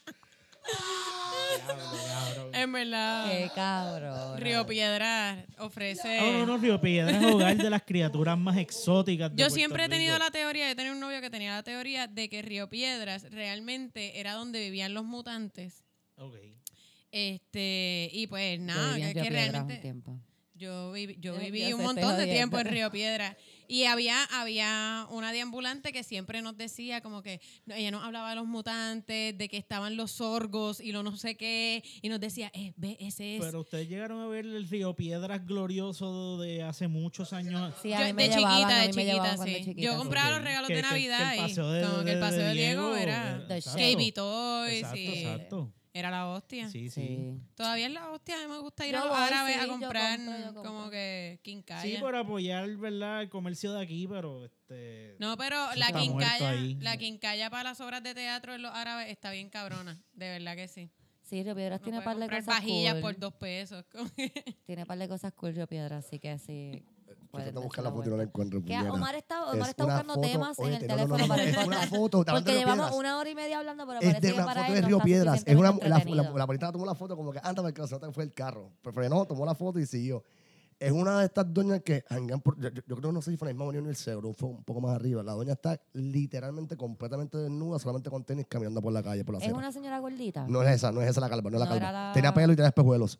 En verdad, Qué cabrón. Río Piedras ofrece... No, no, no, Río Piedra es hogar de las criaturas más exóticas de Yo Puerto siempre he tenido Rico. la teoría, he tenido un novio que tenía la teoría de que Río Piedras realmente era donde vivían los mutantes. Ok. Este, y pues Yo nada, en que, Río que Piedras un realmente tiempo. yo viví, yo viví un montón de tiempo en. Río Piedras y había había una deambulante que siempre nos decía como que no, ella nos hablaba de los mutantes, de que estaban los sorgos y lo no sé qué y nos decía, eh, ve, ese es Pero ustedes llegaron a ver el Río Piedras glorioso de hace muchos años. Sí, a Yo- mí me de llevaban, chiquita, a de mí me chiquita, sí. chiquita, Yo compraba los regalos Que- de que- que el Navidad y paseo de- como que el de- paseo de, de Diego, Diego era The exacto. KB Toys Exacto, y exacto. Era la hostia. Sí, sí. Sí. Todavía es la hostia, a mí me gusta ir Yo a los voy, árabes sí, a comprar compro, yo compro. como que quincalla. Sí, por apoyar, ¿verdad? El comercio de aquí, pero este. No, pero la quincalla, la quincalla para las obras de teatro en los árabes está bien cabrona, de verdad que sí. Sí, Río Piedras Uno tiene par de cosas vajillas cool. por dos pesos. Tiene par de cosas cool Río Piedras, así que sí. Buscar darse la foto y no la encuentro. Que. Omar está, Omar Es está buscando foto- temas en el no, no, teléfono no, para el es una foto, Porque llevamos Piedras. una hora y media hablando, pero Es parece de que para foto de no Río Piedras. Es una, la, la, tomó la foto como que anda para que fue el carro. Pero frenó, tomó la foto y siguió. Es una de estas doñas que por. Yo, yo- creo que no sé si fue en la misma Unión del Seguro, fue un poco más arriba. La doña está literalmente completamente desnuda, solamente con tenis, caminando por la calle, por la ¿Es acera. una señora gordita? No es esa, no es esa la calva, no es la No, calva. Tenía pelo y tenía espejuelos.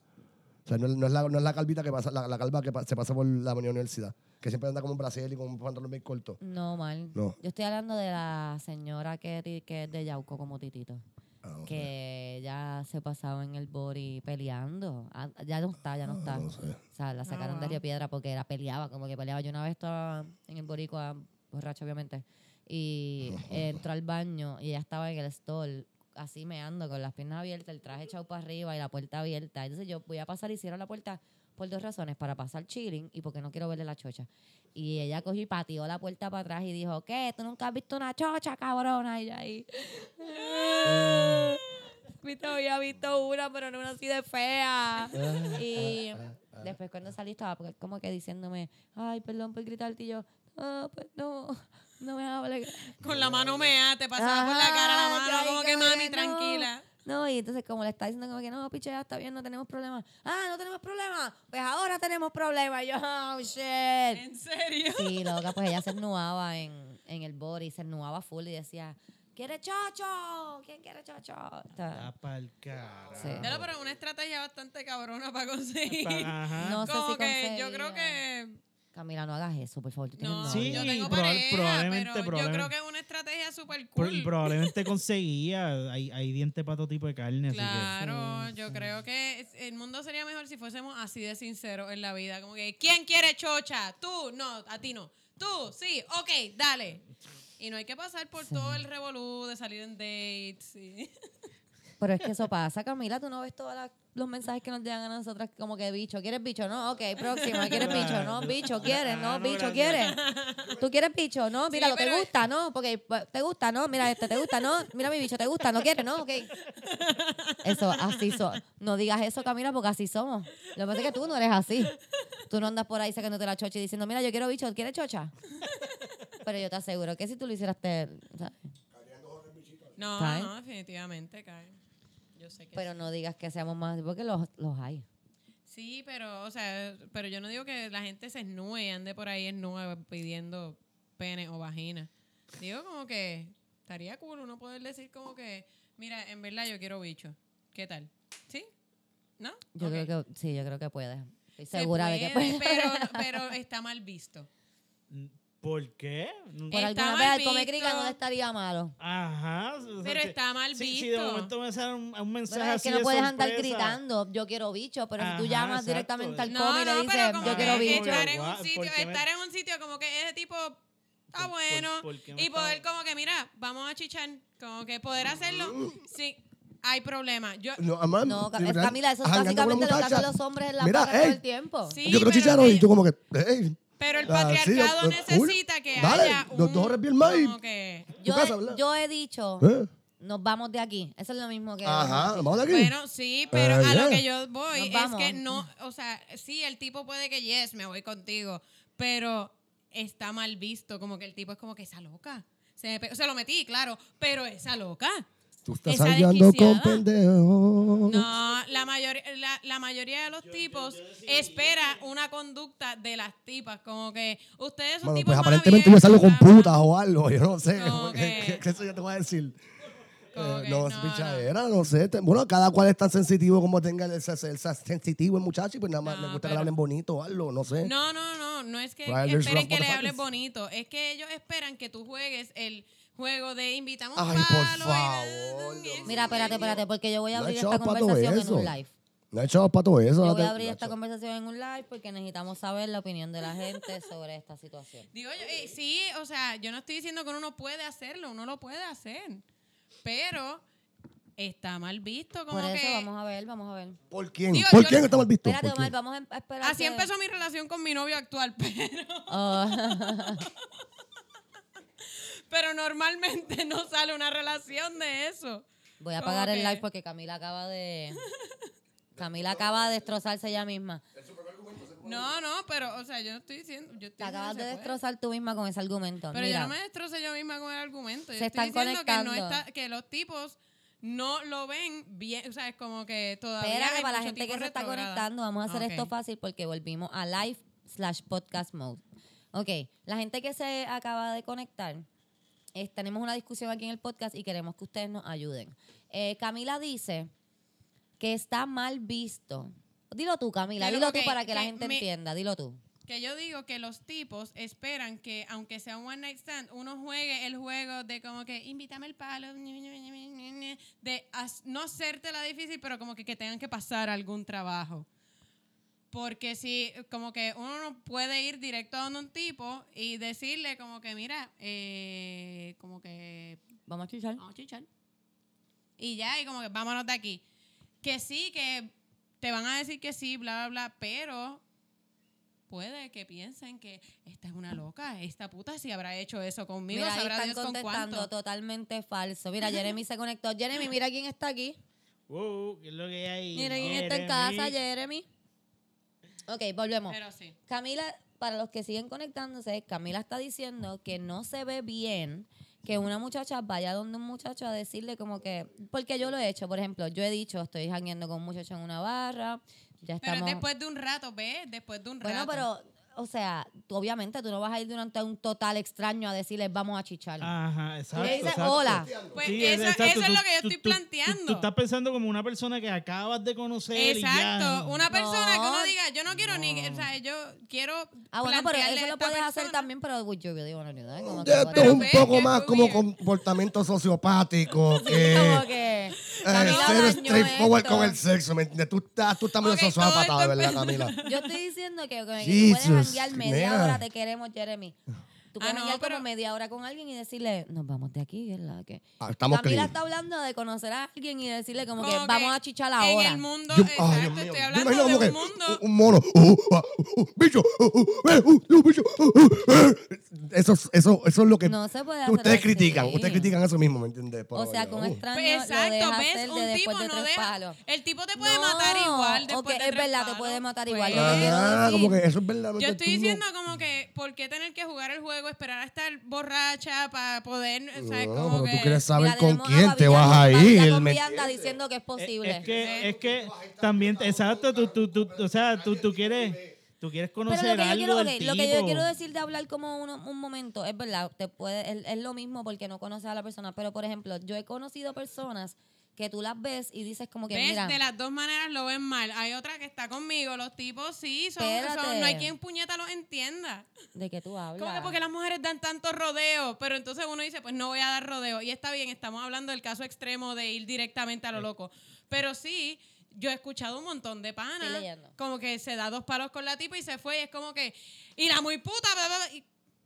O sea, no, es- no es la, no es la calvita que pasa, la, la calva que pa- se pasa por la Universidad, que siempre anda como un Brasil y con un pantalón bien corto. No, mal. No. Yo estoy hablando de la señora que, es de Yauco como Titito. Ah. Que ya se pasaba en el body peleando. Ah, Ya no está, ya no está. No sé. O sea, la sacaron de. Río Piedra porque era peleaba, como que peleaba. Yo una vez estaba en el boricua, borracho obviamente, y entró al baño y ella estaba en el stall así meando con las piernas abiertas, el traje echado para arriba y la puerta abierta. Entonces yo voy a pasar y cierro la puerta por dos razones, para pasar chilling y porque no quiero verle la chocha. Y ella cogió y pateó la puerta para atrás y dijo, ¿qué? ¿Tú nunca has visto una chocha, cabrona? Y yo ahí... Viste, había visto una, pero no una así de fea. y después cuando salí estaba como que diciéndome, ay, perdón por gritarte. Y yo, ah, pues no, no me hables. Con la mano mea, te pasaba por la cara la Ajá, mano, como que mami, no. tranquila. No, y entonces como le está diciendo como que no, piche, ya está bien, no tenemos problema. Ah, no tenemos problema. Pues ahora tenemos problema. Y yo, oh, shit. ¿En serio? Sí, loca, pues ella se ennuaba en, en el body, se ennuaba full y decía, ¿quiere chocho? ¿Quién quiere chocho? Está- pa'l carajo. Sí. Lo, pero una estrategia bastante cabrona para conseguir. Ajá. No sé como si que yo creo que Camila, no hagas eso, por favor. Tú tienes no, novio. Sí, yo tengo proba- pareja, probablemente, pero yo probablemente. creo que es una estrategia súper Pro- cool. probablemente conseguía. Hay, hay dientes para todo tipo de carne. Claro, Sí, yo sí. creo que es- el mundo sería mejor si fuésemos así de sinceros en la vida. Como que, ¿quién quiere chocha? Tú, no, a ti no. Tú, sí, ok, dale. Y no hay que pasar por todo el revolú de salir en dates. y- Pero es que eso pasa, Camila. Tú no ves todos la- los mensajes que nos llegan a nosotras como que bicho. ¿Quieres bicho? No, ok, próxima. ¿Quieres bicho? No, bicho, ¿quieres? No, Ah, bicho. ¿quieres? ¿Tú quieres bicho? No, míralo, ¿te pero- gusta? No, porque pues, te gusta, no, mira este, ¿te gusta? No, mira mi bicho, ¿te gusta? ¿No quieres? No, ok. Eso, así son. No digas eso, Camila, porque así somos. Lo que pasa es que tú no eres así. Tú no andas por ahí sacándote la chocha y diciendo, mira, yo quiero bicho, ¿quieres chocha? Pero yo te aseguro que si tú lo hicieras, te, ¿sabes? No, ¿Cae? no, definitivamente cae. Yo sé que pero sí. no digas que seamos más, porque los, los hay. Sí, pero, o sea, pero yo no digo que la gente se esnúe y ande por ahí esnúe pidiendo pene o vagina. Digo como que estaría cool uno poder decir como que, mira, en verdad yo quiero bicho. ¿Qué tal? ¿Sí? ¿No? Yo creo que sí, yo creo que puede. Estoy Se segura de que puede, puede. Pero, pero está mal visto. ¿Por qué? Por Está alguna mal vez al visto. no le estaría malo. Ajá. o sea Pero que- está mal si, visto. si de momento me sale un, un mensaje Pero es así que no de puedes andar sorpresa, gritando, yo quiero bicho, pero si tú Ajá, llamas exacto. directamente al No, come y le no, dices, pero como yo que quiero bicho. estar en Guau, un sitio, ¿por qué me- estar en un sitio como que ese tipo está Por- bueno por- por qué me y poder está- como que mira, vamos a chichar, como que poder hacerlo, sí, hay problema. Yo No, además, No, verdad, Camila, eso es jangueando con básicamente una lo que hacen los hombres en la Mira, barra todo ey, el tiempo. Sí, yo quiero pero chicharos que- y tú como que, pero el Ah, sí, patriarcado cool. necesita que Dale, haya un, dos más que Yo, he, yo he dicho, eh. nos vamos de aquí. Eso es lo mismo que... Ajá, vamos de aquí. Bueno, sí, pero Eh, a lo que yo voy Nos es vamos. que no, o sea, sí, el tipo puede que yes, me voy contigo, pero está mal visto, como que el tipo es como que esa loca. Se lo metí, claro, pero esa loca. Tú estás esa saliendo con pendejos. No, la, mayoría la, la mayoría de los tipos espera una conducta de las tipas, como que ustedes son Bueno, tipos pues aparentemente yo salgo con putas o algo, yo no sé. ¿Qué, que- qué- qué eso yo te voy a decir? Eh, no, es no, pichadera, no sé. Bueno, cada cual es tan sensitivo como tenga el, el- el- el sensitivo el muchacho y pues nada más No, le gusta que le hablen bonito o algo, no sé. No, no, no, no es que there's esperen que le hables bonito, es que ellos esperan que tú juegues el juego de invitamos Ay, por favor, Mira, espérate, espérate, porque yo voy a No abrir esta conversación en eso. un live. No he echado para todo eso. Yo voy a abrir no, esta conversación en un live porque necesitamos saber la opinión de la gente sobre esta situación. Digo yo, eh, sí, o sea, yo no estoy diciendo que uno no puede hacerlo, uno lo puede hacer, pero está mal visto, como Por eso que vamos a ver, vamos a ver. ¿Por quién? Digo, ¿Por yo- quién está mal visto? Espérate, ¿Por Omar, quién? vamos a em- a esperar. así que- empezó mi relación con mi novio actual, pero, Oh. pero normalmente no sale una relación de eso. Voy a apagar el live porque Camila acaba de. Camila acaba de destrozarse ella misma. No, no, pero, o sea, yo no estoy diciendo. Yo estoy Te acabas de puede. destrozar tú misma con ese argumento. Pero Mira, yo no me destroce yo misma con el argumento. Yo Se estoy están diciendo que, no conectando. está, que los tipos no lo ven bien. O sea, es como que todavía. Espérate, hay para la gente que se está conectando, vamos a hacer esto fácil porque volvimos a live slash podcast mode. Ok, la gente que se acaba de conectar, eh, tenemos una discusión aquí en el podcast y queremos que ustedes nos ayuden. Eh, Camila dice que está mal visto. Dilo tú, Camila, dilo tú para que la gente me- entienda, dilo tú. Que yo digo que los tipos esperan que, aunque sea un one night stand, uno juegue el juego de como que invítame el palo, de no hacértela difícil, pero como que, que tengan que pasar algún trabajo. Porque si, como que uno no puede ir directo a donde un tipo y decirle como que, mira, eh, como que Vamos a chichar. vamos a chichar. Y ya, y como que vámonos de aquí. Que sí, que te van a decir que sí, bla, bla, bla, pero puede que piensen que esta es una loca, esta puta si habrá hecho eso conmigo, Mira, sabrá están Dios con contestando cuánto. totalmente falso. Mira, Jeremy se conectó. Jeremy, mira quién está aquí. Wow, ¿qué es lo que hay? Mira quién está en casa, Jeremy. Ok, volvemos. Pero sí. Camila, para los que siguen conectándose, Camila está diciendo que no se ve bien que una muchacha vaya donde un muchacho a decirle como que, porque yo lo he hecho, por ejemplo, yo he dicho, estoy jangueando con un muchacho en una barra, ya Pero estamos... después de un rato, ¿ves? Después de un bueno, rato. pero, o sea, tú, obviamente tú no vas a ir durante un total extraño a decirles vamos a chichar. Ajá, exacto. le dices exacto. hola. Pues Sí, eso, exacto, eso es lo que yo tú- estoy tú- tú- planteando. Tú, estás pensando como una persona que acabas de conocer. y ya. Exacto, una persona que No. uno diga, yo no quiero ni, o sea, yo quiero Ah, bueno, pero eso lo puedes hacer también, pero you really wanna do that? Como que, Esto bueno, es un ves poco que más como comportamiento sociopático que como que eh, ser straightforward esto. con el sexo. ¿me entiendes? Tú estás, tú estás medio Ok, todo sociopata, de esto verdad, Camila. Yo estoy diciendo que, que puedes janguear media nena. hora, te queremos, Jeremy. Tú Ah, puedes no, janguear pero- como media hora con alguien y decirle, nos vamos de aquí, ¿verdad? Que Ah, estamos Camila clean. está hablando de conocer a alguien y decirle como, Como que vamos a chichar ahora. En el mundo, Yo, exacto, ay, mío. estoy Yo hablando imagino de como un que mundo. un, mono. uh, uh, uh, bicho. uh, uh, eh, uh, uh, bicho, uh, uh, eh. Eso, es- eso, eso es lo que No se puede hacer ustedes así. critican. Ustedes critican eso mismo, ¿me entiendes? O sea, con uh. extraño Pues exacto, ves, un tipo de no deja. palos. El tipo te puede No, matar igual después ok, de es tres verdad, te palos. puede matar Pues, igual, quiero Ah, como que eso es verdaderamente Yo estoy no- diciendo como que, ¿por qué tener que jugar el juego, esperar a estar borracha para poder, o sea, No, como pero que... tú quieres saber Mira, con quién te vas a ir. con ¿me vianda diciendo que es posible. es que, es que también, exacto, tú, tú, tú, o sea, tú, tú quieres, tú quieres Pero conocer lo que, yo algo quiero, del ok, tipo. lo que yo quiero decir de hablar como uno- un momento, es verdad, te puede, es, es lo mismo porque no conoces a la persona, pero por ejemplo, yo he conocido personas que tú las ves y dices como que, ¿Ves? mira, De las dos maneras lo ven mal. Hay otra que está conmigo. Los tipos sí, son, no hay quien puñeta los entienda. ¿de qué tú hablas? Como que porque las mujeres dan tanto rodeo, pero entonces uno dice, pues no voy a dar rodeo. Y está bien, estamos hablando del caso extremo de ir directamente a lo loco. Pero sí, yo he escuchado un montón de panas. Como que se da dos palos con la tipa y se fue. Y es como que, y la muy puta, bla, bla, bla, y-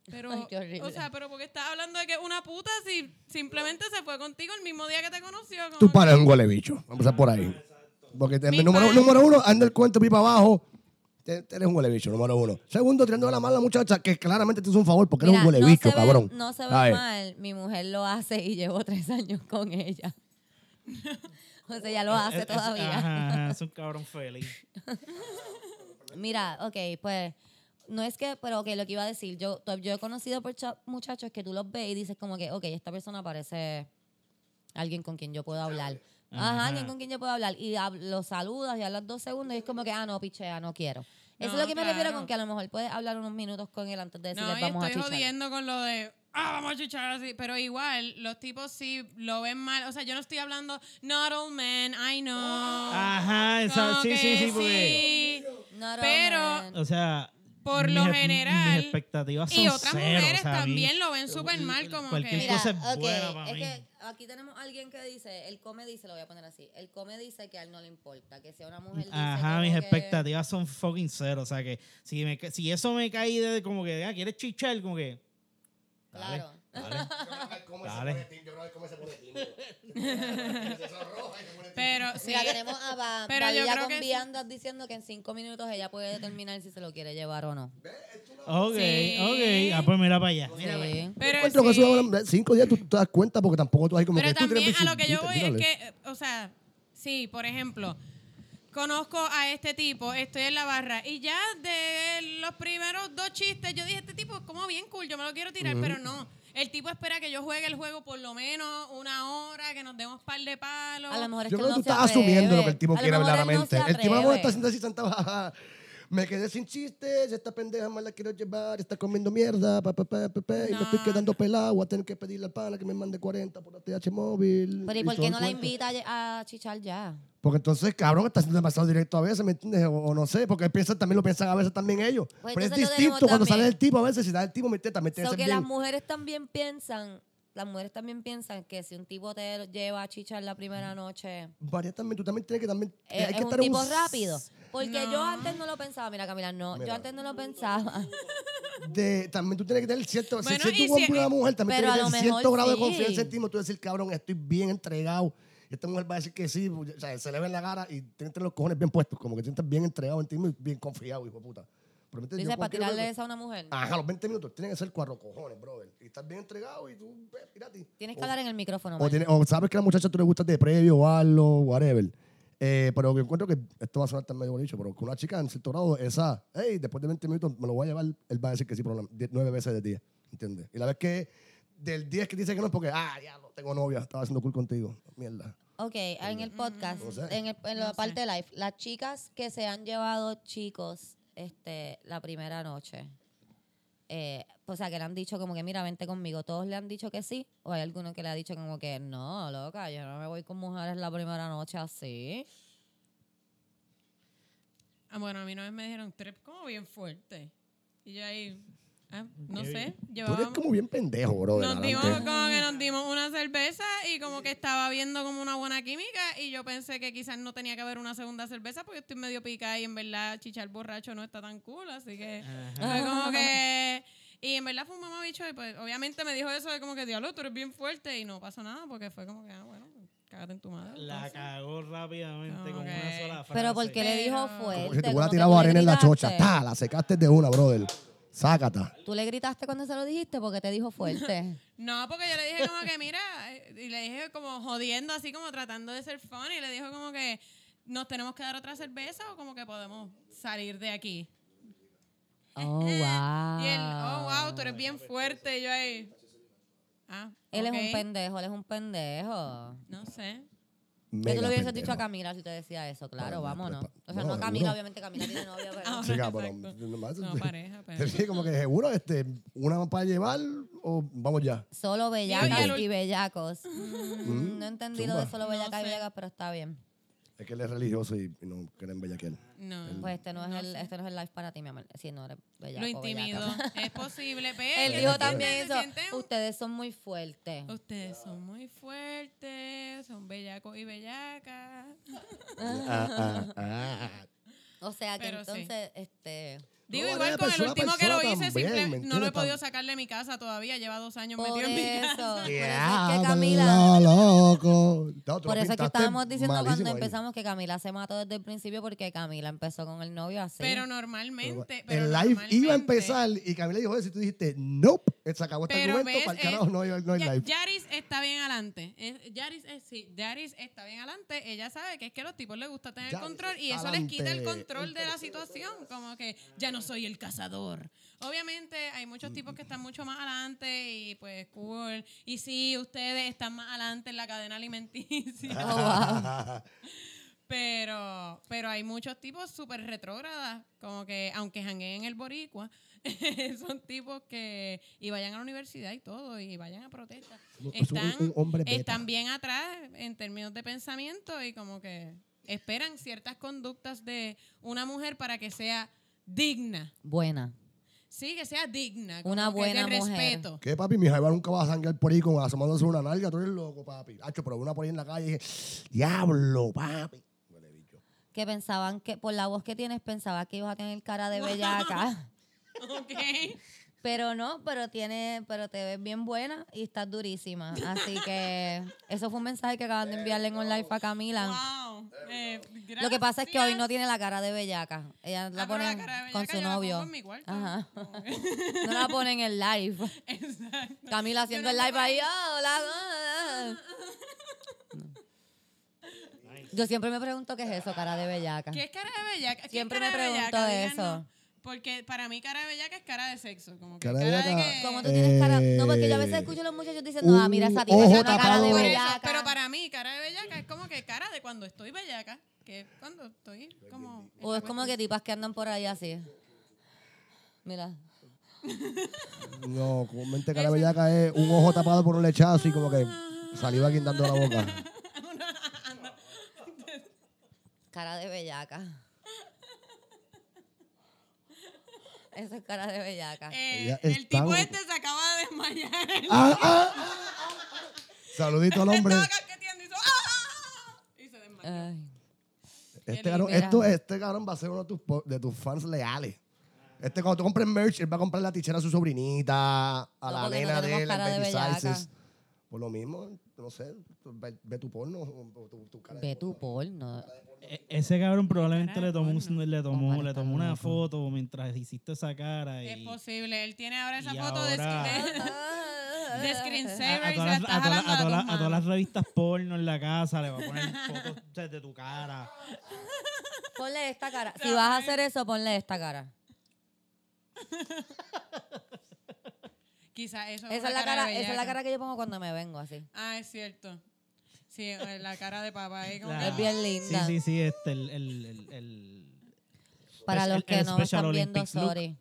pero, Ay, qué horrible. o sea, pero porque estás hablando de que una puta si simplemente se fue contigo el mismo día que te conoció. como Tú que- pares un huele bicho. Vamos a empezar por ahí. Porque te- Mi número, número uno, anda el cuento pipa abajo. Te- te Eres un huele bicho, número uno. Segundo, tirando la mala muchacha que claramente te hizo un favor porque eres Mira, un huele no bicho, se ve- cabrón. no se ve ¿Sabes? mal, mi mujer lo hace y llevo tres años con ella. o sea, ya lo hace Es- es- todavía. Ajá, es un cabrón feliz. Mira, ok, pues no es que, pero ok, lo que iba a decir, yo, yo he conocido por cha- muchachos que tú los ves y dices como que, ok, esta persona parece alguien con quien yo puedo hablar. Ajá, Ajá. alguien con quien yo puedo hablar. Y hab- lo saludas y hablas dos segundos y es como que, ah, no, pichea, no quiero. Eso es lo que me refiero con que a lo mejor puedes hablar unos minutos con él antes de decirle No, vamos a estoy chichar. jodiendo con lo de, ah, vamos a chichar así. Pero igual, los tipos sí lo ven mal. O sea, yo no estoy hablando, not all men, I know. Ajá, esa- sí, sí, sí, porque, sí. Not all Pero- men. o sea, Por mis lo general, mis expectativas son Y otras cero, mujeres o sea, a mí- también lo ven súper mal, como cualquier que... Mira, cosa es ok, buena para es mí. que aquí tenemos a alguien que dice, el come dice, lo voy a poner así, el come dice que a él no le importa, que sea una mujer dice Ajá, mis que- expectativas son fucking cero. O sea que si, me, si eso me cae de como que, ah, ¿quieres chichar? Como que. Dale, Claro. Dale. Dale. Pero sí, Mira, tenemos a ba Pero yo Badilla creo que sí. diciendo que en cinco minutos ella puede determinar si se lo quiere llevar o no. Ok, Sí. ok. Ah, pues mira para allá. Mira para allá. Pero sí. cinco días tú te das cuenta porque tampoco tú hay como Pero que tú también a lo que yo voy es que, eh, o sea, sí, por ejemplo, conozco a este tipo, estoy en la barra. Y ya de los primeros dos chistes, yo dije, este tipo es como bien cool, yo me lo quiero tirar, pero no. El tipo espera que yo juegue el juego por lo menos una hora, que nos demos par de palos. A lo mejor es Yo que creo que no tú estás asumiendo lo que el tipo A quiere no el tipo mejor está haciendo así sentado, Me quedé sin chistes, esta pendeja más la quiero llevar, está comiendo mierda, pa, pa, pa, pa, pa, y me estoy No, quedando pelado, voy a tener que pedirle al pana que me mande 40 por ATH móvil. Pero ¿y y por qué no la invita a chichar ya? Porque entonces, cabrón, está siendo demasiado directo a veces, ¿me entiendes? O, o no sé, porque piensan, también lo piensan a veces también ellos. Pues Pero es distinto cuando sale el tipo, a veces si da el tipo, ¿me entiendes? También tiene So que las mujeres también piensan, las mujeres también piensan que si un tipo te lleva a chichar la primera noche, Varias también, tú también tienes que también... eh, hay es que un estar en tipo rápido. Porque yo antes no lo pensaba, mira Camila, no, Mira. yo antes no lo pensaba. de, también tú tienes que tener cierto, si- Bueno, si, y tú si- una mujer también tienes que tener cierto grado de confianza en ti, tú decir, cabrón, estoy bien entregado. Esta mujer va a decir que sí, o sea, se le ve en la cara y tienes los cojones bien puestos, como que te sientes bien entregado en ti mismo y bien confiado, hijo de puta. Pero. Dice, para tirarle eso a una mujer. Ajá, los 20 minutos tienen que ser cuatro cojones, brother. Y estás bien entregado y tú, mira a ti. Tienes que O- hablar en el micrófono. o, tiene- o sabes que a la muchacha tú le gustas de previo o algo, whatever. Eh, pero yo encuentro que esto va a sonar tan medio bonito, pero que una chica en cierto grado, esa, hey, después de 20 minutos me lo voy a llevar, él va a decir que sí die- nueve veces de 10, ¿entiendes? Y la vez que del 10 que dice que no es porque, ah, ya no tengo novia, estaba haciendo cool contigo, mierda. Ok, en el podcast, en, el- en la No parte live, las chicas que se han llevado chicos este, la primera noche, eh, o sea, que le han dicho como que, mira, vente conmigo, ¿todos le han dicho que sí? ¿O hay alguno que le ha dicho como que, no, loca, yo no me voy con mujeres la primera noche así? Ah, bueno, a mí una vez me dijeron, eres como bien fuerte. Y yo ahí, ah, no sé, Tú eres llevábamos... como bien pendejo, bro. Nos dimos como que nos dimos una cerveza y como que estaba viendo como una buena química y yo pensé que quizás no tenía que haber una segunda cerveza porque estoy medio picada y en verdad chichar borracho no está tan cool, así que fue como que... Y en verdad fue un mamabicho y pues obviamente me dijo eso de como que, diablo, tú eres bien fuerte y no pasó nada porque fue como que, ah, bueno, cágate en tu madre. La cagó rápidamente con Ok. una sola frase. Pero porque le dijo fuerte. Como si te hubiera tirado arena en la chocha, ta, la secaste de una, brother. Sácata. Tú le gritaste cuando se lo dijiste porque te dijo fuerte. No, porque yo le dije como que, mira, y le dije como jodiendo, así como tratando de ser funny, y le dijo como que nos tenemos que dar otra cerveza o como que podemos salir de aquí. Oh, wow. Y él, oh, wow, tú eres bien fuerte. Y yo ahí, ah, Él es un pendejo, él es un pendejo. No sé. Que Mega tú le hubieses dicho a Camila si te decía eso, claro, vámonos. O sea, no, no Camila, obviamente Camila tiene novio, pero... Chica, pero Exacto. nomás- No, pareja, pero... Sí, como que seguro, este, una para llevar o vamos ya. Solo bellacas y bellacos. Mm, no entendí lo de solo No bellacas y bellacas, pero está bien. Es que él es religioso y, no creen bellaquel. No. Pues este no, No es el, sé. este no es el live para ti, mi amor. Si no eres bellaco Lo intimido. bellaca. es posible, pero... Él dijo también eso. Ustedes son muy fuertes. Ustedes son muy fuertes, son bellacos y bellacas. Ah, ah, ah. O sea que Pero sí. entonces, este... Digo, No, igual con el persona- último que lo hice, también, simple- ¿me no lo he podido sacar de mi casa todavía. Lleva dos años Por metido en mi casa. por eso es que Camila... loco. No, Por eso es que estábamos diciendo cuando ahí. empezamos que Camila se mató desde el principio porque Camila empezó con el novio así. Pero normalmente. pero el live iba a normalmente- empezar y Camila dijo eso y tú dijiste, nope, se acabó este ves, para el carajo no hay, no hay Ya- live. Yaris está bien adelante. Es- Yaris, es, sí, Yaris está bien adelante. Ella sabe que es que a los tipos les gusta tener Yaris control y eso les quita el control de la situación. Como que ya no soy el cazador. Obviamente hay muchos tipos que están mucho más adelante y pues cool. Y sí, ustedes están más adelante en la cadena alimenticia. Oh, Pero, pero hay muchos tipos súper retrógradas, como que aunque jangueen en el boricua, son tipos que y vayan a la universidad y todo, y vayan a protestas. Un- Están, un están bien atrás en términos de pensamiento y como que esperan ciertas conductas de una mujer para que sea digna. Buena. Sí, que sea digna. Una que buena de mujer. respeto. ¿Qué, papi? Mi jaiba nunca va a sanguear por ahí con asomándose una nalga. Tú eres loco, papi. Hacho, pero una por ahí en la calle y dije, diablo, papi. Que pensaban que, por la voz que tienes, pensaba que ibas a tener cara de bellaca. Ok. Pero no, pero tiene, pero te ves bien buena y estás durísima. Así que eso fue un mensaje que acaban de enviarle en un live a Camila. Wow. Eh, Lo que pasa es que hoy no tiene la cara de bellaca. Ella la Ah, pero pone con su yo la novio. pongo en mi cuarto. Ajá. No la pone en el live. Exacto. Camila haciendo el live ahí. "Ah, hola, ah". Yo siempre me pregunto qué es eso, cara de bellaca. ¿Qué es cara de bellaca? ¿Qué es Siempre me pregunto bellaca? eso. Díganos. Porque para mí cara de bellaca es cara de sexo. Como que Cara cara, de de, bellaca. que... Como tú tienes cara. No, porque yo a veces Eh, escucho a los muchachos diciendo, ah, mira, esa tía tiene cara de Por eso, bellaca. pero para mí, cara de bellaca es como que cara de cuando estoy bellaca, que es cuando estoy como... O es como que tipas que andan por ahí así. Mira. No, comúnmente cara bellaca es un ojo tapado por un lechazo y como que saliva guindando la boca. Cara de bellaca. Eso es cara de bellaca. Eh, el tipo este se acaba de desmayar. Ah, ah, ah, ah. Saludito al hombre. Este cabrón, Mira. esto, este cabrón va a ser uno de tus, po- de tus fans leales. Este, cuando tú compres merch, él va a comprar la tichera a su sobrinita, a No, la porque no nena de él, de baby bellaca. sizes. Por lo mismo, no sé, ve, ve tu porno. o tu, tu cara de Ve tu porno. E- Ese cabrón probablemente Cara le tomó, porno. un, le tomó, Omar le está tomó una loco. foto mientras hiciste esa cara. Y, Es posible. Él tiene ahora esa Y foto de, ahora- de, de a, screensaver a y se todas, la las- está a todas jalando a a todas las- dos a todas las manos. revistas porno en la casa le va a poner fotos de- de tu cara. Ponle esta cara. Si vas a hacer eso, ponle esta cara. Quizá eso Esa es la cara, esa es la cara que yo pongo cuando me vengo así. Ah, es cierto. Sí, eh, la cara de papá ahí como La- que- Es bien Sí, linda. sí, sí, este, el, el, el, el- Para los el que no me están viendo, look. sorry.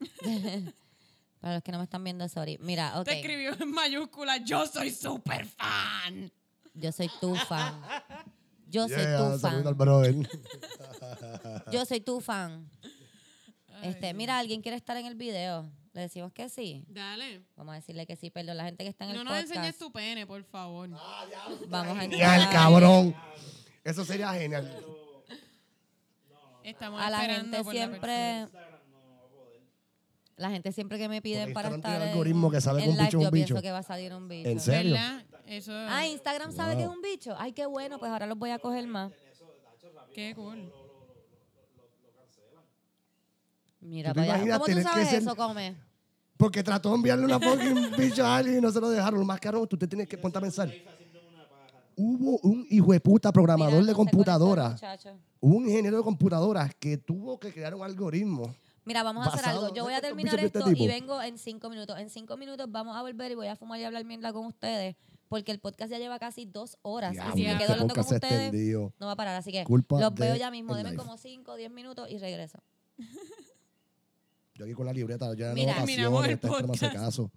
Para los que no me están viendo, sorry. Mira, ok. Te escribió en mayúscula, yo soy super fan. Yo soy tu fan. Yo soy Yeah, tu fan. Yo soy tu fan. Este, mira, alguien quiere estar en el video. Le decimos que sí. Dale. Vamos a decirle que sí, perdón. La gente que está en No el nos podcast. enseñes tu pene, por favor. Vamos a entrar. cabrón. Eso sería genial. Estamos A la gente por siempre. La gente siempre que me piden para estar tiene en, algoritmo que sabe que en un live, bicho es yo un pienso que va a salir un bicho. ¿En serio? ¿Verdad? Eso. Ah, Instagram sabe que es un bicho. Ay, qué bueno, pues ahora los voy a coger más. Qué cool. Mira, ¿Tú te imaginas ¿Cómo tú tener que sabes ser- eso, Come? Porque trató de enviarle una fucking bicho a alguien y no se lo dejaron. Lo más caro, tú te tienes que ponte a pensar. Hubo un hijo de puta programador de el computadora. muchacho. Hubo un ingeniero de computadoras que tuvo que crear un algoritmo. Mira, vamos a hacer Basado- algo. Yo voy a ¿sabes cuántos terminar esto este y tipo? vengo en cinco minutos. En cinco minutos vamos a volver y voy a fumar y hablar mierda con ustedes. Porque el podcast ya lleva casi dos horas. Si me este quedo hablando con podcast se ustedes, extendió. no va a parar. Así que Culpa los veo ya mismo. el Denme como cinco o diez minutos y regreso. Yo aquí con la libreta ya Mira, no el hace podcast. caso.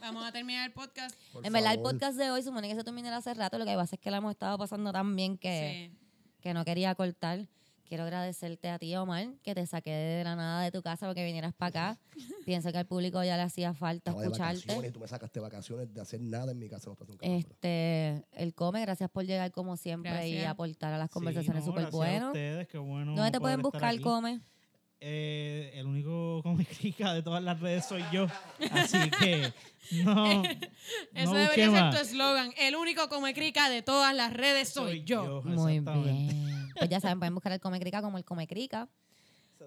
Vamos a terminar el podcast. Por en verdad, el favor. podcast de hoy supone que se terminara hace rato. Lo que pasa es que la hemos estado pasando tan bien que, Sí. que no quería cortar. Quiero agradecerte a ti, Omar, que te saqué de la nada de tu casa porque vinieras para acá. Pienso que al público ya le hacía falta Estaba de vacaciones escucharte. y tú me sacaste vacaciones de hacer nada en mi casa. No estás. Este, el come, gracias por llegar como siempre y Gracias. aportar a las Sí, conversaciones no, súper gracias a buenas. ustedes, qué bueno ¿Dónde te poder pueden estar buscar, aquí. come? Eh, el único comicrica de todas las redes soy yo. Así que no. Eso no debería ser tu eslogan. El único come crica de todas las redes soy, yo. Muy exactamente. bien. Pues ya saben, pueden buscar el Come Crica como el Come Crica.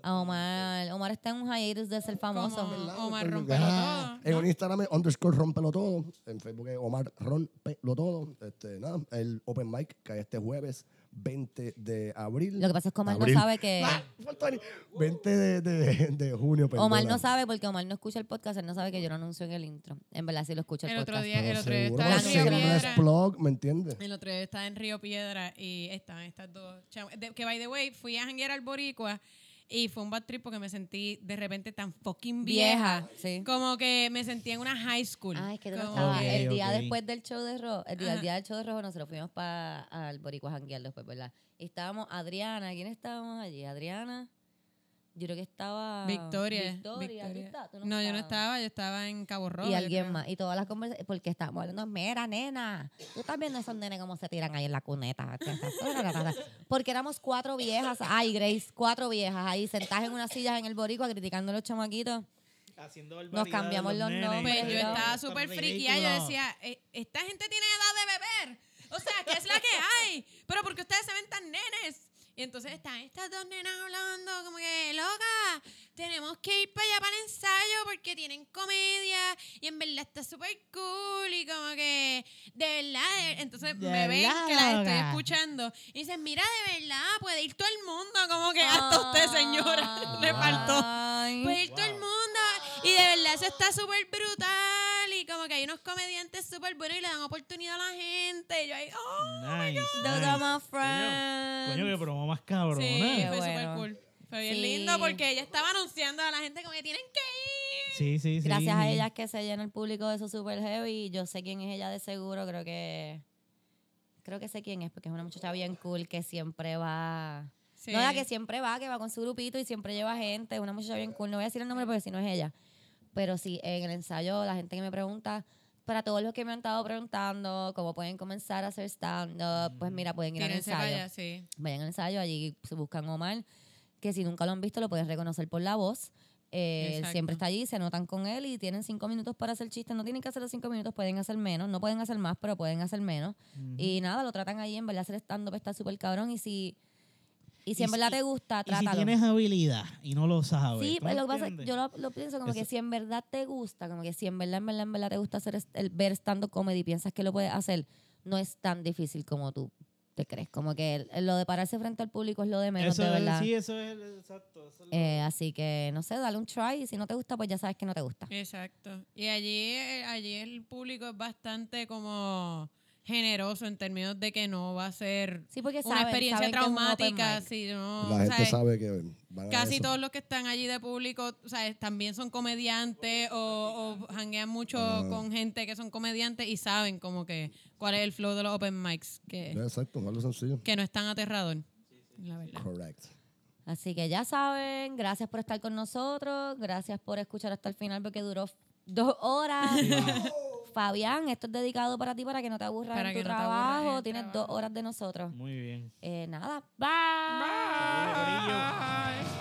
A Omar, Omar está en un hiatus de ser famoso. Como. Omar Rompelo Ah, Todo. En Instagram es underscore rompelo todo. En Facebook es Omar rompelo todo. Este, nada, el open mic que hay este jueves 20 de abril. Lo que pasa es que Omar Abril. no sabe que... Ah, faltó ahí. 20 de, de, de junio, perdona. Omar no sabe porque Omar no escucha el podcast, él no sabe que yo lo anuncio en el intro. En verdad sí lo escucha el, El otro podcast. día, el otro día estaba en Río Piedra. blog, ¿me entiendes? El otro día estaba en Río Piedra y estaban estas dos Que by the way, fui a janguear al Boricua y fue un bad trip porque me sentí de repente tan fucking vieja. Vieja, sí. Como que me sentí en una high school. Ay, es que tú no Como estabas. el día después del show de Rojo, el día, el Ajá. día del show de Rojo nosotros fuimos para al Boricua janguear después, ¿verdad? Y estábamos Adriana, ¿quién estábamos allí? Adriana, yo creo que estaba Victoria. Victoria, ¿tú Victoria. estás? ¿Tú no, yo no estaba, yo estaba en Cabo Rojo. y alguien creo. más. Y todas las conversaciones, porque estábamos hablando, mira, nena, tú estás viendo esos nenes cómo se tiran ahí en la cuneta. Porque éramos cuatro viejas, ay, Grace, cuatro viejas ahí sentadas en unas sillas en el boricua criticando a los chamaquitos. Haciendo Nos cambiamos los nombres, Pues yo estaba súper friquía. Yo decía, "Eh, esta gente tiene edad de beber. O sea, ¿qué es la que hay? Pero porque ustedes se ven tan nenes. Y entonces están estas dos nenas hablando como que, loca, tenemos que ir para allá para el ensayo porque tienen comedia y en verdad está súper cool y como que, de verdad, entonces De me ven que las estoy escuchando y dicen, mira, de verdad, puede ir todo el mundo, como que hasta usted, señora, le faltó. Puede ir todo el mundo y de verdad eso está súper brutal y como que hay unos comediantes súper buenos y le dan oportunidad a la gente y yo ahí, oh, Nice, Those nice. are my Coño, friends. Coño, que promo más cabrona. Sí, fue súper bueno. cool. Fue bien Sí. lindo porque ella estaba anunciando a la gente como que tienen que ir. Sí, sí, sí. Gracias a sí. ellas que se llena el público de su super heavy. Yo sé quién es ella de seguro, creo que. Creo que sé quién es, porque es una muchacha bien cool que siempre va. Sí. No, la que siempre va, que va con su grupito y siempre lleva gente. Una muchacha bien cool. No voy a decir el nombre porque si no es ella. Pero sí, en el ensayo, la gente que me pregunta, para todos los que me han estado preguntando cómo pueden comenzar a hacer stand-up, pues mira, pueden ir al ensayo. allá, sí. Vayan al ensayo, allí se buscan Omar, que si nunca lo han visto lo pueden reconocer por la voz. Eh, él siempre está allí, se notan con él y tienen cinco minutos para hacer chistes. No tienen que hacer los cinco minutos, pueden hacer menos. No pueden hacer más, pero pueden hacer menos. Y nada, lo tratan ahí, en verdad, hacer stand-up está súper cabrón. Y si, y si en verdad te gusta, Y si trátalo. tienes habilidad y no lo sabes. Sí, ¿tú pues lo que pasa es que entiendes? yo lo, lo pienso como que si en verdad te gusta, como que si en verdad, en verdad, en verdad te gusta hacer el, ver stand-up comedy y piensas que lo puedes hacer, no es tan difícil como tú te crees. Como que lo de pararse frente al público es lo de menos, Eso, de verdad. sí, eso es el- exacto. eso es lo- Eh, así que, no sé, dale un try y si no te gusta, pues ya sabes que no te gusta. Exacto. Y allí, eh, allí el público es bastante como generoso en términos de que no va a ser Sí, porque una saben, experiencia traumática, sino, La gente sabe que van a Casi eso. todos los que están allí de público, ¿sabes? También son comediantes o, o janguean mucho Ah. con gente que son comediantes y saben como que cuál es el flow de los open mics, que, Exacto, algo sencillo. que no es tan aterrador. La verdad. Correct. Así que ya saben, gracias por estar con nosotros, gracias por escuchar hasta el final porque duró dos horas. Fabián, esto es dedicado para ti para que no te aburras en tu trabajo. Tienes dos horas de nosotros. Muy bien. Eh, nada, bye. bye. bye.